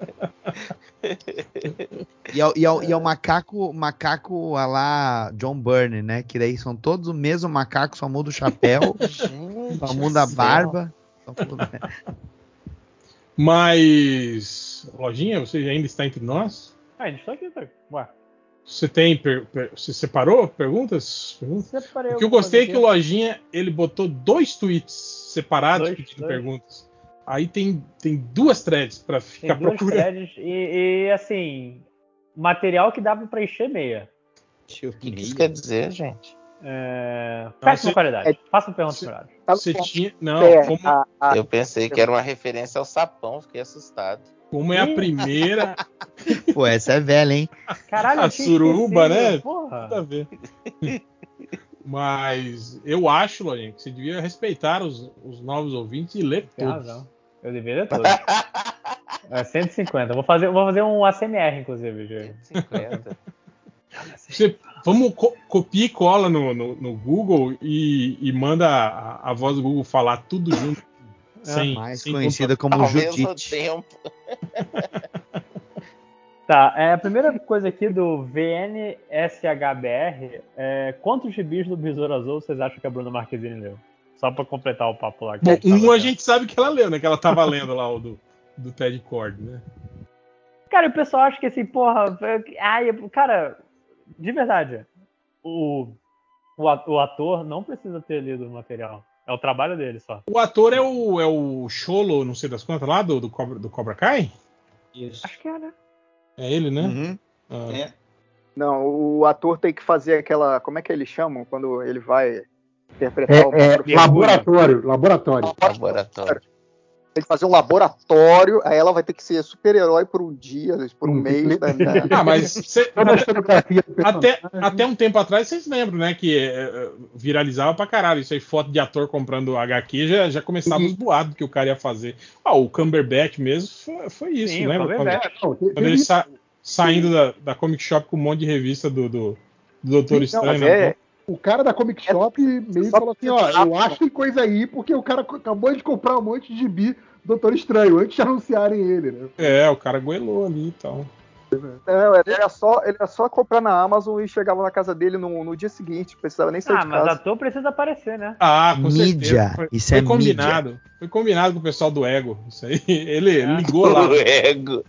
e, é, e, é, e é o macaco, macaco lá John Byrne, né? Que daí são todos o mesmo macaco, só muda o chapéu, Gente só muda a barba. Mas, Lojinha, você ainda está entre nós? Ah, a gente está aqui, tá? Ué. Você tem. Per, per, você separou perguntas? perguntas? Separei o que eu gostei é que o Lojinha ele botou dois tweets separados dois, pedindo dois. perguntas. Aí tem, tem duas threads para ficar tem duas procurando. Threads e, e, assim, material que dá para preencher meia. O que isso quer dizer, gente? É... Péssima você, qualidade. É, Faça uma pergunta melhor. Você tinha. Não, é, como... a, a, eu pensei que era uma referência ao sapão, fiquei assustado. Como é a primeira. Pô, essa é velha, hein? Caralho, a suruba, né? Porra. Tudo a ver. Mas eu acho, Lorinha, que você devia respeitar os, os novos ouvintes e ler todos. Razão. Eu deveria ler todos. é 150. Vou fazer, vou fazer um ACMR, inclusive. 150. Você, vamos co copia e cola no, no, no Google e, e manda a, a, voz do Google falar tudo junto. É, sem, mais sem conhecida como Ao Judite. Mesmo tempo. Tá, é, a primeira coisa aqui do VNSHBR é quantos gibis do Besouro Azul vocês acham que a Bruna Marquezine leu? Só pra completar o papo lá. Bom, um a gente sabe que ela leu, né? Que ela tava lendo lá o do, do Ted Cord, né? Cara, o pessoal acha que assim, porra. Ai, cara, de verdade, o, o ator não precisa ter lido o material. É o trabalho dele só. O ator é o, é o Cholo, não sei das quantas, lá do, do, Cobra, do Cobra Kai? Isso. Acho que é, né? É ele, né? Uhum. Ah. É. Não, o ator tem que fazer aquela. Como é que eles chamam quando ele vai interpretar é, o. É, laboratório, laboratório. Laboratório. Tem que fazer um laboratório, aí ela vai ter que ser super-herói por um dia, por um hum, mês. Né? Ah, mas cê, até, até um tempo atrás vocês lembram, né? Que é, viralizava pra caralho. Isso aí, foto de ator comprando HQ, já, já começava uhum. os boatos que o cara ia fazer. Ah, o Cumberbatch mesmo foi, foi isso, Sim, lembra? Quando, quando ele sa, saindo da, da Comic Shop com um monte de revista do, do, do Doutor Estranho. Não, é, o cara da Comic é Shop meio falou assim, ó, eu acho que coisa aí, porque o cara acabou de comprar um monte de gibi Doutor Estranho, antes de anunciarem ele, né? É, o cara goelou ali e tal. Não, ele era, só, ele era só comprar na Amazon e chegava na casa dele no, no dia seguinte, precisava nem sair ah, de casa. Ah, mas ator precisa aparecer, né? Ah, com mídia. Foi, isso foi é combinado. Mídia. Foi combinado com o pessoal do Ego. Isso aí. Ele é. ligou lá. Do Ego.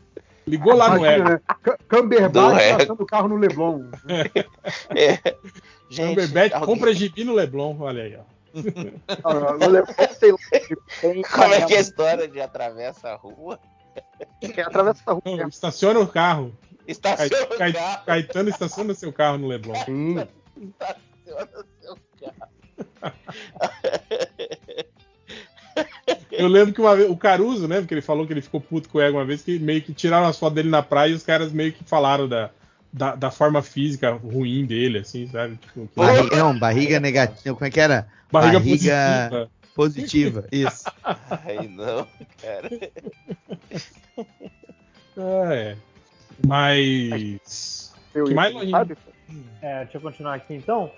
Ligou lá no Ego. Né? Camberbatch passando o carro no Leblon. é. Gente, Camberbatch alguém... compra gibi no Leblon, olha aí, ó. Como é que é a história de atravessa a rua? É, atravessa a rua. Não, estaciona o carro. Estaciona o carro. Caetano estaciona seu carro no Leblon. Hum. Estaciona seu carro. Eu lembro que uma vez, o Caruso, né? Porque ele falou que ele ficou puto com o Ego uma vez, que meio que tiraram as fotos dele na praia e os caras meio que falaram da, da, da forma física ruim dele, assim, sabe? Tipo, barriga, não, barriga negativa. Como é que era? Barriga, barriga positiva. Positiva, isso. Ai, não, cara. É. Mas. Eu que mais? É, deixa eu continuar aqui então.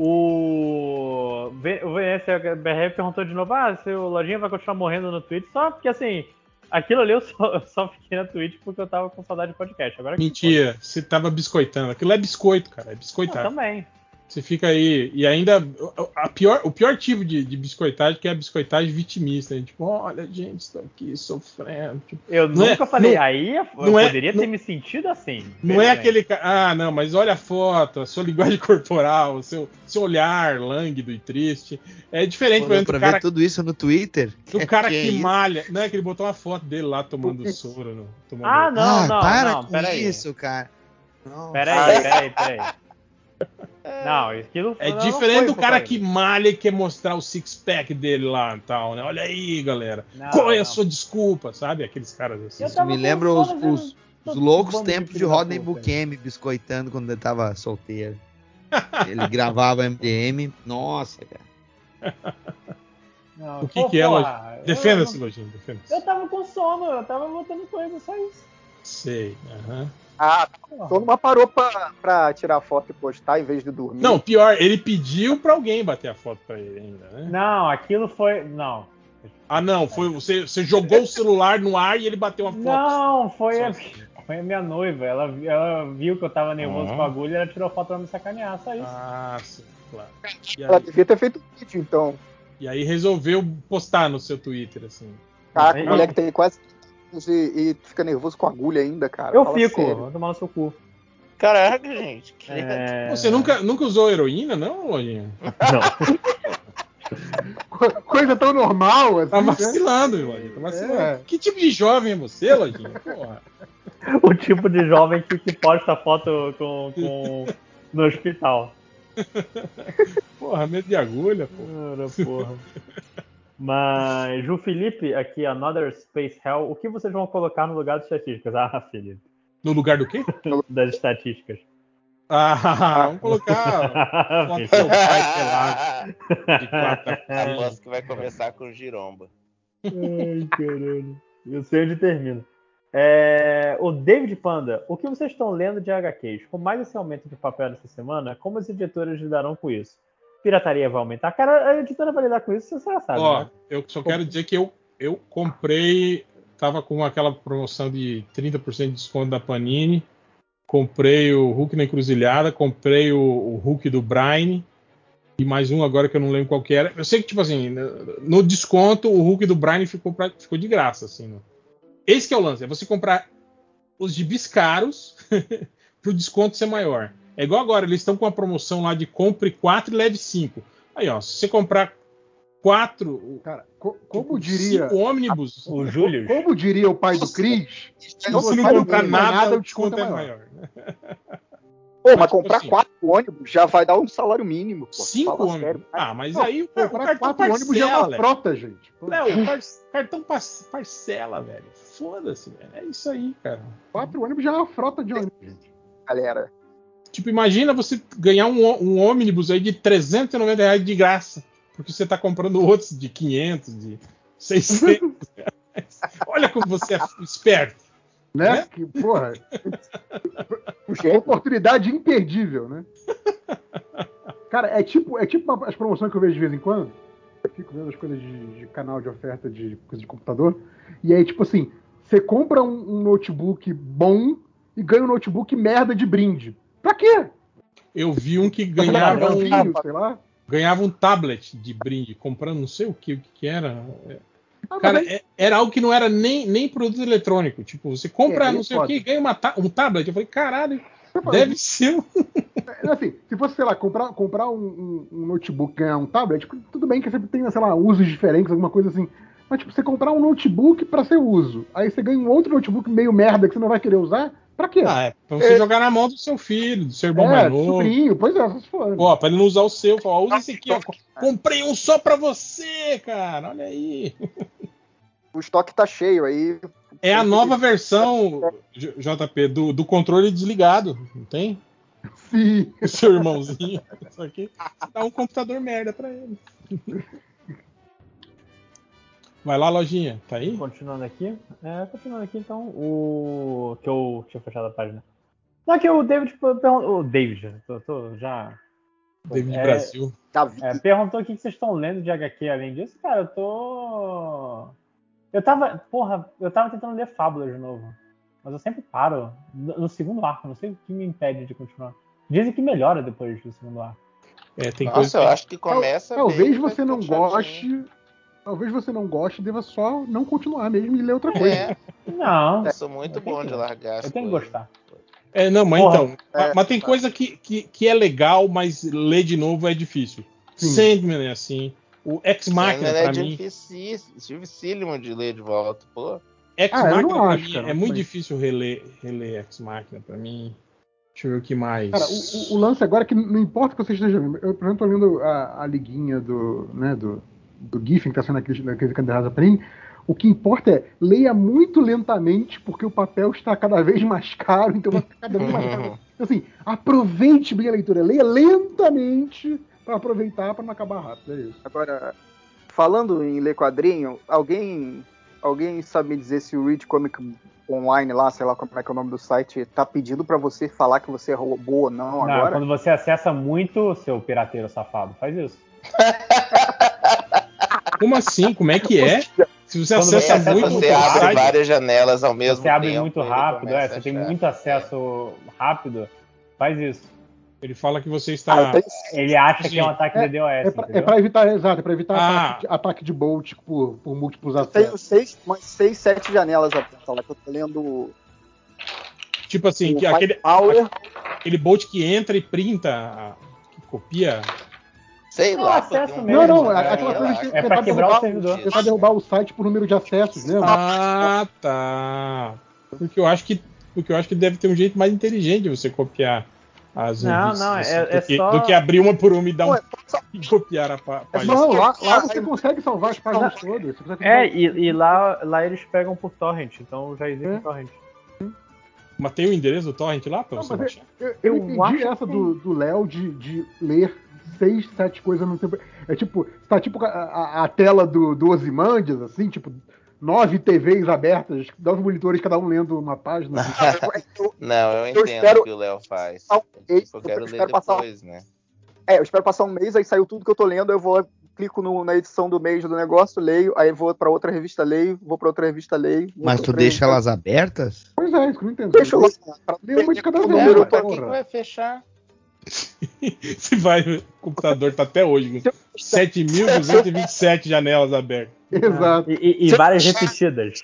O, o VSBR perguntou de novo: ah, se o Lojinha vai continuar morrendo no Twitch, só porque assim, aquilo ali eu só, eu só fiquei na Twitch porque eu tava com saudade de podcast. Agora Mentira, você tava biscoitando. Aquilo é biscoito, cara, é biscoitado. Eu também. Você fica aí. E ainda. A pior, o pior tipo de, de biscoitagem que é a biscoitagem vitimista. Né? Tipo, olha, gente, estou aqui sofrendo. Tipo, eu nunca é, falei, não, aí eu não é, poderia é, ter não, me sentido assim. Não é aquele. Ah, não, mas olha a foto, a sua linguagem corporal, o seu, seu olhar lânguido e triste. É diferente, Pô, pra cara, ver tudo isso no Twitter. Do cara que, que é malha. Não é que ele botou uma foto dele lá tomando soro. No, tomando... Ah, não, ah, não. Para não, com isso, cara. Peraí, peraí, peraí. Não, aquilo É não diferente do cara que malha e quer mostrar o six-pack dele lá e tal, né? Olha aí, galera. Não, Qual é a sua desculpa, sabe? Aqueles caras assim. Isso me lembra os, os, os loucos tempos de Rodney Bukemi biscoitando quando ele tava solteiro. ele gravava MDM. Nossa, cara. Não, o que, pô, que é, Lojinha? Defenda-se, Lojinha. Defenda eu tava com sono, eu tava botando coisa, só isso. Sei, aham. Uhum. Ah, todo mundo parou pra, pra tirar foto e postar em vez de dormir. Não, pior, ele pediu pra alguém bater a foto pra ele ainda, né? Não, aquilo foi. Não. Ah, não, foi você, você jogou o celular no ar e ele bateu uma foto. Não, foi a, foi a minha noiva. Ela, ela viu que eu tava nervoso uhum. com a agulha e ela tirou foto pra me sacanear, só isso. Ah, sim, claro. ela devia ter feito um vídeo, então. E aí resolveu postar no seu Twitter, assim. Caraca, o moleque tem quase e, e, fica nervoso com agulha ainda, cara. Eu Fala fico, vou tomar no seu cu. Caraca, gente. É... Você nunca, nunca usou heroína, não, Lojinha? Não. Coisa tão normal assim. Tá né? vacilando, né? Lojinha. Tá vacilando. É. Que tipo de jovem é você, Lojinha? Porra. o tipo de jovem que, que posta foto com, com, no hospital. Porra, medo de agulha, porra. porra. Mas, Ju Felipe, aqui, Another Space Hell, o que vocês vão colocar no lugar das estatísticas? Ah, Felipe. No lugar do quê? Das estatísticas. Ah, vamos colocar. Foto seu pai pelado. Aposto que vai começar com giromba. Ai, caralho. Eu sei onde termina. É, o David Panda, o que vocês estão lendo de HQs? Com mais esse aumento de papel dessa semana, como as editoras lidarão com isso? Pirataria vai aumentar. Cara, a editora vai lidar com isso, você já sabe. Ó, né? eu só quero dizer que eu, eu comprei, tava com aquela promoção de 30% de desconto da Panini. Comprei o Hulk na encruzilhada, comprei o, o Hulk do Brian e mais um agora que eu não lembro qual que era. Eu sei que, tipo assim, no desconto, o Hulk do Brian ficou, pra, ficou de graça, assim. Né? Esse que é o lance, é você comprar os gibis caros para o desconto ser maior. É igual agora, eles estão com uma promoção lá de compre 4 e leve 5. Aí, ó, se você comprar 4. Cara, co como tipo, diria. Cinco ônibus. O Júlio. Como diria o pai do Cris, se você não comprar nada, nada, o desconto é maior. Pô, mas comprar assim, quatro ônibus já vai dar um salário mínimo. Pô. Cinco Fala ônibus. Sério, ah, mas não, aí o, comprar o quatro ônibus já é uma frota, gente. Não, o cartão parcela, velho. Foda-se, velho. É isso aí, cara. Quatro ônibus já é uma frota de ônibus, gente. Galera, Tipo, imagina você ganhar um, um ônibus aí de 390 reais de graça, porque você está comprando outros de 500, de 600 reais. Olha como você é esperto. Né? né? Que, porra. oportunidade imperdível, né? Cara, é tipo, é tipo as promoções que eu vejo de vez em quando. Eu fico vendo as coisas de, de canal de oferta de coisa de computador. E aí, tipo assim, você compra um, um notebook bom e ganha um notebook merda de brinde. Pra quê? Eu vi um que ganhava um, ganhava um tablet de brinde, comprando não sei o que, o que era. Ah, Cara, é, era algo que não era nem, nem produto eletrônico. Tipo, você compra é, não sei pode. o que e ganha uma, um tablet. Eu falei, caralho, deve ser um. É, assim, se fosse, sei lá, comprar, comprar um, um, notebook ganhar um tablet, tudo bem que sempre tem, sei lá, usos diferentes, alguma coisa assim. Mas, tipo, você comprar um notebook para ser uso, aí você ganha um outro notebook meio merda que você não vai querer usar, Pra quê? Ah, é pra você é... jogar na mão do seu filho, do seu irmão é, mais novo. Sobrinho, pois é, falando. Ó, pra ele não usar o seu, falar, usa esse aqui, ó. Comprei um só pra você, cara. Olha aí. O estoque tá cheio aí. É a nova versão, JP, do, do controle desligado, não tem? Sim. O seu irmãozinho. Só que dá um computador merda pra ele. Vai lá, lojinha, tá aí? Continuando aqui. É, continuando aqui, então, o. Que eu tinha fechado a página. Não, é que o David perguntou. O David, tô, tô já. David é, Brasil. É, perguntou o que vocês estão lendo de HQ além disso. Cara, eu tô. Eu tava. Porra, eu tava tentando ler Fábulas de novo. Mas eu sempre paro no segundo arco. Não sei o que me impede de continuar. Dizem que melhora depois do segundo arco. É, tem Nossa, coisa eu acho que começa. Talvez bem, você não goste. Talvez você não goste e deva só não continuar mesmo e ler outra coisa. É. Não. Eu sou muito eu bom de largar. Eu tenho que gostar. É, não, mas Porra, então. É, mas tem tá. coisa que, que, que, é legal, mas ler de novo é difícil. Sim. Sandman é assim. O Ex Machina é pra mim. É dificílimo de ler de volta, pô. Ex ah, Machina pra acho, mim cara, é muito mas... difícil reler, reler Ex Machina pra mim. Deixa eu ver o que mais. Cara, o, o lance agora é que não importa que você esteja vendo. Eu, por exemplo, tô lendo a, a liguinha do, né, do, do Giffen, que tá sendo naquele, naquele candidato pra mim. O que importa é leia muito lentamente, porque o papel está cada vez mais caro, então vai ficar cada vez mais caro. Então, assim, aproveite bem a leitura, leia lentamente para aproveitar para não acabar rápido. É isso. Agora, falando em ler quadrinho, alguém alguém sabe me dizer se o Read Comic Online lá, sei lá como é que é o nome do site, tá pedindo para você falar que você é robô ou não, não agora? Quando você acessa muito, seu pirateiro safado, faz isso. Como assim? Como é que é? Se você acessa, você muito, você abre site, várias janelas ao mesmo você tempo. Você abre muito rápido, é, você tem muito acesso rápido, faz isso. Ele fala que você está. Ah, ele acha que é um ataque é, DDoS. É, é para evitar, exato, é para evitar ah. ataque, de, ataque, de, Bolt por, por múltiplos acessos. Eu tenho seis, umas seis, sete janelas abertas lá que eu tô lendo. Tipo assim, que aquele, aquele Bolt que entra e printa, que copia Sei não, lá. Acesso mesmo, não, não, é, aquela coisa que é para quebrar o servidor. Tentar derrubar o site por número de acessos, né? Ah, tá. Porque eu acho que porque eu acho que deve ter um jeito mais inteligente de você copiar as Não, não, é, é do, que, só... do que abrir uma por uma e dar um e copiar a página. Não, lá, lá você consegue salvar as páginas todas. É, e, e, lá, lá eles pegam por torrent, então já existe é. torrent. Mas tem o endereço do torrent lá pra não, você baixar? Eu, eu, eu entendi essa do Léo de, de ler seis, sete coisas no tempo. É tipo, tá tipo a, a, a tela do, do Ozymandias, assim, tipo, nove TVs abertas, nove monitores, cada um lendo uma página. Não, eu entendo eu espero... o que o Léo faz. Eu, tipo, eu quero eu ler depois, passar... né? É, eu espero passar um mês, aí saiu tudo que eu tô lendo, eu vou clico no, na edição do mês do negócio, leio, aí vou para outra revista, leio, vou para outra revista, leio. Mas tu deixa elas abertas? Pois é, isso que eu não entendo. Deixa lá. Leio uma de cada vez. Número, quem vai fechar? Se vai, o computador tá até hoje com 7.227 janelas abertas. Exato. E, e, e várias repetidas.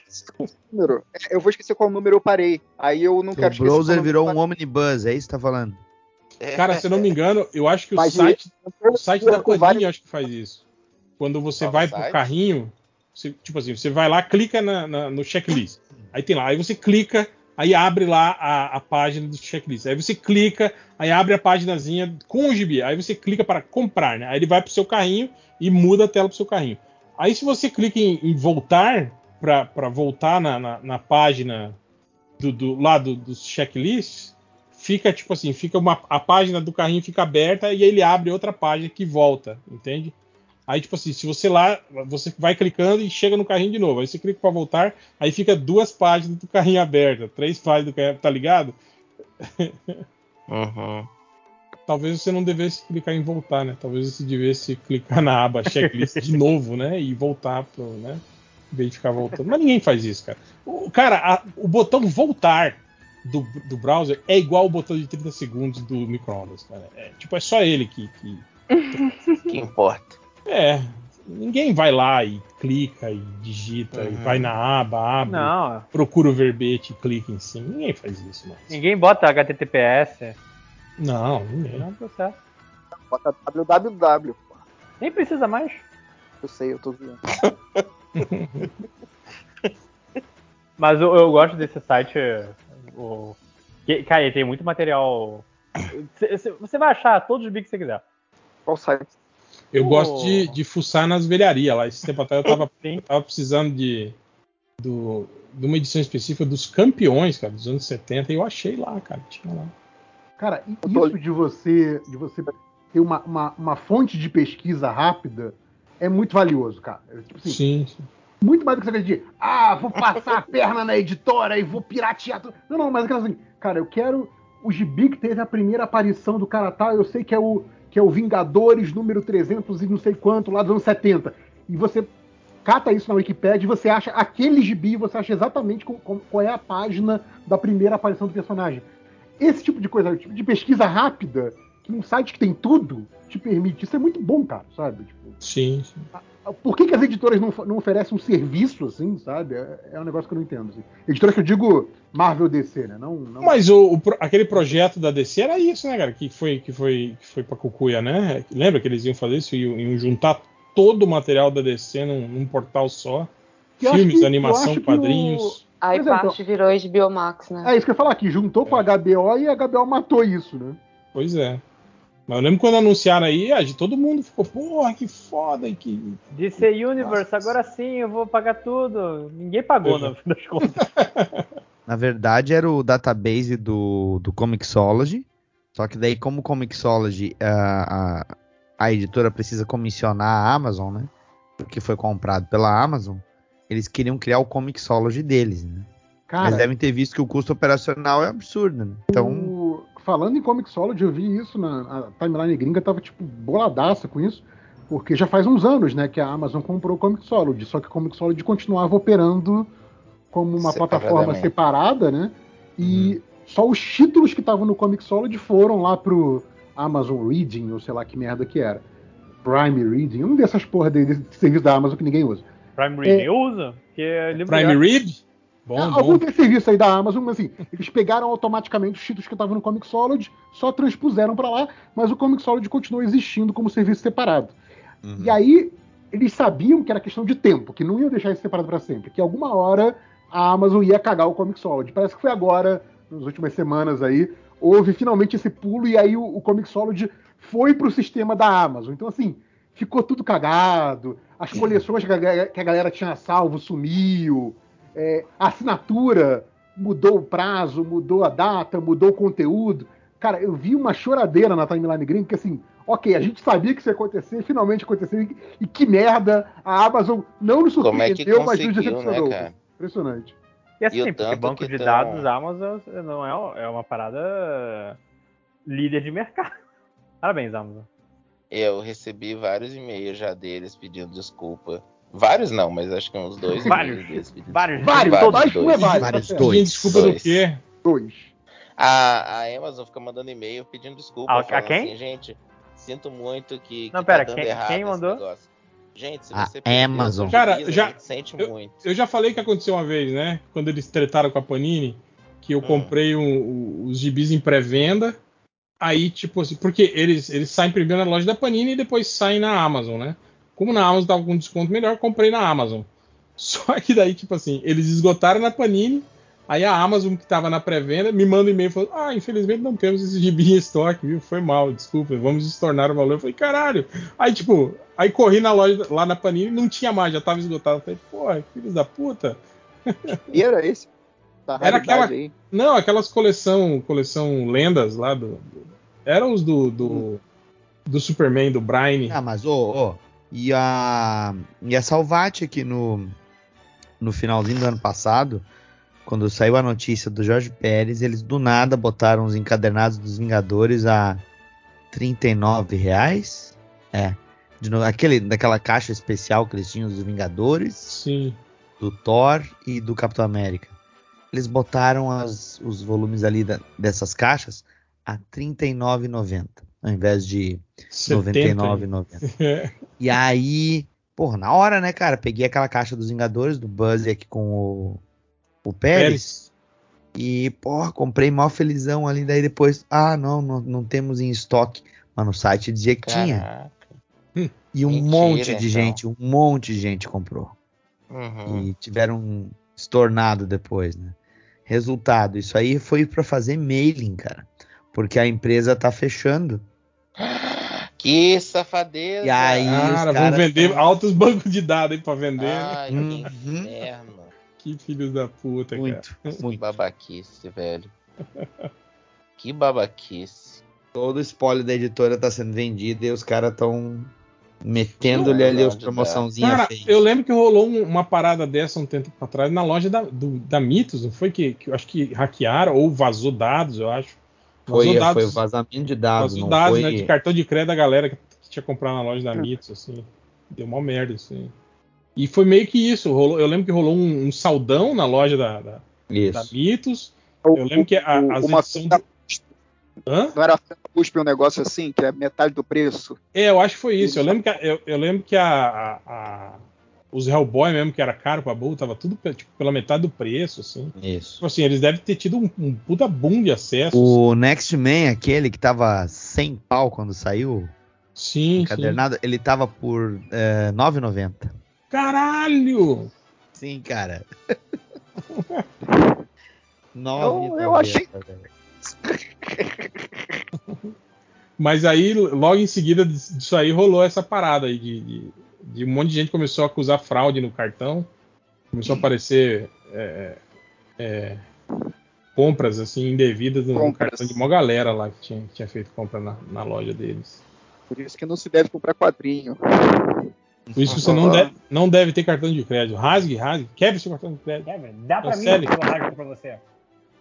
Número. Eu vou esquecer qual número eu parei. Aí eu não quero esquecer. O browser virou um omnibus, é isso que tá falando? Cara, se eu não me engano, eu acho que o Mas site, o site da vários... acho que faz isso. Quando você vai pro carrinho, você, tipo assim, você vai lá, clica na, na, no checklist. Aí tem lá, aí você clica, aí abre lá a, a, página do checklist. Aí você clica, aí abre a páginazinha com o gibi. Aí você clica para comprar, né? Aí ele vai pro seu carrinho e muda a tela pro seu carrinho. Aí se você clica em, em voltar para voltar na, na, na, página do, do dos checklists, fica tipo assim, fica uma, a página do carrinho fica aberta e ele abre outra página que volta, entende? Aí, tipo assim, se você lá, você vai clicando e chega no carrinho de novo. Aí você clica para voltar, aí fica duas páginas do carrinho abertas, três páginas do carrinho, tá ligado? Uhum. Talvez você não devesse clicar em voltar, né? Talvez você devesse clicar na aba checklist de novo, né? E voltar pro, né? Em vez de ficar voltando. Mas ninguém faz isso, cara. O, cara, a, o botão voltar do, do browser é igual o botão de 30 segundos do microondas, cara. É, tipo, é só ele que. Que, que importa. É, ninguém vai lá e clica e digita uhum. e vai na aba, abre, não. procura o verbete e clica em cima. Ninguém faz isso, mas... Ninguém bota HTTPS. Não, ninguém. Não é um processo. Bota www. Nem precisa mais. Eu sei, eu tô vendo. mas eu, eu, gosto desse site. O... Cara, tem muito material. Você vai achar todos os bits que você quiser. Qual site? Eu oh. gosto de, de fuçar nas velharias lá. Esse tempo atrás eu tava, eu tava precisando de, do, de uma edição específica dos campeões, cara, dos anos 70, e eu achei lá, cara. Tinha lá. Cara, isso de você, de você ter uma, uma, uma fonte de pesquisa rápida é muito valioso, cara. É, tipo assim, sim, sim. Muito mais do que coisa de, ah, vou passar a perna na editora e vou piratear tudo. Não, não, mas aquela assim, cara, eu quero o gibi que teve a primeira aparição do cara tal, eu sei que é o, que é o Vingadores número 300 e não sei quanto, lá dos anos 70. E você cata isso na Wikipedia e você acha aquele gibi, você acha exatamente com, com, qual é a página da primeira aparição do personagem. Esse tipo de coisa, tipo de pesquisa rápida, que um site que tem tudo te permite. Isso é muito bom, cara, sabe? Tipo, sim, sim. Por que, que, as editoras não, não, oferecem um serviço assim, sabe? É, é, um negócio que eu não entendo. Assim. Editora que eu digo Marvel DC, né? Não, não... Mas o, o, aquele projeto da DC era isso, né, cara? Que foi, que foi, que foi pra Cucuia, né? Lembra que eles iam fazer isso? Iam, iam juntar todo o material da DC num, num portal só. Que Filmes, que, animação, quadrinhos. O... Aí parte então, virou HBO Max, né? É isso que eu ia falar aqui, juntou é. com a HBO e a HBO matou isso, né? Pois é. Mas eu lembro quando anunciaram aí, todo mundo ficou, porra, que foda. E que... DC Universe, Nossa. agora sim eu vou pagar tudo. Ninguém pagou, no fim das contas. Na verdade, era o database do, do Comixology. Só que daí, como o Comixology, a, a, a editora precisa comissionar a Amazon, né? Porque foi comprado pela Amazon. Eles queriam criar o Comixology deles, né? Cara, Mas devem ter visto que o custo operacional é absurdo, né? Então. Falando em Comixology, eu vi isso na timeline gringa, tava tipo boladaça com isso, porque já faz uns anos, né, que a Amazon comprou o Comixology, só que o Comixology continuava operando como uma plataforma separada, né? E uhum. só os títulos que estavam no Comixology foram lá pro Amazon Reading, ou sei lá que merda que era. Prime Reading, eu não vi essas porra desse serviço da Amazon que ninguém usa. Prime Reading é, eu uso, que é Prime Read? Bom, Algum bom. serviço aí da Amazon, mas assim, eles pegaram automaticamente os títulos que estavam no Comixology, só transpuseram para lá, mas o Comixology continuou existindo como serviço separado. Uhum. E aí, eles sabiam que era questão de tempo, que não iam deixar isso separado para sempre, que alguma hora a Amazon ia cagar o Comixology. Parece que foi agora, nas últimas semanas aí, houve finalmente esse pulo e aí o, o Comixology foi pro sistema da Amazon. Então, assim, ficou tudo cagado, as coleções que a, que a galera tinha salvo sumiu, é, a assinatura mudou o prazo, mudou a data, mudou o conteúdo. Cara, eu vi uma choradeira na timeline green que assim, ok, a gente sabia que isso ia acontecer, finalmente aconteceu, e, e que merda, a Amazon não nos surpreendeu, é mas nos decepcionou. Né, Impressionante. E assim, e porque banco de tão... dados Amazon não é, é uma parada líder de mercado. Parabéns, Amazon. Eu recebi vários e-mails já deles pedindo desculpa Vários não, mas acho que uns dois. Vários. Vários, vários, vários, todos, dois. vários, vários dois. Desculpa dois. do quê? Dois. A, a Amazon fica mandando e-mail pedindo desculpa. A, a quem? Assim, gente, sinto muito que. Não, que pera, tá quem, quem mandou? Gente, se você a Amazon. Cara, já, sente eu, muito. Eu já falei que aconteceu uma vez, né? Quando eles tretaram com a Panini, que eu hum. comprei um, um, os gibis em pré-venda. Aí, tipo assim, porque eles, eles saem primeiro na loja da Panini e depois saem na Amazon, né? Como na Amazon tava com desconto melhor, comprei na Amazon. Só que daí, tipo assim, eles esgotaram na Panini. Aí a Amazon, que tava na pré-venda, me manda um e-mail falando: Ah, infelizmente não temos esse gibi em estoque, viu? Foi mal, desculpa, vamos estornar o valor. Eu falei: Caralho. Aí, tipo, aí corri na loja lá na Panini não tinha mais, já tava esgotado. Eu falei: Pô, filhos da puta. E era esse? Era aquela. Aí. Não, aquelas coleção, coleção lendas lá do. do eram os do. do, hum. do Superman, do Brian. Ah, mas, ô, ô, e a, e a Salvati aqui no, no finalzinho do ano passado, quando saiu a notícia do Jorge Pérez, eles do nada botaram os encadernados dos Vingadores a 39 reais. É. De, aquele, daquela caixa especial que eles tinham dos Vingadores. Sim. Do Thor e do Capitão América. Eles botaram as, os volumes ali da, dessas caixas a R$ 39,90 ao invés de 99,90. e aí, porra, na hora, né, cara? Peguei aquela caixa dos Vingadores do Buzz aqui com o, o Pérez. Pérez. E, porra, comprei mal felizão ali. Daí depois, ah, não, não, não temos em estoque. Mas no site dizia que Caraca. tinha. E um Mentira, monte de então. gente, um monte de gente comprou. Uhum. E tiveram um estornado depois, né? Resultado, isso aí foi para fazer mailing, cara. Porque a empresa tá fechando. Que safadeza! E aí, cara, vão vender tão... altos bancos de dados aí pra vender. Ai, que uhum. inferno. Que filhos da puta, muito, cara. Muito babaquice, velho. que babaquice. Todo o spoiler da editora tá sendo vendido e os caras tão Metendo-lhe ali as promoçãozinhas Cara, eu lembro que rolou um, uma parada dessa um tempo atrás na loja da, do, da Mitos, não foi que, que eu acho que hackearam ou vazou dados, eu acho. Foi, dados, foi vazamento de dados, vazou não dados, foi... né, de cartão de crédito da galera que, que tinha comprado na loja da Mitos, assim. Deu uma merda, assim. E foi meio que isso. Rolou, eu lembro que rolou um, um saldão na loja da, da, da Mitos. Eu lembro que a, as uma edições... Hã? Não era cuspe um negócio assim, que é metade do preço? É, eu acho que foi isso. Eu lembro que, a, eu, eu, lembro que a, a, os Hellboy mesmo, que era caro pra Bull, tava tudo tipo, pela metade do preço, assim. Isso. Tipo assim, eles devem ter tido um, um puta boom de acesso. O assim. Next Man, aquele que tava sem pau quando saiu. Sim, encadernado, sim. ele tava por é, 9,90. Caralho! Sim, cara. 9, eu, eu achei. Mas aí, logo em seguida disso aí, rolou essa parada aí de, de, de, um monte de gente começou a acusar fraude no cartão. Começou a aparecer é, é, compras assim indevidas no compras. cartão de uma galera lá que tinha, que tinha feito compra na, na, loja deles. Por isso que não se deve comprar quadrinho. Por isso que você não deve, não deve ter cartão de crédito. Rasgue, rasgue. Quebre seu cartão de crédito. Quebre. Dá pra Cancele. mim que eu rasgo pra você.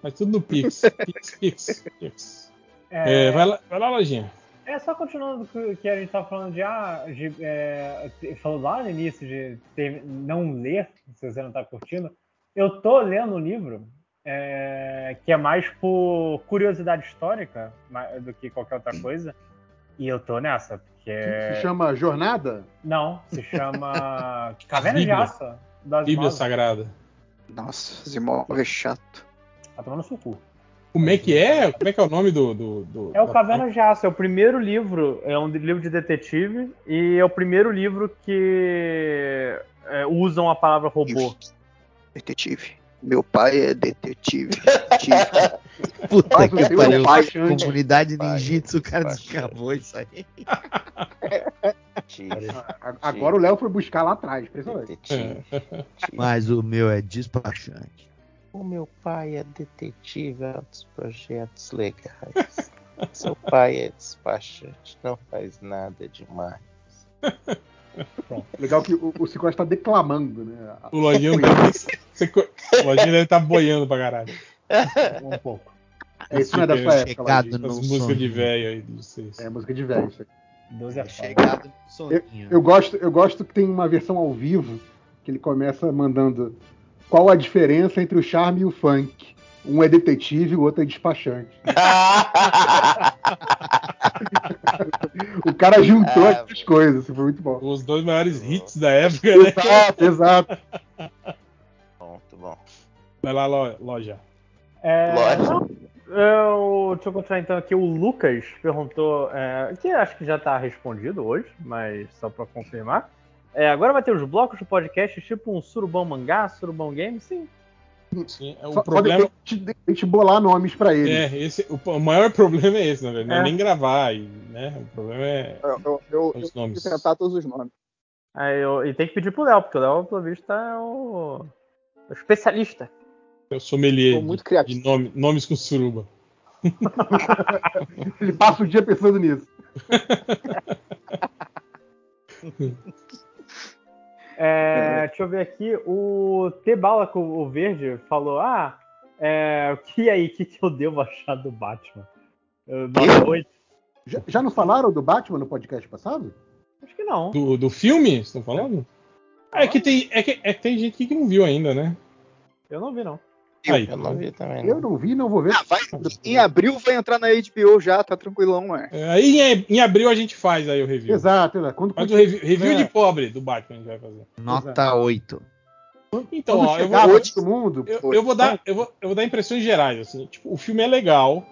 Mas tudo no Pix. Pix, Pix, Pix. É... É, vai, lá, vai lá, lojinha. É só continuando o que a gente tava falando de, ah, de é, falou lá no início de ter, não ler, se você não tá curtindo. Eu tô lendo um livro é, que é mais por curiosidade histórica do que qualquer outra coisa. E eu tô nessa, porque. Se chama Jornada? Não, se chama Caverna de Aço. Bíblia Sagrada. Nossa, Zimov é chato. Tá tomando seu cu. Como é que é? Como é que é o nome do. do, do é o Caverna de Aço, é o primeiro livro, é um livro de detetive, e é o primeiro livro que é, usam a palavra robô. Detetive. Meu pai é detetive. detetive. Puta que pariu. Comunidade ninjitsu, o cara descavou isso aí. Agora o Léo foi buscar lá atrás, Mas o meu é despachante. O meu pai é detetive dos projetos legais. Seu pai é despachante, não faz nada demais. Pronto. Legal que o, o Ciclo está declamando, né? O Lojinha deve estar tá boiando pra caralho. Um pouco. É, isso não é da sua época, As músicas de velho aí de vocês. É, música de velho, isso é chegado no eu, eu, gosto, eu gosto que tem uma versão ao vivo que ele começa mandando qual a diferença entre o charme e o funk. Um é detetive, o outro é despachante. o cara juntou as coisas, foi muito bom. Os dois maiores hits da época, né? Exato, exato. Muito bom. Vai lá, loja. É, loja. Eu, deixa eu continuar então aqui. O Lucas perguntou, é, que acho que já está respondido hoje, mas só para confirmar. É, agora vai ter os blocos do podcast, tipo um surubão mangá, surubão game, sim. Sim, é o Só problema. A gente bolar nomes para ele. É, esse, o, o, maior problema é esse, na verdade. Não é nem gravar, né? O problema é. Eu, eu, eu, os nomes. Eu tentar todos os nomes. Aí eu, e tem que pedir pro Léo, porque o Léo, pelo visto, é o, o especialista. Eu sou sommelier muito criativo. de nome, nomes com suruba. Ele passa o dia pensando nisso. É, deixa eu ver aqui. O T-Bala, o verde, falou: Ah, é, que aí, o que, que eu devo achar do Batman? Já, já não falaram do Batman no podcast passado? Acho que não. Do, do filme? Estão falando? É. é, que tem, é, que, é que tem gente que não viu ainda, né? Eu não vi, não. Eu, Aí, eu não vi também. Eu não vi, não vou ver. Ah, vai, em abril vai entrar na HBO já, tá tranquilão, é. é aí em, em, abril a gente faz aí o review. Exato, né? Quando, o review, review é. de pobre do Batman a gente vai fazer. Nota Exato. 8. Então, ó, eu vou, eu, mundo, eu, eu, vou dar, eu, vou, eu vou dar impressões gerais. Assim, tipo, o filme é legal,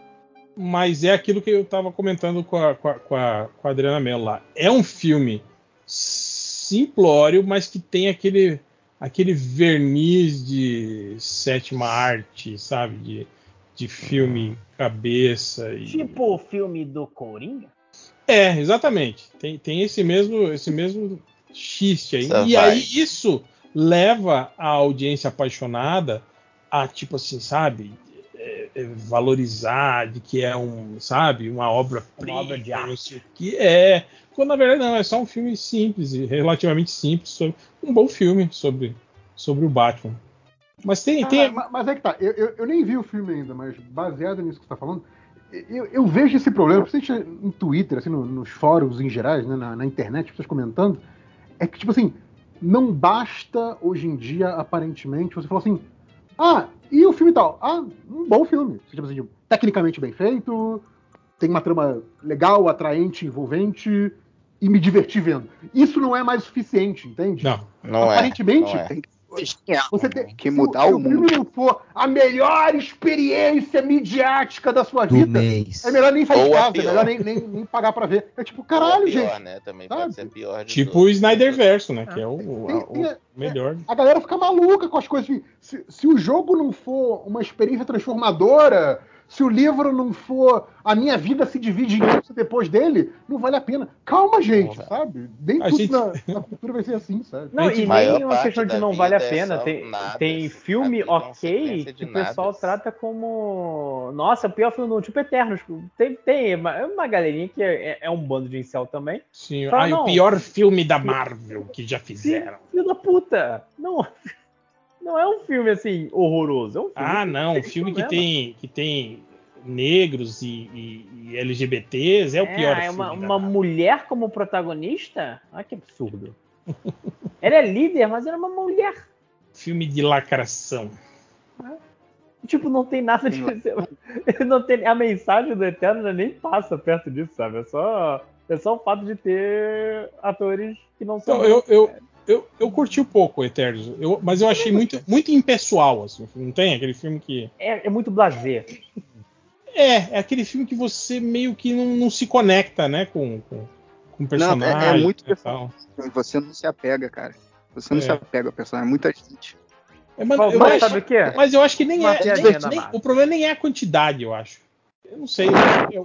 mas é aquilo que eu tava comentando com a, com a, com a, com a Adriana Mello lá. É um filme simplório, mas que tem aquele aquele verniz de sétima arte, sabe? De, de filme cabeça. E... Tipo o filme do Coringa? É, exatamente. Tem, tem esse mesmo esse mesmo xiste aí. e vai. aí isso leva a audiência apaixonada a, tipo assim, sabe? É, é, valorizar de que é um, sabe, uma obra uma obra de arte. que é, quando na verdade não, é só um filme simples, relativamente simples, sobre, um bom filme sobre, sobre o Batman. Mas tem, ah, tem... Mas, mas, é que tá, eu, eu, eu, nem vi o filme ainda, mas baseado nisso que você está falando, eu, eu, vejo esse problema, principalmente em Twitter, assim, no, nos fóruns em gerais, né, na, na internet, pessoas comentando, é que, tipo assim, não basta hoje em dia, aparentemente, você falar assim, ah, e o filme tal? Ah, um bom filme. Tipo assim, tecnicamente bem feito, tem uma trama legal, atraente, envolvente, e me divertir vendo. Isso não é mais suficiente, entende? Não, não Aparentemente, é. Não é. Você tem que mudar se, o mundo. Se o filme não for a melhor experiência midiática da sua Do vida, mês. é melhor nem sair de casa, é melhor nem, nem, nem, pagar pra ver. É tipo, caralho, pior, gente. Né? Também sabe? pode ser pior. tipo o Snyder Verso, né? Que é o, o, o melhor. A galera fica maluca com as coisas. Se, se o jogo não for uma experiência transformadora, se o livro não for a minha vida se divide em isso depois dele, não vale a pena. Calma, gente, não, sabe? Nem a tudo gente... na, na, cultura vai ser assim, sabe? Não, e nem uma questão de não vale a pena. Tem, tem filme ok que o pessoal trata como. Nossa, o pior filme do tipo Eternos. Tem, tem uma, uma galerinha que é, é, um bando de incel também. Sim, Fala, ah, o pior filme da Marvel que já fizeram. Filho da puta! Não. Não é um filme assim horroroso. É um ah, não. Um filme que tem, que tem negros e, e, e, LGBTs é o pior é filme. Uma, uma mulher como protagonista? Ah, que absurdo. ela é líder, mas ela é uma mulher. Filme de lacração. Tipo, não tem nada de. não tem, a mensagem do Eterno nem passa perto disso, sabe? É só, é só o fato de ter atores que não são. Então, eu, eu, eu, eu curti um pouco o Eternos, eu, mas eu achei muito, muito impessoal, assim. Não tem aquele filme que. É, é muito blazer. É, é aquele filme que você meio que não, não se conecta, né, com, com, com o personagem. Não, é, é muito pessoal. Você não se apega, cara. Você não é. se apega ao personagem. Muita gente. É, mas, eu acho, sabe o que é? Mas eu acho que nem Uma é. Nem, nem, o problema nem é a quantidade, eu acho. Eu não sei.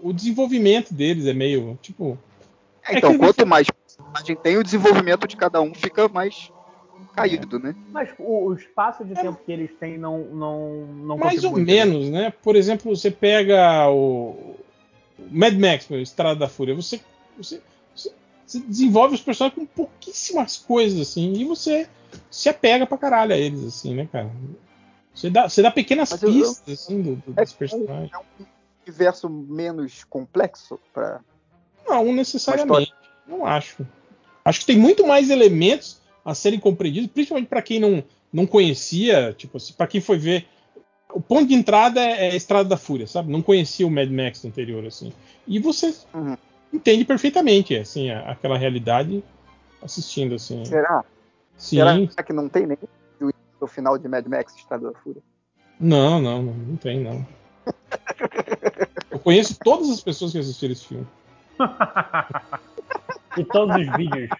o desenvolvimento deles é meio. Tipo. É, então, quanto mais personagem tem, o desenvolvimento de cada um fica mais caído, né? Mas o, o espaço de tempo que eles têm não não, não Mais ou menos, né? Por exemplo, você pega o Mad Max, Estrada da Fúria, você, você, você, desenvolve os personagens com pouquíssimas coisas, assim, e você se apega pra caralho a eles, assim, né, cara? Você dá, você dá pequenas Mas pistas, eu, eu, assim, do, do, é, dos personagens. É um universo menos complexo para Não, necessariamente. Não acho. Acho que tem muito mais elementos a serem compreendidos, principalmente para quem não, não conhecia, tipo, para quem foi ver. O ponto de entrada é, é a Estrada da Fúria, sabe? Não conhecia o Mad Max anterior, assim. E você uhum. entende perfeitamente, assim, a, aquela realidade assistindo, assim. Será? Sim. Será que não tem nem o final de Mad Max Estrada da Fúria? Não, não, não, não tem, não. Eu conheço todas as pessoas que assistiram esse filme. e todos os vídeos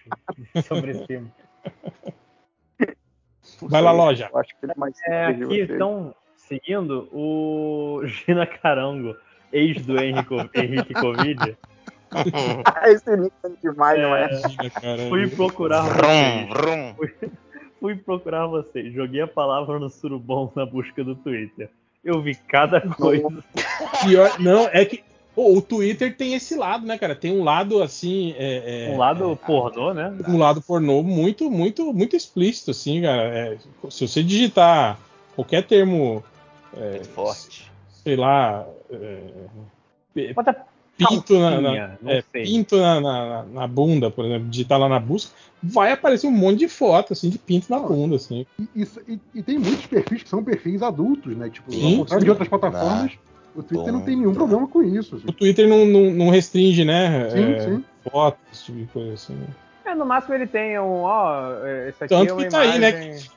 sobre esse filme. Vai lá, loja. Acho que ele é mais é, aqui estão seguindo o Gina Carango, ex do Henrique, Henrique Covid. Esse link é demais, é, não é? Fui procurar vocês. Fui, fui procurar vocês. Joguei a palavra no surubom na busca do Twitter. Eu vi cada coisa. Pior, não, é que Pô, o Twitter tem esse lado, né, cara? Tem um lado assim. É, é, um lado é, pornô, né? Um lado pornô muito, muito, muito explícito, assim, cara. É, se você digitar qualquer termo. É, forte. Sei lá. É, pinto, na, na pinto na, na, na, bunda, por exemplo, digitar lá na busca, vai aparecer um monte de foto assim, de pinto na bunda. Assim. E, e, e tem muitos perfis que são perfis adultos, né? Tipo, sim, ao contrário de outras plataformas. O Twitter não tem nenhum problema com isso. Assim. O Twitter não, não, não restringe, né? Sim, é, sim. Fotos, esse tipo de coisa assim. Né? É, no máximo ele tem um, ó, esse aqui Tanto é uma que tá imagem... aí, né? Que,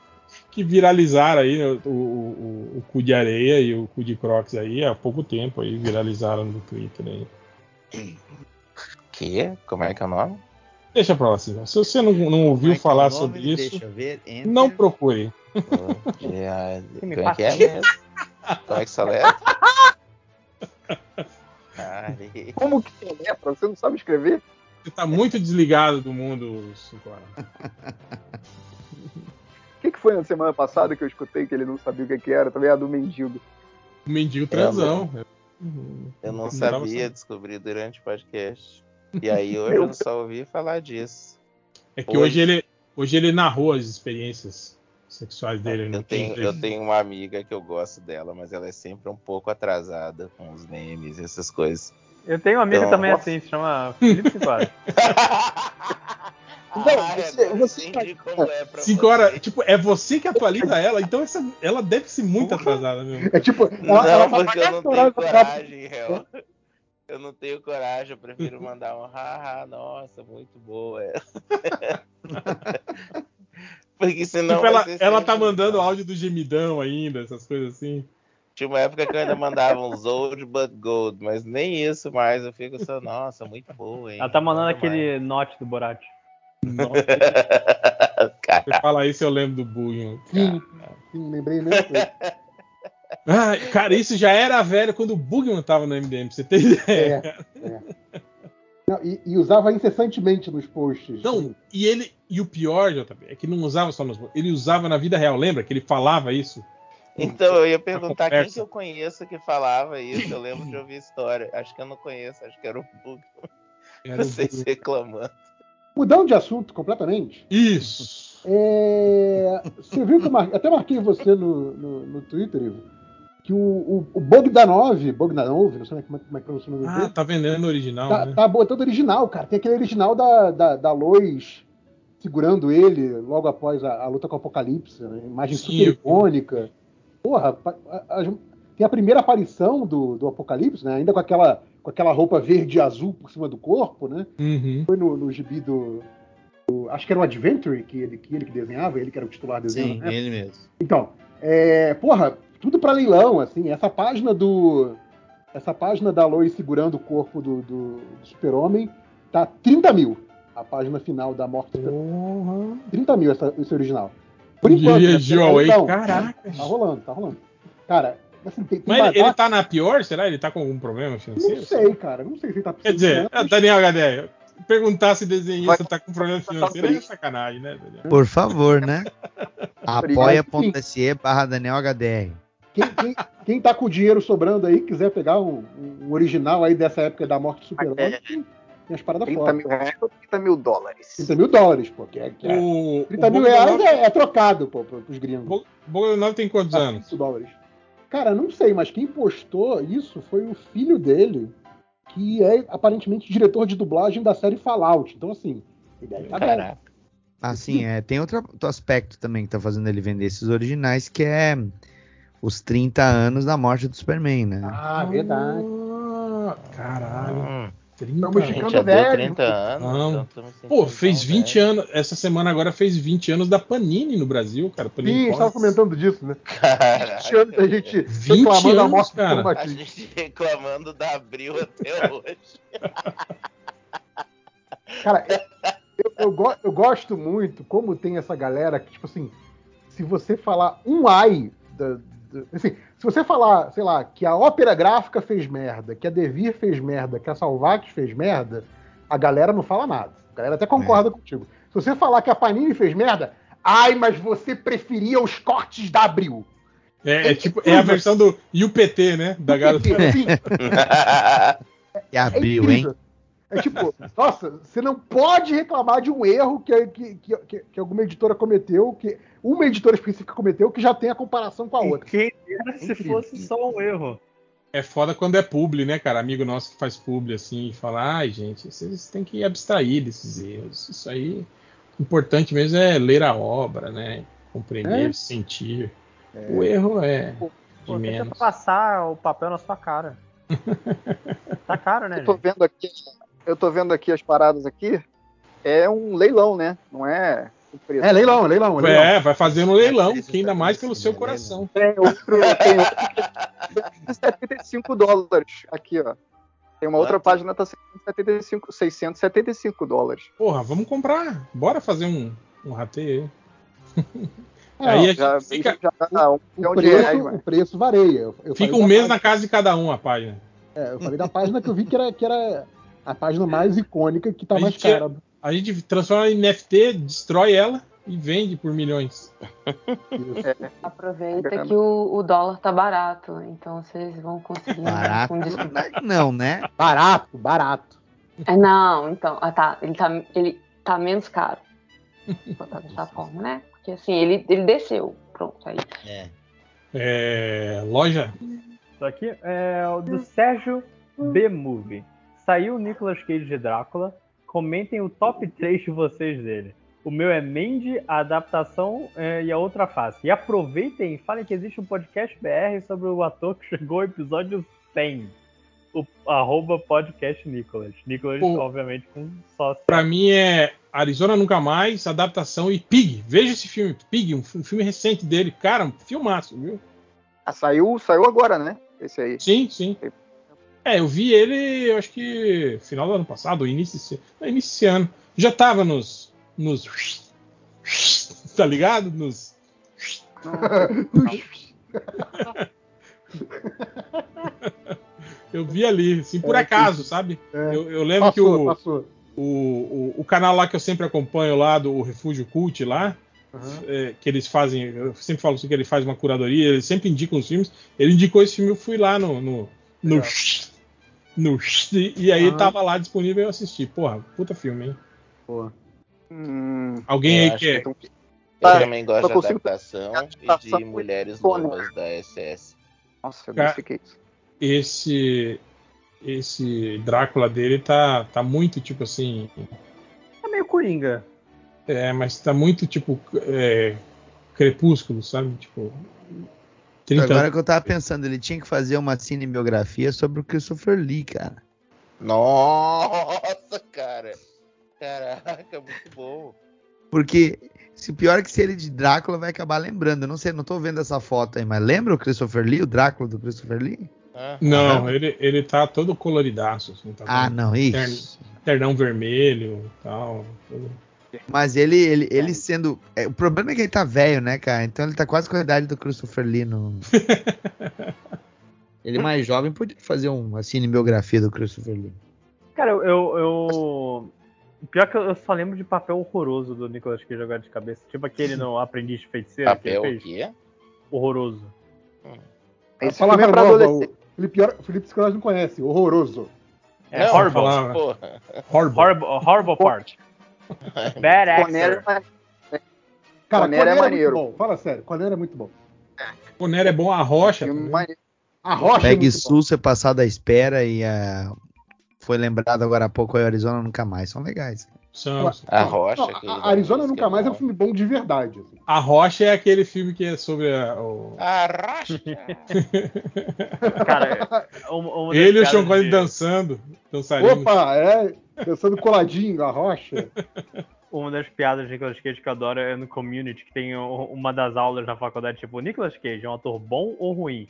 que viralizaram aí o, o, o, o, cu de areia e o cu de crocs aí há pouco tempo aí viralizaram no Twitter aí. Que? Como é que é o nome? Deixa pra lá, assim. Se você não, não ouviu é, é falar é sobre isso, não procure. Como é que é mesmo? Como é que se leva? Como que você lepra? Você não sabe escrever? Você tá muito desligado do mundo, Sucora. O que, que foi na semana passada que eu escutei que ele não sabia o que, que era? Também a do mendigo. Mendigo transão. Eu não sabia, descobri durante o podcast. E aí hoje eu só ouvi falar disso. É que hoje, hoje ele, hoje ele narrou as experiências sexuais é, dele. Eu tenho, eu tenho uma amiga que eu gosto dela, mas ela é sempre um pouco atrasada com os memes e essas coisas. Eu tenho um amigo então, também assim, se chama Felipe Cinquara. Não, ah, você, é, você como é horas, tipo, é você que atualiza ela, então essa, ela deve ser muito atrasada mesmo. É tipo, ela, não, ela porque eu não tenho coragem, real. Eu não tenho coragem, eu prefiro mandar um haha, nossa, muito boa. porque senão. Tipo, ela, ela tá mandando áudio do gemidão ainda, essas coisas assim. Tinha uma época que eu ainda mandava uns old but gold, mas nem isso mais. Eu fico só, nossa, muito boa, hein? Ela tá mandando aquele mais. note do Borat. Nossa. Você fala isso, eu lembro do sim, lembrei mesmo. Ah, cara, isso já era velho quando o Bugman tava no MDM, pra você ter ideia. É, é. Não, e, e, usava incessantemente nos posts. Não, e ele. E o pior, JB, é que não usava só nos posts, ele usava na vida real, lembra? Que ele falava isso. Então, eu ia perguntar quem que eu conheço que falava isso. Eu lembro de ouvir história. Acho que eu não conheço, acho que era o Bugman. Vocês reclamando. Mudando de assunto completamente. Isso. É, você viu que eu mar... até marquei você no, no, no Twitter, Ivo, que o, o, o Bogdanov, Bogdanov, não sei como é, como é que pronuncia o nome ah, dele. Ah, tá vendendo original. Tá, né? tá botando original, cara. Tem aquele original da, da, da Lois segurando ele logo após a, a luta com o Apocalipse. Né? Imagem Sim, super icônica. Porra, a, a, tem a primeira aparição do, do Apocalipse, né? Ainda com aquela com aquela roupa verde e azul por cima do corpo, né? Uhum. Foi no, no gibi do, do, Acho que era o Adventure que ele, que ele que desenhava, ele que era o titular desenho. Sim, né? ele mesmo. Então, é, porra, tudo para leilão, assim. Essa página do. Essa página da Lois segurando o corpo do, do, do Super-Homem tá 30 mil. A página final da morte. Uhum. 30 mil essa, esse original. Por enquanto. Né? Então, Caraca. Tá rolando, tá rolando. Cara, Assim, tem, tem Mas ele tá na pior? Será? Ele tá com algum problema financeiro? Não sei, cara. Não sei se ele tá Quer dizer, mas... Daniel HD, perguntar se desenhista tá com problema financeiro é sacanagem, né, Daniel? Por favor, né? Apoia.se barra Daniel HDR. Quem, quem, quem, tá com dinheiro sobrando aí, quiser pegar um, um original aí dessa época da morte do super-homem, tem, tem as paradas 30 mil reais ou 30 mil dólares? 30 mil dólares, pô. Que é, que é, o, 30 o mil reais é, é, trocado, pô, pros gringos. Bogdanov tem quantos anos? dólares. Cara, não sei, mas quem postou isso foi o filho dele, que é aparentemente diretor de dublagem da série Fallout. Então, assim, ele deve estar Ah, sim, é. Tem outro, outro aspecto também que tá fazendo ele vender esses originais, que é os 30 anos da morte do Superman, né? Ah, verdade. Ah, caralho. Hum. 30 Estamos ficando velho. 30 anos. Então Pô, fez 20 velho. anos. Essa semana agora fez 20 anos da Panini no Brasil, cara. Panini Sim, a gente tava comentando disso, né? Caraca. 20 anos da gente 20 reclamando anos, da morte cara. A gente reclamando da Abril até hoje. cara, eu, eu, eu, eu gosto muito como tem essa galera que, tipo assim, se você falar um ai da, Assim, se você falar, sei lá, que a ópera gráfica fez merda, que a Devir fez merda, que a Salvax fez merda, a galera não fala nada. A galera até concorda é. contigo. Se você falar que a Panini fez merda, ai, mas você preferia os cortes da Abril. É, é, é tipo, é a versão do UPT, né? Da galera. É Abril, hein? É tipo, nossa, você não pode reclamar de um erro que, que, que, que, alguma editora cometeu, que uma editora específica cometeu, que já tem a comparação com a outra. quem era se fosse só um erro. É foda quando é publi, né, cara? Amigo nosso que faz publi assim e fala, ai, gente, vocês têm que abstrair desses erros. Isso aí, o importante mesmo é ler a obra, né? Compreender, é. sentir. É. O erro é. Pô, de menos. passar o papel na sua cara. tá caro, né? Eu tô vendo aqui eu tô vendo aqui as paradas aqui, é um leilão, né? Não é preço. É leilão, é leilão, é leilão. É, vai fazer um leilão, que ainda mais pelo seu coração. Tem outro, tem outro 75 dólares aqui, ó. Tem uma outra página tá 675, 675 dólares. Porra, vamos comprar. Bora fazer um, um rateio aí. É, aí a já, fica... já, o, o, preço, reais, o preço varia. Eu, eu fica um mês página. na casa de cada um a página. É, eu falei da página que eu vi que era, que era a página mais icônica que tá a mais cara. A gente transforma em NFT, destrói ela e vende por milhões. Aproveita que o, o, dólar tá barato, então vocês vão conseguir. Barato? Não, né? Barato, barato. É, não, então, ah, tá, ele tá, ele tá menos caro. Vou botar dessa forma, né? Porque assim, ele, ele desceu. Pronto, aí. É. é loja? Isso aqui é o do Sérgio B Movie. Saiu o Nicolas Cage de Drácula. Comentem o top 3 de vocês dele. O meu é Mandy, a adaptação é, e a outra face. E aproveitem e falem que existe um podcast BR sobre o ator que chegou ao episódio 100. O arroba podcast Nicolas. Nicolas, Pô, obviamente, com só. Pra mim é Arizona Nunca Mais, adaptação e Pig. Veja esse filme, Pig, um, um filme recente dele. Cara, um filmaço, viu? Ah, saiu, saiu agora, né? Esse aí. Sim, sim. É, eu vi ele, eu acho que final do ano passado, início início desse ano. Já tava nos nos. Tá ligado? Nos. eu vi ali, assim, por é, acaso, sabe? É, eu, eu, lembro passou, que o, passou. O, o, o, canal lá que eu sempre acompanho lá do Refúgio Cult lá, uhum. é, que eles fazem, eu sempre falo assim que ele faz uma curadoria, eles sempre indicam os filmes. Ele indicou esse filme, eu fui lá no. no, no, no e aí uhum. tava lá disponível e eu assisti. Porra, puta filme, hein? Porra. Hum, Alguém aí quer? Eu, eu também gosto de adaptação, e de Mulheres Lobas da SS. Nossa, eu Cara, isso. Esse esse Drácula dele tá, tá muito tipo assim. Tá meio coringa. É, mas tá muito tipo é, crepúsculo, sabe? Tipo. 30... Agora que eu tava pensando, ele tinha que fazer uma cinebiografia sobre o Christopher Lee, cara. Nossa, cara. Caraca, muito bom. Porque se pior é que se ele de Drácula vai acabar lembrando. Eu não sei, não tô vendo essa foto aí, mas lembra o Christopher Lee, o Drácula do Christopher Lee? Ah, não, ah, ele, ele tá todo coloridaço. Assim, tá ah, não, isso. Ternão vermelho tal. Tudo. Mas ele, ele, ele sendo. É, o problema é que ele tá velho, né, cara? Então ele tá quase com a idade do Christopher Lee no. ele mais jovem podia fazer uma cinebiografia do Christopher Lee. Cara, eu, eu, Pior que eu só lembro de papel horroroso do Nicolas Cage jogar de cabeça. Tipo aquele no Aprendiz de Feiticeiro. Papel o quê? Horroroso. Hum. Esse palavra é nova, o Felipe, o Felipe Scolari não conhece. Horroroso. É não, horrible. Horrible. Horrible, horrible part. Bad actor. Cara, Conera é, é maneiro. Bom. Fala sério, Conera é muito bom. Conera é bom, a rocha. A rocha Pegue é Sul, ser passado à espera e a foi lembrado agora há pouco, é Arizona Nunca Mais. São legais. São. A Rocha. Não, a Arizona Nunca Mais é um filme bom de verdade. Assim. A Rocha é aquele filme que é sobre a, o... a Rocha. Cara, uma, ele e o Sean Connery de... dançando. Dançarino. Opa, é. Dançando coladinho, a Rocha. Uma das piadas de Nicolas Cage que eu adoro é no Community, que tem uma das aulas na faculdade, tipo, o Nicolas Cage é um ator bom ou ruim?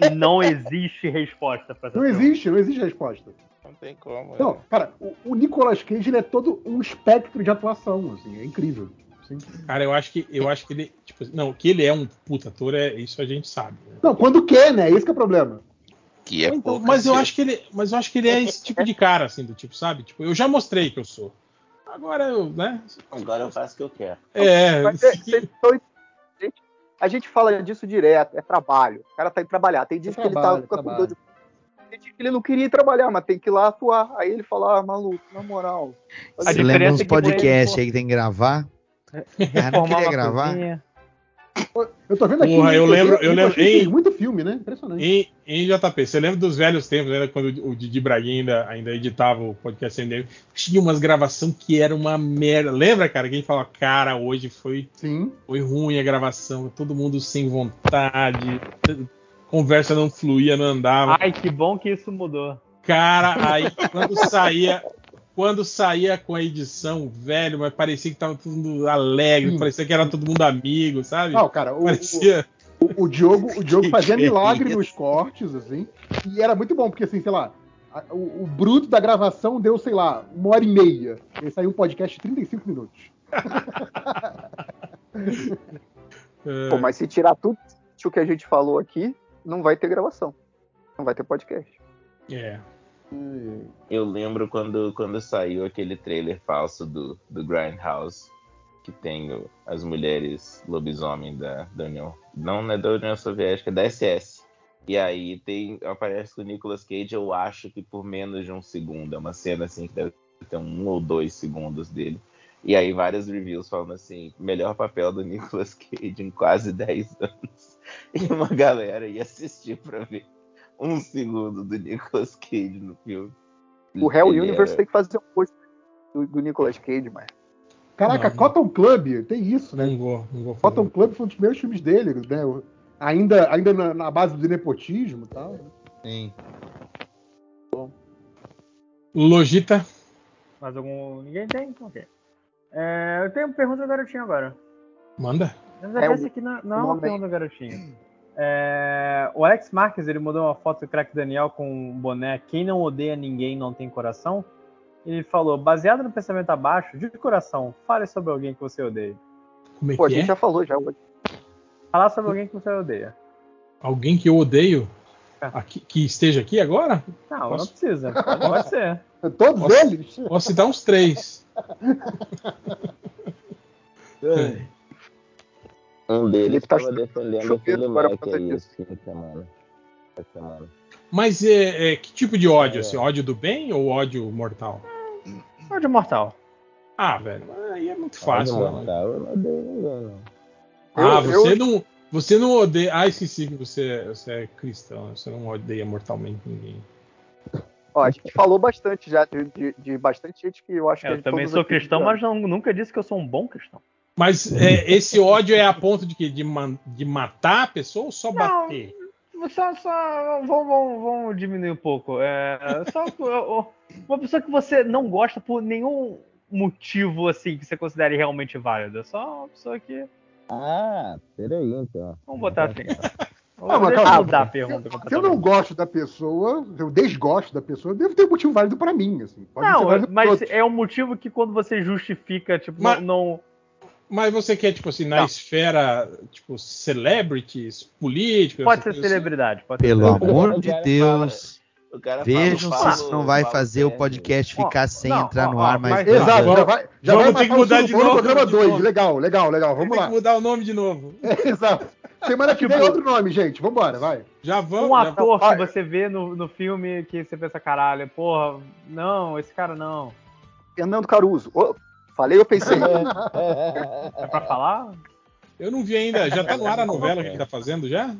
e não existe resposta para Não existe, não existe resposta. Não tem como. Não, é. cara, o, o Nicolas Cage ele é todo um espectro de atuação, assim, é incrível. Assim. Cara, eu acho que eu acho que ele, tipo, não, que ele é um puta ator, é isso a gente sabe. Né? Não, quando quer, né? Esse que é o problema. Que é então, mas eu acho que ele, mas eu acho que ele é esse tipo de cara, assim, do tipo, sabe? Tipo, eu já mostrei que eu sou. Agora eu, né? Agora eu faço o que eu quero. É. Mas, é, a gente fala disso direto, é trabalho. O cara tá indo trabalhar. Tem dias é que trabalho, ele tá com a de que ele não queria ir trabalhar, mas tem que ir lá atuar. Aí ele fala, ah, maluco, na moral. Você lembra uns é podcasts aí que tem que gravar? Cara, não queria gravar. Eu tô vendo aqui. Porra, eu lembro, eu lembro. Em, muito filme, né? Impressionante. Em, em JP, você lembra dos velhos tempos, né? Quando o Didi Braguinha ainda, ainda editava o podcast dele? Tinha umas gravações que era uma merda. Lembra, cara? Que a gente falava, cara, hoje foi, Sim. foi ruim a gravação, todo mundo sem vontade conversa não fluía, não andava. Ai, que bom que isso mudou. Cara, aí quando saía, quando saía com a edição, velho, mas parecia que tava todo mundo alegre, parecia que era todo mundo amigo, sabe? Não, cara, o, parecia... o, o, Diogo, o Diogo fazia milagre nos cortes, assim, e era muito bom, porque assim, sei lá, o, o, bruto da gravação deu, sei lá, uma hora e meia. E saiu um podcast de 35 minutos. Pô, mas se tirar tudo o que a gente falou aqui, não vai ter gravação. Não vai ter podcast. É. Eu lembro quando, quando saiu aquele trailer falso do, do Grindhouse. que tem as mulheres lobisomem da, da União. Não é da União Soviética, é da SS. E aí tem. Aparece o Nicolas Cage, eu acho que por menos de um segundo. É uma cena assim que deve ter um ou dois segundos dele. E aí várias reviews falando assim, melhor papel do Nicolas Cage em quase 10 anos. E uma galera ia assistir pra ver um segundo do Nicolas Cage no filme. O Hell Universe era... tem que fazer um post do, do Nicolas Cage, mas. Caraca, não, Cotton Club, tem isso, né? Não vou, não vou Cotton Club foi um dos primeiros filmes dele, né? Ainda, ainda na, na base do nepotismo e tal. Né? Sim. Bom. Logita. Mais algum. Ninguém tem? Ok. É, eu tenho uma pergunta do garotinho agora. Manda. Mas é, essa aqui não, não é uma pergunta do garotinho. É, o Alex Marques ele mandou uma foto do crack Daniel com um boné Quem não odeia ninguém não tem coração. Ele falou, baseado no pensamento abaixo, de coração, fale sobre alguém que você odeia. Como é Pô, que a gente é? já falou já hoje. Falar sobre alguém que você odeia. Alguém que eu odeio? É. Aqui, que esteja aqui agora? Não, Posso? não precisa. Pode, pode ser. Todos Posso, eles? Posso citar uns três. um deles estava tá defendendo aquele Mac aí esse fim de semana. Essa semana. Mas é, é, que tipo de ódio? É. Assim, ódio do bem ou ódio mortal? Ódio mortal. Ah, velho, aí é muito fácil. Ódio mortal, eu não odeio ninguém, não. Ah, eu, você eu... não. Você não odeia. Ah, esqueci que você, você é cristão. Você não odeia mortalmente ninguém. Ó, a gente falou bastante já de, de, de bastante gente que eu acho que. Eu também sou cristão, mas não, nunca disse que eu sou um bom cristão. Mas é, esse ódio é a ponto de que de, de matar a pessoa ou só não, bater? Só, só vamos, vamos, vamos diminuir um pouco. É, só uma pessoa que você não gosta por nenhum motivo assim que você considere realmente válido. É só uma pessoa que ah, peraí então. Vamos botar assim. Não, mas, calma, mudar a pergunta. Se, se eu não gosto da pessoa, eu desgosto da pessoa, deve ter um motivo válido para mim. Assim. Pode não, mas é um motivo que quando você justifica, tipo, mas, não, Mas você quer, tipo assim, na não. esfera, tipo, celebrities, políticos. Pode ser assim? celebridade. Pode Pelo ser amor de Deus. Vejam se isso não vai fazer o podcast ficar sem não, entrar no ar mais. Exato, já vai, já vamos vai ter que mudar de novo. Programa 2, legal, legal, legal, vamos lá. Tem que mudar o nome de novo. É, exato. Semana que vem é outro nome, gente. Vambora, vai. Já vamos. Um ator que você vê no, no filme que você pensa, caralho, porra, não, esse cara não. Fernando Caruso. Falei, eu pensei. é pra falar? Eu não vi ainda. Já tá no ar a novela que ele tá fazendo já?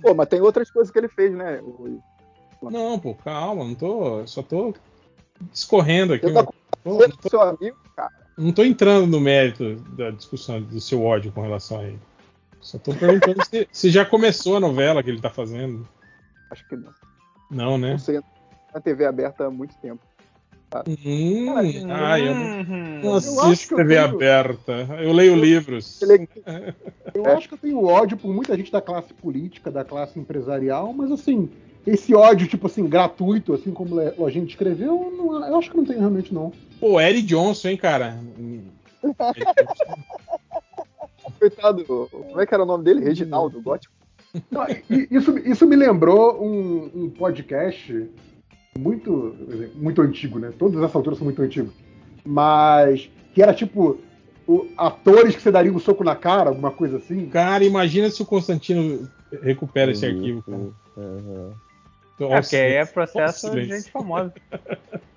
Pô, mas tem outras coisas que ele fez, né? Não, pô, calma, não tô. Só tô discorrendo aqui. Tô, não, tô, seu amigo, cara. não tô entrando no mérito da discussão do seu ódio com relação a ele. Só tô perguntando se, se, já começou a novela que ele tá fazendo. Acho que não. Não, né? Não sei, na TV aberta há muito tempo. Tá. Hum, ah, eu não, não assisto TV tenho... aberta. Eu leio livros. Eu acho que eu tenho ódio por muita gente da classe política, da classe empresarial, mas assim, esse ódio, tipo assim, gratuito, assim como a gente escreveu, não, eu acho que não tem realmente, não. Pô, Eric Johnson, hein, cara? Coitado, como é que era o nome dele? Reginaldo, gótico. Não, isso, isso me lembrou um, um, podcast muito, muito antigo, né? Todas essas alturas são muito antigos. Mas que era tipo o, atores que você daria um soco na cara, alguma coisa assim. Cara, imagina se o Constantino recupera esse arquivo. Uhum. Nossa, é, porque aí é processo de gente famosa.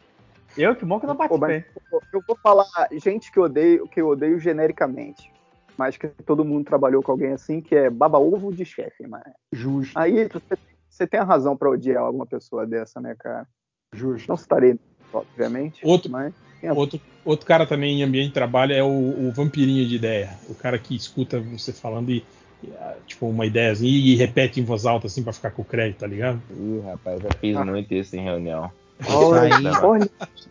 Eu, que bom que não participei. Pô, eu vou falar gente que eu odeio, que eu odeio genericamente. Mas que todo mundo trabalhou com alguém assim, que é baba-ovo de chefe, mas. Justo. Aí você, você tem a razão para odiar alguma pessoa dessa, né, cara? Justo. Não citarei, obviamente. Outro, mas... outro, outro cara também em ambiente de trabalho é o, o vampirinho de ideia. O cara que escuta você falando e tipo, uma ideia assim, e repete em voz alta assim pra ficar com o crédito, tá ligado? Ih, rapaz, já fiz ah. muito isso em reunião. Isso aí,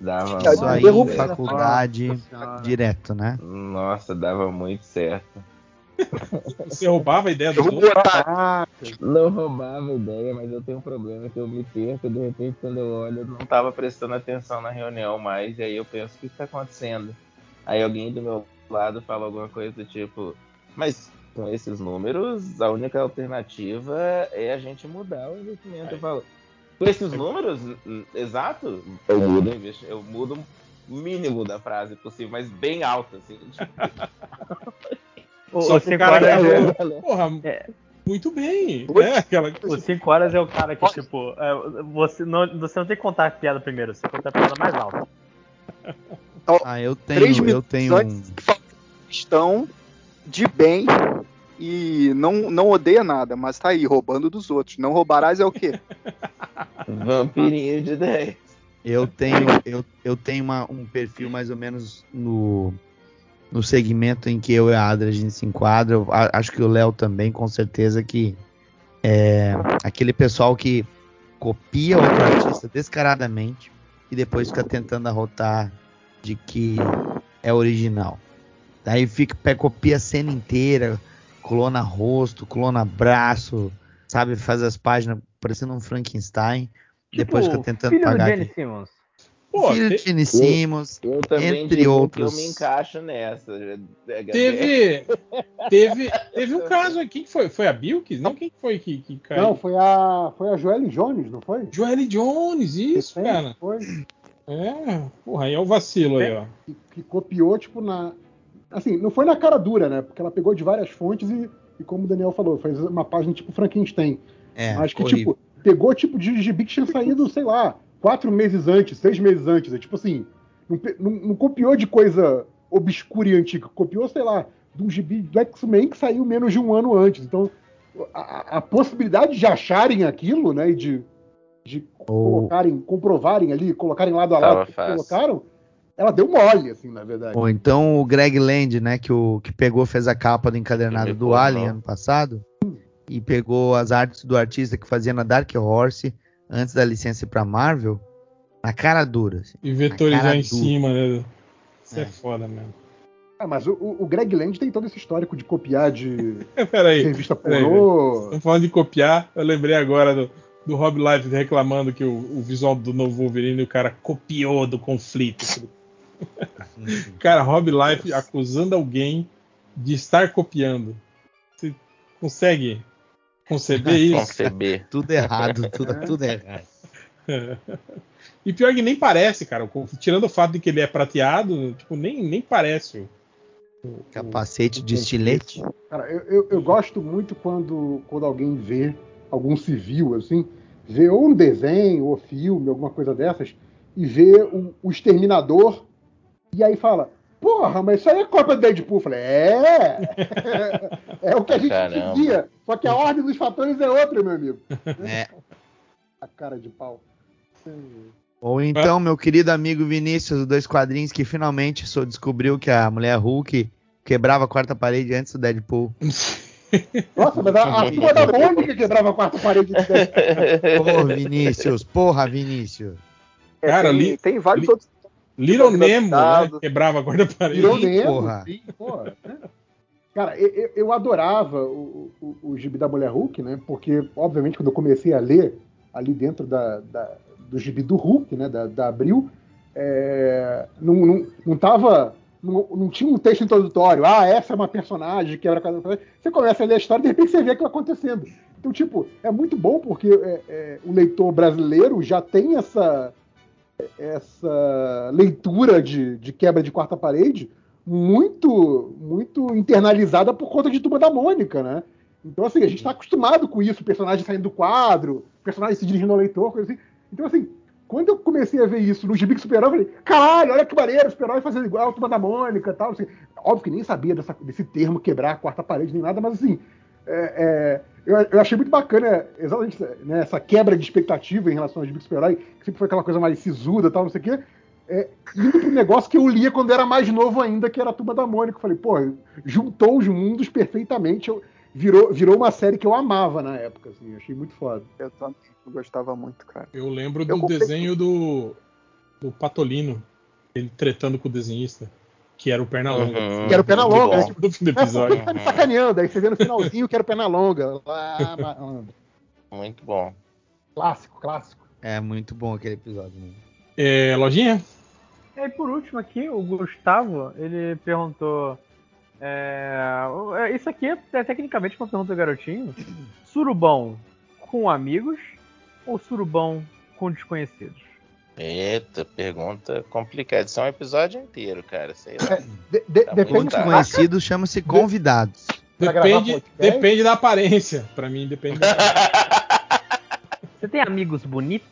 dava, dava isso aí faculdade direto, né? Nossa, dava muito certo. Você roubava a ideia do outro? Não roubava a ideia, mas eu tenho um problema que eu me perco, de repente quando eu olho, eu não estava prestando atenção na reunião mais, e aí eu penso, o que está acontecendo? Aí alguém do meu lado fala alguma coisa do tipo, mas com esses números, a única alternativa é a gente mudar o investimento. Eu falo, com esses números, exato, eu mudo, eu mudo mínimo da frase possível, mas bem alto, assim. o, Só o cinco horas é, porra, é. muito bem. É, aquela... O 5 horas é o cara que, tipo, é, você, não, você não tem que contar a piada primeiro, você conta a piada mais alta. Ah, eu tenho, eu tenho um... Estão de bem e não, não odeia nada, mas tá aí, roubando dos outros. Não roubarás é o quê? Vampirinho de 10. Eu tenho, eu, eu tenho uma, um perfil mais ou menos no, no segmento em que eu e a Adra a gente se enquadra. Eu acho que o Léo também, com certeza, que é aquele pessoal que copia outro artista descaradamente e depois fica tentando arrotar de que é original. Daí fica, copia a cena inteira, clona rosto, clona braço, sabe? Faz as páginas parecendo um Frankenstein. Tipo, depois fica tentando filho pagar. Do Simmons. Pô, Gene Simmons, eu, eu também entre outros. eu me encaixo nessa. Teve, teve, teve um caso aqui que foi, foi a Bilks? Não, quem foi que, que caiu? Não, foi a, foi a Joelle Jones, não foi? Joelle Jones, isso, cara. Foi. É, porra, aí é o vacilo aí, ó. Que, que copiou, tipo, na, Assim, não foi na cara dura, né? Porque ela pegou de várias fontes e, e como o Daniel falou, fez uma página tipo Frankenstein. É, mas que, horrível. tipo, pegou tipo de gibi que tinha saído, sei lá, quatro meses antes, seis meses antes. É tipo assim, não, não, não copiou de coisa obscura e antiga, copiou, sei lá, de um gibi do X-Men que saiu menos de um ano antes. Então, a, a possibilidade de acharem aquilo, né, e de, de oh. colocarem, comprovarem ali, colocarem lado a lado que colocaram, ela deu mole, assim, na verdade. Ou então o Greg Land, né, que, o, que pegou, fez a capa do encadernado do Alien ano passado, e pegou as artes do artista que fazia na Dark Horse, antes da licença para Marvel, na cara dura. Assim, e vetorizar em cima, né? Isso é, é foda mesmo. Ah, mas o, o, Greg Land tem todo esse histórico de copiar de peraí, revista pornô. Estamos falando de copiar, eu lembrei agora do, do Rob Life reclamando que o, o visual do novo Wolverine o cara copiou do conflito. Cara, Rob Life acusando alguém de estar copiando. Você consegue conceber isso? Conceber. tudo errado, tudo, tudo errado. E pior que nem parece, cara. Tirando o fato de que ele é prateado, tipo, nem, nem parece. O, Capacete o, de estilete. Cara, eu, eu, eu, gosto muito quando, quando alguém vê algum civil, assim, vê ou um desenho, ou filme, alguma coisa dessas, e vê o, o exterminador e aí fala, porra, mas isso aí é cópia do Deadpool. Eu falei, é! é o que a gente dizia. Só que a ordem dos fatores é outra, meu amigo. É. A cara de pau. Ou então, meu querido amigo Vinícius, dois quadrinhos, que finalmente só descobriu que a mulher Hulk quebrava a quarta parede antes do Deadpool. Nossa, mas a, a turma da Mônica quebrava a quarta parede antes do Deadpool. Porra, Vinícius, porra, Vinícius. É, Cara, tem, li, tem vários li, outros Little Nemo, né? Quebrava a guarda-parede. Little Nemo, porra. Sim, porra. Né? Cara, eu, eu adorava o, o, o gibi da Mulher Hulk, né? Porque, obviamente, quando eu comecei a ler ali dentro da, da do gibi do Hulk, né? Da, da Abril, é, não, não, não tava. Não, não, tinha um texto introdutório. Ah, essa é uma personagem que casa. Você começa a ler a história e de repente você vê aquilo acontecendo. Então, tipo, é muito bom porque é, é, o leitor brasileiro já tem essa essa leitura de, de quebra de quarta parede muito muito internalizada por conta de Turma da Mônica, né? Então, assim, a gente está acostumado com isso, personagem saindo do quadro, personagem se dirigindo ao leitor, coisa assim. Então, assim, quando eu comecei a ver isso no Gibi Super-Herói, eu falei, caralho, olha que maneiro, Super-Herói fazendo igual a Turma da Mônica e tal. Assim, óbvio que nem sabia dessa, desse termo quebrar a quarta parede nem nada, mas assim, é, é, eu, eu, achei muito bacana exatamente né, essa quebra de expectativa em relação ao Gibi Super-Herói, que sempre foi aquela coisa mais sisuda tal, não sei o quê. É, indo pro negócio que eu lia quando era mais novo ainda, que era a Turma da Mônica. Eu falei, pô, juntou os mundos perfeitamente. Eu, virou, virou uma série que eu amava na época, assim, achei muito foda. Eu também eu gostava muito, cara. Eu lembro do eu desenho do, do Patolino, ele tretando com o desenhista que era o Pernalonga. Uhum, que era o Pernalonga. Né? Tipo, do fim do episódio. Tá me sacaneando. Aí você vê no finalzinho que era o Pernalonga. Ah, muito bom. Clássico, clássico. É muito bom aquele episódio. Né? É, lojinha? E aí, por último aqui, o Gustavo, ele perguntou... É, é isso aqui é, é tecnicamente uma pergunta do garotinho. Surubão com amigos ou surubão com desconhecidos? Eita, pergunta complicada. Isso é um episódio inteiro, cara. Sei lá. É, de, de, tá depende conhecido, chama-se convidados. Depende, depende da aparência. Pra mim, depende da Você tem amigos bonitos?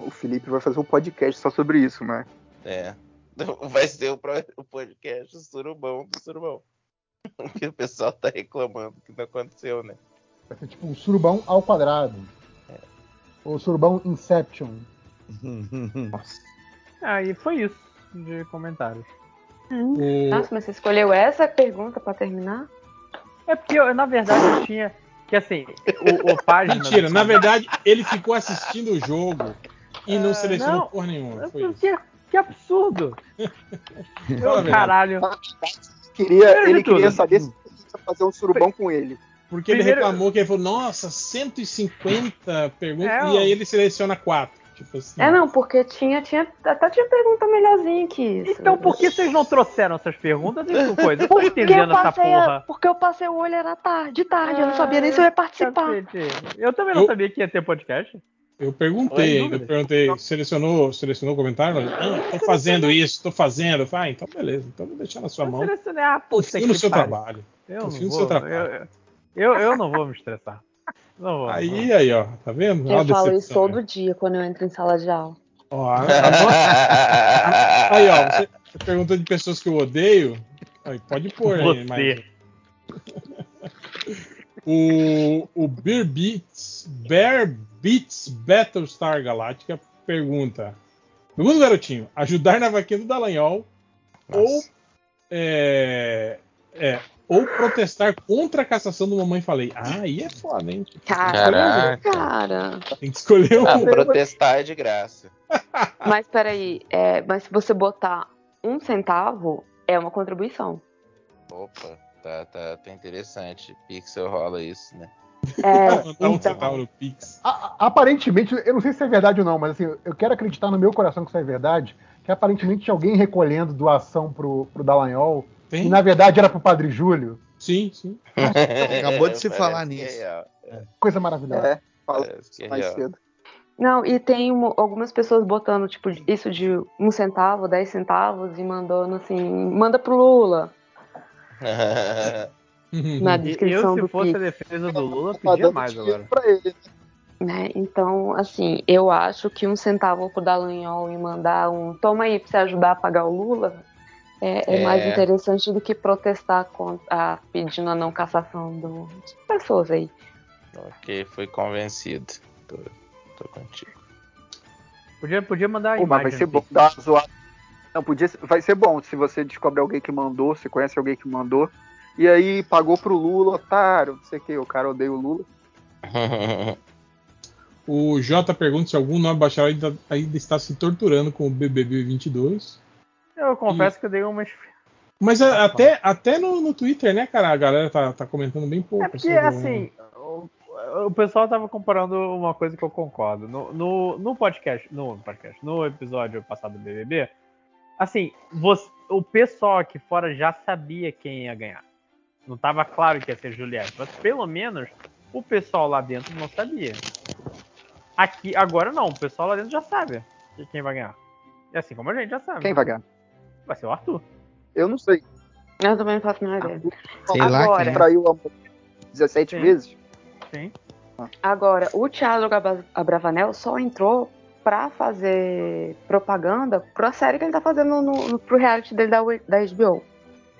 o Felipe vai fazer um podcast só sobre isso, né? É. Vai ser o, o podcast Surubão do Surubão. que o pessoal tá reclamando que não aconteceu, né? Vai ser tipo um surubão ao quadrado. Ou surubão Inception. Nossa. E foi isso de comentários. Hum. Nossa, mas você escolheu essa pergunta para terminar? É porque eu, na verdade, eu tinha. Que assim, o, o página. Mentira, na verdade, ele ficou assistindo o jogo e não uh, selecionou não, porra nenhuma. Foi que, que absurdo! Meu caralho. Queria, ele queria saber se você fazer um surubão com ele. Porque ele reclamou que ele falou, nossa, 150 perguntas, é, e aí ele seleciona quatro. Tipo assim. É, não, porque tinha, tinha, até tinha pergunta melhorzinha que isso. Então por que vocês não trouxeram essas perguntas e coisa? Eu tô entendendo essa porra. porque eu passei o olho, era tarde, de tarde, eu não sabia nem se eu ia participar. Eu também não eu, sabia que ia ter podcast. Eu perguntei, eu perguntei, selecionou, selecionou o comentário? Ah, tô fazendo isso, tô fazendo. Ah, então beleza, então vou deixar na sua mão. Selecionei, ah, puta Confio no seu trabalho. Eu Confio no seu trabalho. Eu, eu, não vou me estressar. Não vou, aí, não. aí, ó, tá vendo? Eu falo isso todo dia quando eu entro em sala de aula. Ó, a, a, a, aí, ó, você, você, perguntou de pessoas que eu odeio. Aí, pode pôr aí, mas. o, o Beer Beats, Bear Beats Battlestar Galactica pergunta: Segundo garotinho, ajudar na vaquinha do Dallagnol ou é, é, ou protestar contra a cassação do Mamãe Falei. Ah, aí é foda, hein? Caraca. cara. Tem que escolher um. Ah, protestar é de graça. Mas peraí, é, mas se você botar um centavo, é uma contribuição. Opa, tá, tá, tá interessante. Pixel rola isso, né? É, então, um aparentemente, eu não sei se é verdade ou não, mas assim, eu quero acreditar no meu coração que isso é verdade, que aparentemente tinha alguém recolhendo doação pro, pro Dallagnol E na verdade era pro Padre Júlio. Sim, sim. Acabou de se falar nisso. É é. Coisa maravilhosa. É, fala é mais cedo. Não, e tem uma, algumas pessoas botando, tipo, isso de um centavo, dez centavos e mandando assim, manda pro Lula. na descrição eu, se fosse Pix. a defesa do Lula, pedia mais agora. Pra ele. Né? Então, assim, eu acho que um centavo pro Dallagnol e mandar um toma aí pra você ajudar a pagar o Lula é, é, mais é. interessante do que protestar contra, a, pedindo a não cassação do, de pessoas aí. Ok, fui convencido. Tô, tô contigo. Podia, podia mandar Pô, mas vai ser bom dar zoada. Não, podia, vai ser bom se você descobre alguém que mandou, você conhece alguém que mandou, e aí pagou pro Lula, otário, não sei o que, o cara odeia o Lula. o Jota pergunta se algum nome baixado ainda, ainda está se torturando com o BBB 22. Eu confesso e... que eu dei umas. Mas a, até, até no, no Twitter, né, cara? A galera tá, tá comentando bem pouco. É porque, sobre... assim, o, o, pessoal tava comparando uma coisa que eu concordo. No, no, no podcast, no podcast, no episódio passado do BBB, assim, você, o pessoal aqui fora já sabia quem ia ganhar. Não tava claro que ia ser Juliette, mas pelo menos o pessoal lá dentro não sabia. Aqui, agora não, o pessoal lá dentro já sabe quem vai ganhar. E assim como a gente já sabe. Quem vai ganhar? Vai ser o Arthur. Eu não sei. Eu também não faço a menor ideia. Sei Agora, lá quem. traiu a 17 Sim. vezes? Sim. Agora, o Thiago Abravanel só entrou pra fazer propaganda pra série que ele tá fazendo no, no, pro reality dele da, da HBO.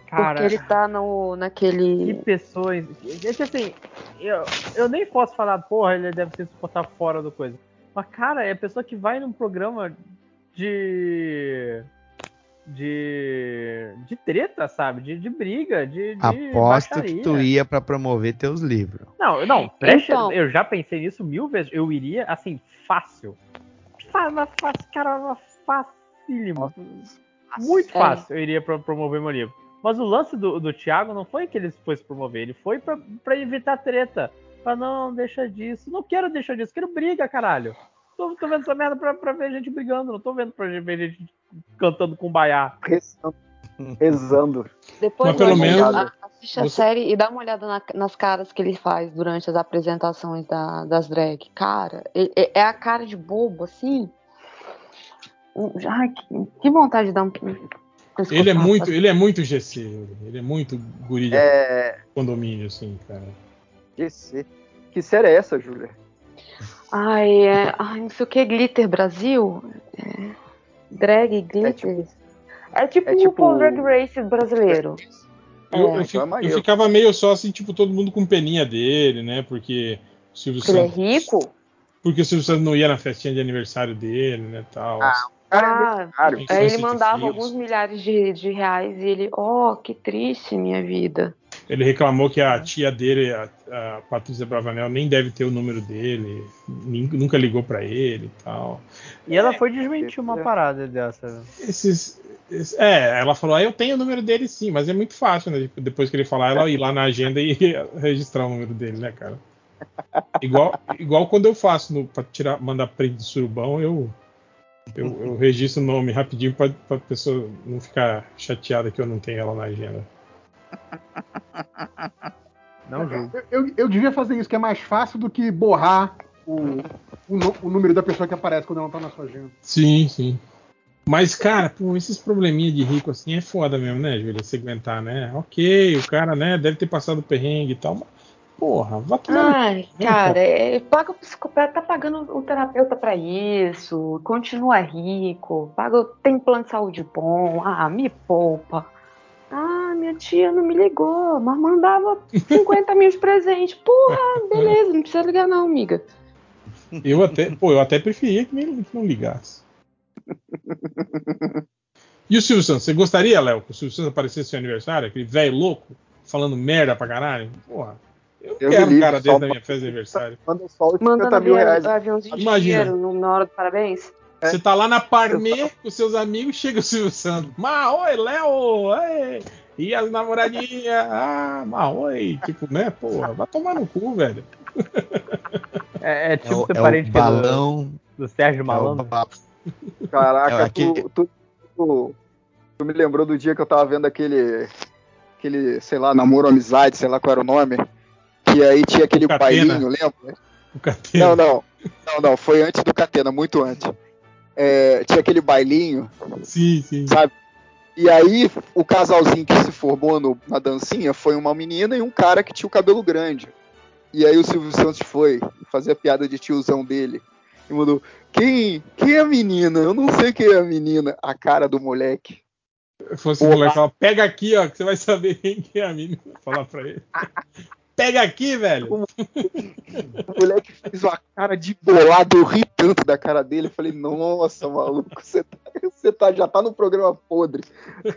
Cara, porque ele tá no, naquele. Que pessoas. Esse, assim, eu, eu nem posso falar, porra, ele deve se suportar fora do coisa. Mas, cara, é a pessoa que vai num programa de de, de treta, sabe? De, de briga, de, de Aposto baixaria. que tu ia para promover teus livros. Não, não, preste, então... eu já pensei nisso mil vezes. Eu iria, assim, fácil. Fácil, cara, facílimo. Muito é. fácil é. eu iria pra promover meu livro. Mas o lance do, do Thiago não foi que ele foi se promover, ele foi para evitar treta. Pra não, deixa disso. Não quero deixar disso, quero briga, caralho. Tô, tô vendo essa merda pra, pra ver gente brigando, não tô vendo pra ver gente cantando com baiá. Rezando. Depois Mas pelo menos- a- assiste a você- série e dá uma olhada na- nas caras que ele faz durante as apresentações da- das drag. Cara, é, é- a cara de bobo, assim. Ai, que, que vontade de dar um. Ele é muito, ele é muito GC, ele é muito guri de É. condomínio, assim, cara. GC. Que série é essa, Júlia? Ai, é, ai, não sei o que, Glitter Brasil? É, drag Glitter. É tipo, é o tipo- Drag Race brasileiro. Eu, É. eu, Então é eu maneiro. ficava meio só assim, tipo, todo mundo com peninha dele, né? Porque o Silvio Porque ele é Santos. rico? Porque o Silvio Santos não ia na festinha de aniversário dele, né? Tal. Ah, Cara, é Ah, ele mandava Fields. alguns milhares de, de reais e ele, oh, que triste minha vida. Ele reclamou que a tia dele, a, a Patrícia Bravanel, nem deve ter o número dele, nin- nunca ligou pra ele e tal. E ela foi desmentir uma parada dessa. Esses, esse- é, ela falou, ah, eu tenho o número dele sim, mas é muito fácil, né? Tipo, Depois que ele falar, ela ir lá na agenda e registrar o número dele, né, cara? Igual, igual quando eu faço no, pra tirar, mandar print de surubão, eu, eu, eu registro o nome rapidinho pra, pra pessoa não ficar chateada que eu não tenho ela na agenda. Não julgo. Eu, eu, eu devia fazer isso, que é mais fácil do que borrar o, o, o número da pessoa que aparece quando ela não tá na sua agenda. Sim, sim. Mas, cara, pô, esses probleminha de rico assim é foda mesmo, né, Júlia? Se aguentar, né? Ok, o cara, né, deve ter passado perrengue e tal, mas, porra, vá tomar. Ai, cara, é, paga o psicopata, tá pagando o terapeuta pra isso, continua rico, paga, tem plano de saúde bom, ah, me poupa. Minha tia não me ligou, mas mandava 50 mil de presente. Porra, beleza, não precisa ligar não, amiga. Eu até, pô, eu até preferia que, me- que não ligasse. E o Silvio Santos, você gostaria, Léo, que o Silvio Santos aparecesse no seu aniversário? Aquele velho louco, falando merda pra caralho? Porra, eu Eu quero um cara desse na minha festa de aniversário. Manda só os Mandando 50 mil avião, reais. aviãozinho de Imagina. dinheiro no- na hora do parabéns. Você tá lá na Parmê com seus amigos, chega o Silvio Santos. Ma, oi, Léo! E as namoradinhas? Ah, ma, oi! Tipo, né? Porra, vai tomar no cu, velho. É, é É tipo o, ser é parente do, balão. do Sérgio é o Malandro. ba- Caraca, É, aquele- tu, tu, tu- tu me lembrou do dia que eu tava vendo aquele, aquele, sei lá, namoro amizade, sei lá qual era o nome. Que aí tinha aquele bailinho, lembra? O Catena. Não, não. Não, não, foi antes do Catena, muito antes. É, tinha aquele bailinho, Sim, sim. sabe? E aí, o casalzinho que se formou no- na dancinha foi uma menina e um cara que tinha o cabelo grande. E aí o Silvio Santos foi fazer a piada de tiozão dele. E mandou, quem, quem é a menina? Eu não sei quem é a menina. A cara do moleque. Se fosse o moleque falar, pega aqui, ó, que você vai saber quem que é a menina. Falar pra ele. Pega aqui, velho. O moleque fez uma cara de bolado, eu ri tanto da cara dele. Eu falei, nossa, maluco, você, tá, você tá- já tá no programa podre.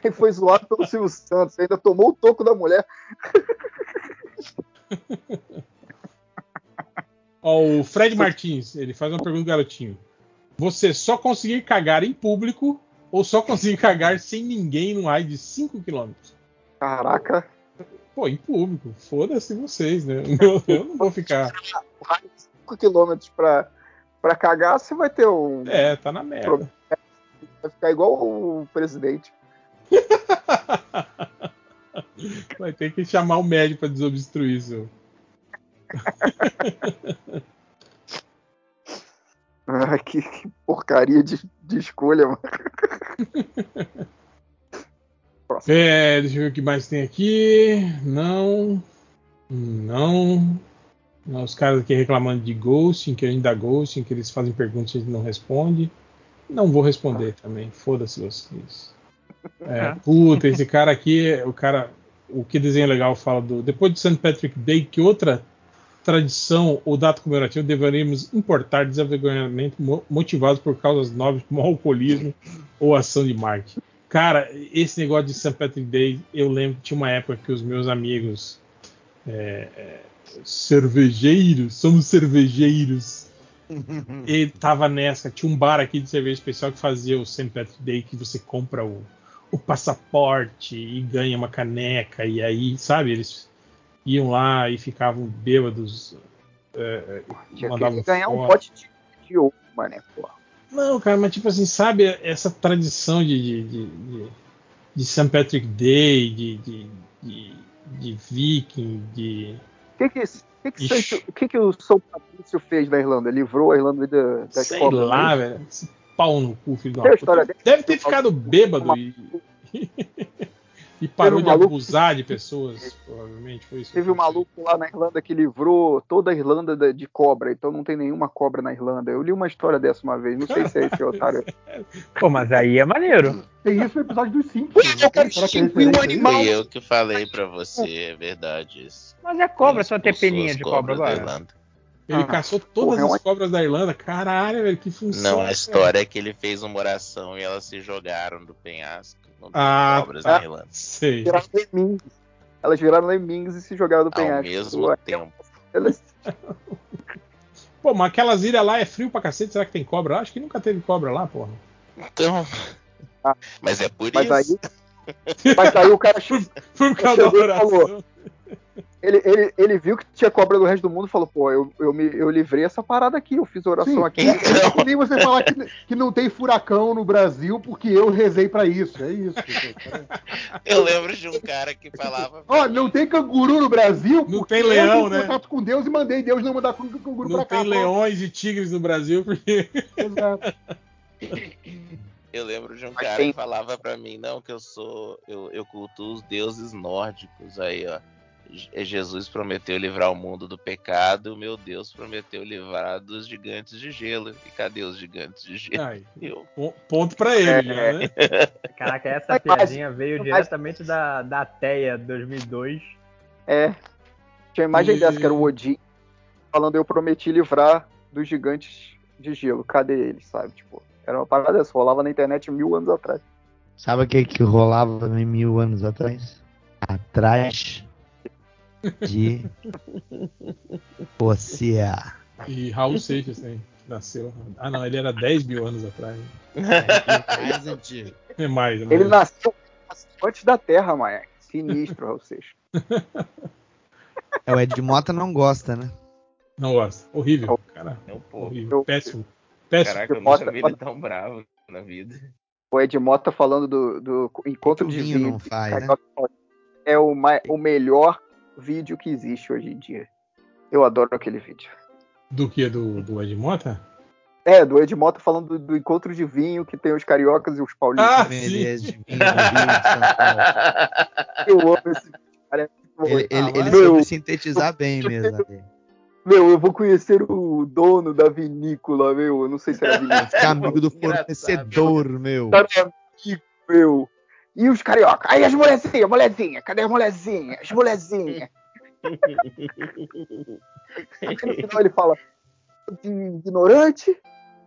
Aí foi zoado pelo Silvio Santos, ainda tomou o toco da mulher. Ó, o Fred Martins, ele faz uma pergunta garotinho. Você só conseguir cagar em público ou só conseguir cagar sem ninguém no raio de 5 km? Caraca, Pô, em público. Foda-se vocês, né? Eu, eu não vou ficar. o raio de 5 km pra, pra cagar, você vai ter um. É, tá na merda. Vai ficar igual o presidente. Vai ter que chamar o médico pra desobstruir isso. Ah, que, que porcaria de, de escolha, mano. É, deixa eu ver o que mais tem aqui. Não. Não. Não, Os caras aqui reclamando de ghosting, querendo dar ghosting, que eles fazem perguntas e a gente não responde. Não vou responder também. Foda-se vocês. É, puta, esse cara aqui, o cara. O que desenho legal fala do. Depois de St. Patrick Day, que outra tradição ou data comemorativa deveríamos importar desavergonhamento mo- motivados por causas nobres como alcoolismo ou ação de marketing. Cara, esse negócio de St. Patrick Day, eu lembro que tinha uma época que os meus amigos é, é, cervejeiros, somos cervejeiros, e tava nessa. Tinha um bar aqui de cerveja especial que fazia o St. Patrick Day, que você compra o, o passaporte e ganha uma caneca, e aí, sabe, eles iam lá e ficavam bêbados. é, Tinha mandavam que ganhar um foto. pote de, de ouro, mané. Porra. Não, cara, mas tipo assim, sabe essa tradição de, de, de- de- St. Patrick Day, de, de, de, de Viking, de. O que que, que, que, que, que, que o São Patrício fez na Irlanda? Livrou a Irlanda da, das Sei cobras? lá, velho. Esse pau no cu, filho de Tem a uma história puta. dele? Deve ter ficado bêbado e, e parou Teve um de maluco- abusar de pessoas, provavelmente. Foi isso. Teve um maluco lá na Irlanda que livrou toda a Irlanda da- de cobra, então não tem nenhuma cobra na Irlanda. Eu li uma história dessa uma vez, não sei se é esse otário. Pô, mas aí é maneiro. Tem isso no episódio dos Simpsons. Eu quero é extinguir um animal. Foi eu que falei pra você, é verdade isso. Mas é cobra, só ter peninha de cobra da agora. Irlanda. Ele Ah, caçou todas porra, é as uma- cobras da Irlanda. Caralho, velho, que função. Não, a velho. história é que ele fez uma oração e elas se jogaram do penhasco. Ah, cobras tá. na Irlanda. Sei. Viraram lemmings. Elas viraram lemmings e se jogaram do Ao penhasco. mesmo tempo. Elas- Pô, mas aquelas ilhas lá é frio pra cacete. Será que tem cobra lá? Acho que nunca teve cobra lá, porra. Então. Ah. Mas é por Mas isso. aí, mas aí o cara Por causa da oração. falou. Ele, ele, ele viu que tinha cobra do resto do mundo e falou: pô, eu, eu, me, eu livrei essa parada aqui, eu fiz oração Sim. aqui. É que nem você falar que, que não tem furacão no Brasil porque eu rezei pra isso. É isso. Eu lembro de um cara que falava. Ó, mim, não tem canguru no Brasil Não porque tem eu leão, fui em né? contato com Deus e mandei Deus não mandar can- canguru Não pra cá. tem leões e tigres no Brasil porque. Exato. Eu lembro de um Mas cara tem- que falava pra mim, não, que eu sou. Eu, eu cultuo os deuses nórdicos. Aí, ó. Je- Jesus prometeu livrar o mundo do pecado, o meu Deus prometeu livrar dos gigantes de gelo. E cadê os gigantes de gelo? Ai, Eu, pon- ponto pra ele, É. né? Caraca, essa Mas- piadinha veio mas- diretamente da, da Teia 2002. É. Tinha a imagem E- dessa, que era o Odin, falando: eu prometi livrar dos gigantes de gelo. Cadê eles, sabe? Tipo, era uma parada dessa, rolava na internet mil anos atrás. Sabe o que, que rolava também mil anos atrás? Atrás de você. E Raul Seixas também, que nasceu. Ah, não, ele era 10 mil anos atrás. Mais antigo. É mais, é mais. Ele nasceu antes da Terra, Maia. Sinistro, Raul Seixas. É, o Ed Mota não gosta, né? Não gosto. Horrível. Cara, não, pô. horrível. Eu- Péssimo. Péssimo. Caraca, eu nunca vi ele tão bravo na vida. O Ed Mota falando do, do encontro de Vinho faz, né? É o, o melhor vídeo que existe hoje em dia. Eu adoro aquele vídeo. Do que? Do, do Ed Mota? É, do Ed Mota falando do, do encontro de vinho que tem os cariocas e os paulistas. Ah, sim. de vinho Rio de São Paulo. Eu amo esse vídeo, cara. É muito bom. Ele, ele, ele Meu, soube sintetizar bem mesmo. meu, eu vou conhecer o dono da vinícola, meu. Eu não sei se era vinícola. Ficar amigo do fornecedor, meu. Cara, é amigo, meu. E os carioca? Aí as molezinhas, molezinha, cadê as molezinhas? As molezinhas. Aí no final ele fala de ignorante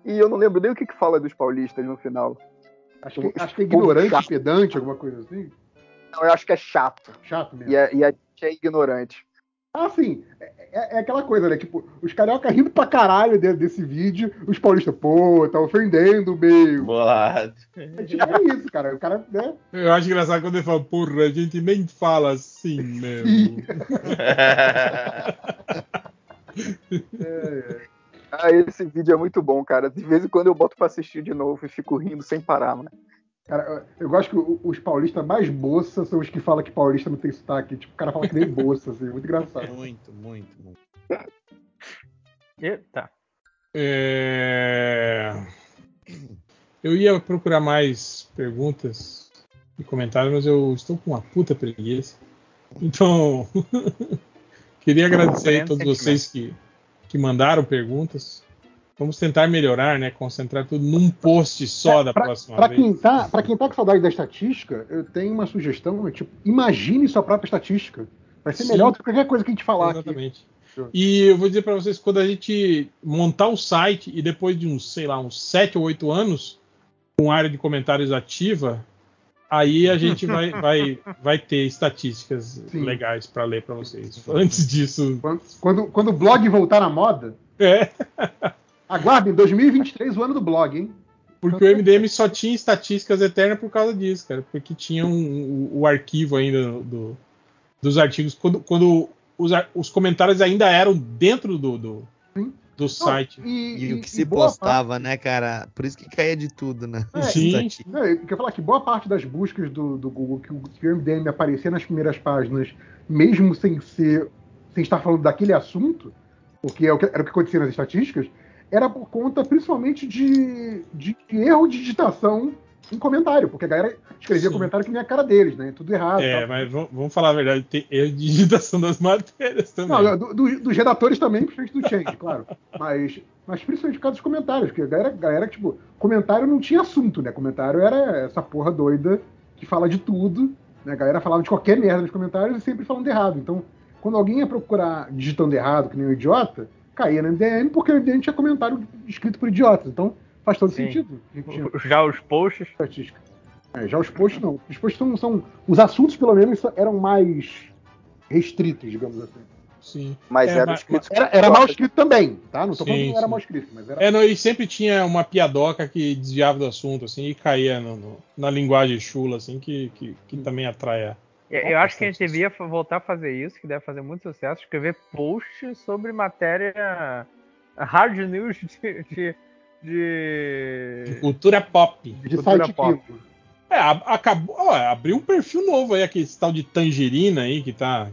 e eu não lembro nem o que, que fala dos paulistas no final. Acho que, acho que é ignorante, pedante, alguma coisa assim. Não, eu acho que é chato. Chato mesmo. E a, e a gente é ignorante. Ah, sim. É, é- aquela coisa, né? Tipo, os carioca rindo pra caralho de- desse vídeo, os paulistas, pô, tá ofendendo, meu. Bolado. É, tipo, é isso, cara. O cara, né? Eu acho engraçado quando ele fala, porra, a gente nem fala assim mesmo. É, é. Ah, esse vídeo é muito bom, cara. De vez em quando eu boto pra assistir de novo e fico rindo sem parar, mano. Cara, eu- gosto que os paulistas mais boça são os que falam que paulista não tem sotaque. Tipo, o cara fala que nem boça, assim. Muito engraçado. Muito, muito, muito. Eita. É... Eu ia procurar mais perguntas e comentários, mas eu estou com uma puta preguiça. Então, queria agradecer aí a todos vocês que, que mandaram perguntas. Vamos tentar melhorar, né? Concentrar tudo num post só da Pra- próxima Pra vez. quem, tá, pra quem tá com saudade da estatística, eu tenho uma sugestão, é, tipo, imagine sua própria estatística. Vai ser Sim. melhor do que qualquer coisa que a gente falar aqui. Exatamente. E eu vou dizer para vocês, quando a gente montar o site e depois de uns, sei lá, uns 7 ou 8 anos, com área de comentários ativa, aí a gente vai, vai, vai ter estatísticas Sim. legais para ler para vocês. Antes disso, Quando, quando, quando o blog voltar na moda, é, aguardem 2023, o ano do blog, hein? porque o MDM só tinha estatísticas eternas por causa disso, cara, porque tinha um- o, o arquivo ainda do- dos artigos, quando, quando os, os comentários ainda eram dentro do, do, do site. Não, e, e, o que se postava, parte... né, cara? Por isso que caía de tudo, né? É, Sim. Não, eu quero falar que boa parte das buscas do, do Google, que o, que o MDM aparecia nas primeiras páginas, mesmo sem ser. sem estar falando daquele assunto, porque é era o que acontecia nas estatísticas, era por conta principalmente de, de erro de digitação em comentário, porque a galera escrevia Sim. comentário que nem a cara deles, né? Tudo errado. É, tal. mas vamos falar a verdade, tem erro de digitação das matérias também. Não, do, do, dos redatores também, principalmente do Change, claro. Mas, mas principalmente por causa dos comentários, porque a galera, galera, tipo, comentário não tinha assunto, né? Comentário era essa porra doida que fala de tudo, né? A galera falava de qualquer merda nos comentários e sempre falando errado. Então, quando alguém ia procurar digitando errado, que nem um idiota, caía no MDM, porque o MDM tinha comentário escrito por idiotas. Então, Faz todo Sim. sentido. Já os posts. É, já os posts não. Os posts são, são. Os assuntos, pelo menos, eram mais restritos, digamos assim. Sim. Mas é, era escrito. Era, era mal escrito também, tá? Não tô sim, falando que não era mal escrito, mas era. É, não, e sempre tinha uma piadoca que desviava do assunto, assim, e caía no, no, na linguagem chula, assim, que, que, que também atrai a. Eu, acho que a gente devia voltar a fazer isso, que deve fazer muito sucesso, escrever posts sobre matéria hard news de, de de... de cultura pop. De, de cultura pop. É, acabou, ó, abriu um perfil novo aí, aquele tal de Tangerina aí, que tá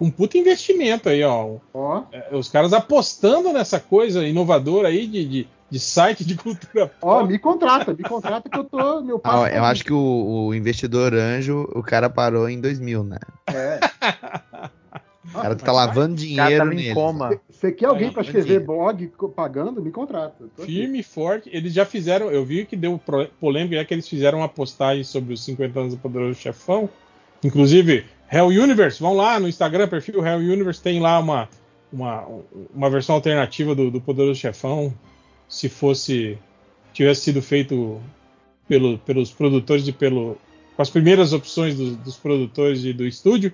com puta investimento aí, ó. Oh. É, os caras apostando nessa coisa inovadora aí de, de, de site de cultura. Ó, oh, me contrata, me contrata que eu tô. Meu ah, eu acho que o, o, investidor anjo, o cara parou em 2000, né? É. O cara tá lavando dinheiro nele. Você quer alguém para escrever blog pagando? Me contrata. Firme e forte. Eles já fizeram. Eu vi que deu polêmica, é que eles fizeram uma postagem sobre os 50 anos do Poderoso Chefão. Inclusive, Hell Universe, vão lá no Instagram, perfil Hell Universe, tem lá uma, uma, uma versão alternativa do, do Poderoso Chefão. Se fosse. tivesse sido feito pelo, pelos produtores e pelo. com as primeiras opções do, dos produtores e do estúdio.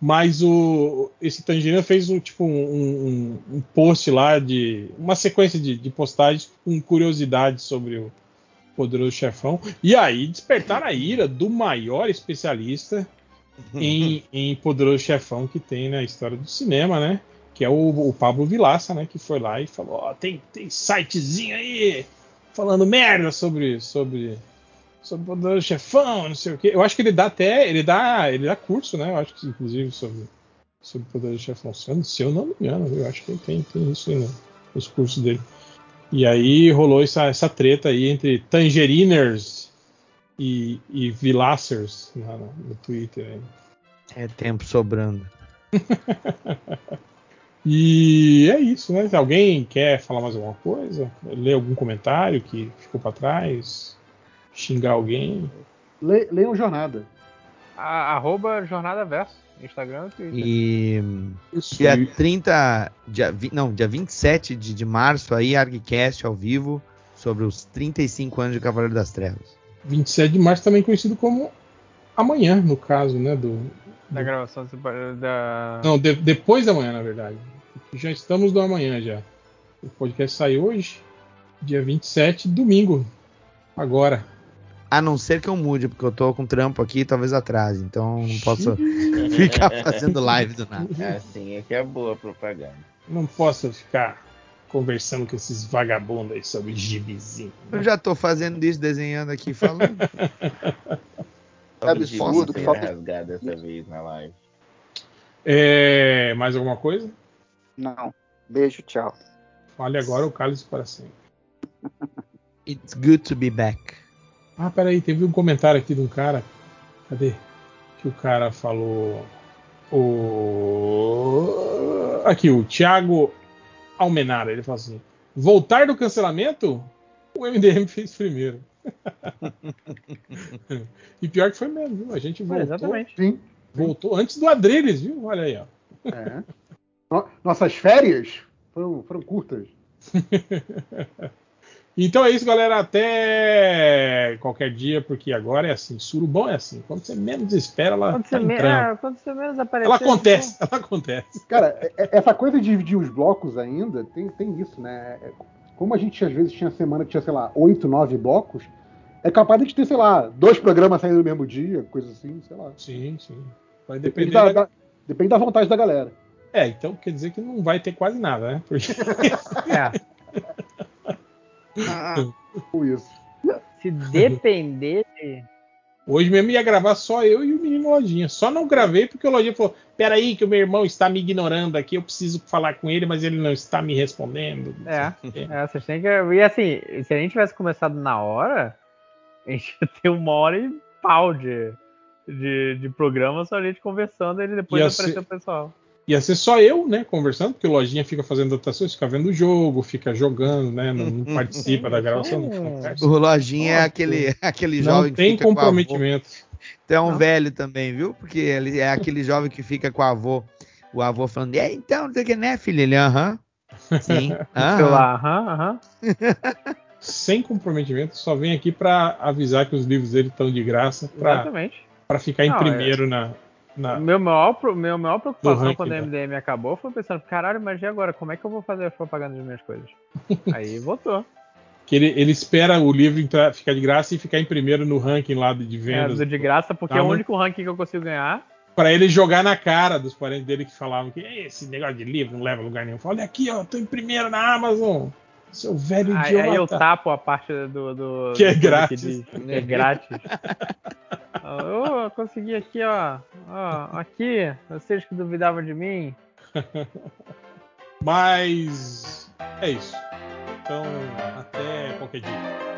Mas o, esse Tangerina fez um tipo um, um, um post lá de uma sequência de, de, postagens com curiosidades sobre o Poderoso Chefão. E aí despertar a ira do maior especialista em, em Poderoso Chefão que tem na história do cinema, né? Que é o, o Pablo Vilaça, né? Que foi lá e falou: ó, tem, tem sitezinho aí falando merda sobre, sobre sobre poderoso chefão, não sei o quê. Eu acho que ele dá até. Ele dá, ele dá curso, né? Eu acho que, inclusive, sobre, sobre poderoso chefão. Se eu não me engano, eu acho que tem, tem isso aí no, nos cursos dele. E aí rolou essa, essa treta aí entre Tangeriners e, e Vilacers no, no Twitter. Aí. É tempo sobrando. e é isso, né? Alguém quer falar mais alguma coisa? Ler algum comentário que ficou para trás? xingar alguém. Le, leiam Jornada. A, arroba Jornada Verso. Instagram e Isso dia aí. 30, dia, não, dia 27 de, de março aí, ArgCast ao vivo sobre os 35 anos de Cavaleiro das Trevas. 27 de março também conhecido como amanhã, no caso, né, do, da gravação da Não, de, depois da manhã, na verdade. Já estamos no amanhã já. O podcast sai hoje, dia 27, domingo. Agora. A não ser que eu mude, porque eu tô com trampo aqui talvez atrase. Então não posso ficar fazendo live do nada. É assim é que é boa propaganda. Não posso ficar conversando com esses vagabundos aí sobre gibizinho. Né? Eu já tô fazendo isso, desenhando aqui, falando. é absurdo que falta rasgar dessa vez na live. É, mais alguma coisa? Não. Beijo, tchau. Fale agora o cálice para sempre. It's good to be back. Ah, peraí, teve um comentário aqui de um cara. Cadê? Que o cara falou. O... Aqui, o Thiago Almenara. Ele falou assim: voltar do cancelamento? O MDM fez primeiro. e pior que foi mesmo, viu? A gente voltou. É, exatamente. Sim. Voltou antes do Adreles, viu? Olha aí, ó. É. Nossas férias foram, foram curtas. Então é isso, galera. Até qualquer dia, porque agora é assim. Surubão é assim. Quando você menos espera, ela quando tá você, me... é, quando você menos aparecer. Ela acontece, então... ela acontece. Cara, é, é, essa coisa de dividir os blocos ainda, tem, tem isso, né? Como a gente às vezes tinha semana que tinha, sei lá, oito, nove blocos, é capaz de gente ter, sei lá, dois programas saindo no mesmo dia, coisa assim, sei lá. Sim, sim. Vai depender. Depende da, da, depende da vontade da galera. É, então quer dizer que não vai ter quase nada, né? Porque... é. Ah, isso. Se depender de Hoje mesmo ia gravar só eu e o menino Lojinha. Só não gravei porque o Lojinha falou: peraí, que o meu irmão está me ignorando aqui, eu preciso falar com ele, mas ele não está me respondendo. É, é vocês têm que. E assim, se a gente tivesse começado na hora, a gente ia ter uma hora e pau de, de, de programa, só a gente conversando e ele depois ia aparecer ser... o pessoal ia ser só eu, né, conversando, porque o Lojinha fica fazendo anotações, fica vendo o jogo, fica jogando, né, não, não participa da gravação. Não o Lojinha é aquele, aquele jovem não tem que fica comprometimento. Então é um não. velho também, viu? Porque ele é aquele jovem que fica com o avô, o avô falando, é, então, não sei o que, né, filho? Ele, aham. Sim. Aham, aham. Sem comprometimento, só vem aqui para avisar que os livros dele estão de graça. Pra, Exatamente. Para ficar em não, primeiro é... na, na... Meu maior, meu maior preocupação quando a MDM acabou foi pensando, caralho, mas e agora? Como é que eu vou fazer a propaganda das minhas coisas? Aí votou. Que ele, ele espera o livro entrar, ficar de graça e ficar em primeiro no ranking lá de é, vendas. É, de graça, porque tá, é o único ranking que eu consigo ganhar. Para ele jogar na cara dos parentes dele que falavam que esse negócio de livro não leva a lugar nenhum. Olha aqui, ó, tô em primeiro na Amazon. Seu velho aí, idiota. Aí eu tapo a parte do. do que é grátis. Que, é grátis. oh, consegui aqui, ó. ó. Aqui, vocês que duvidavam de mim. Mas é isso. Então, até qualquer dia.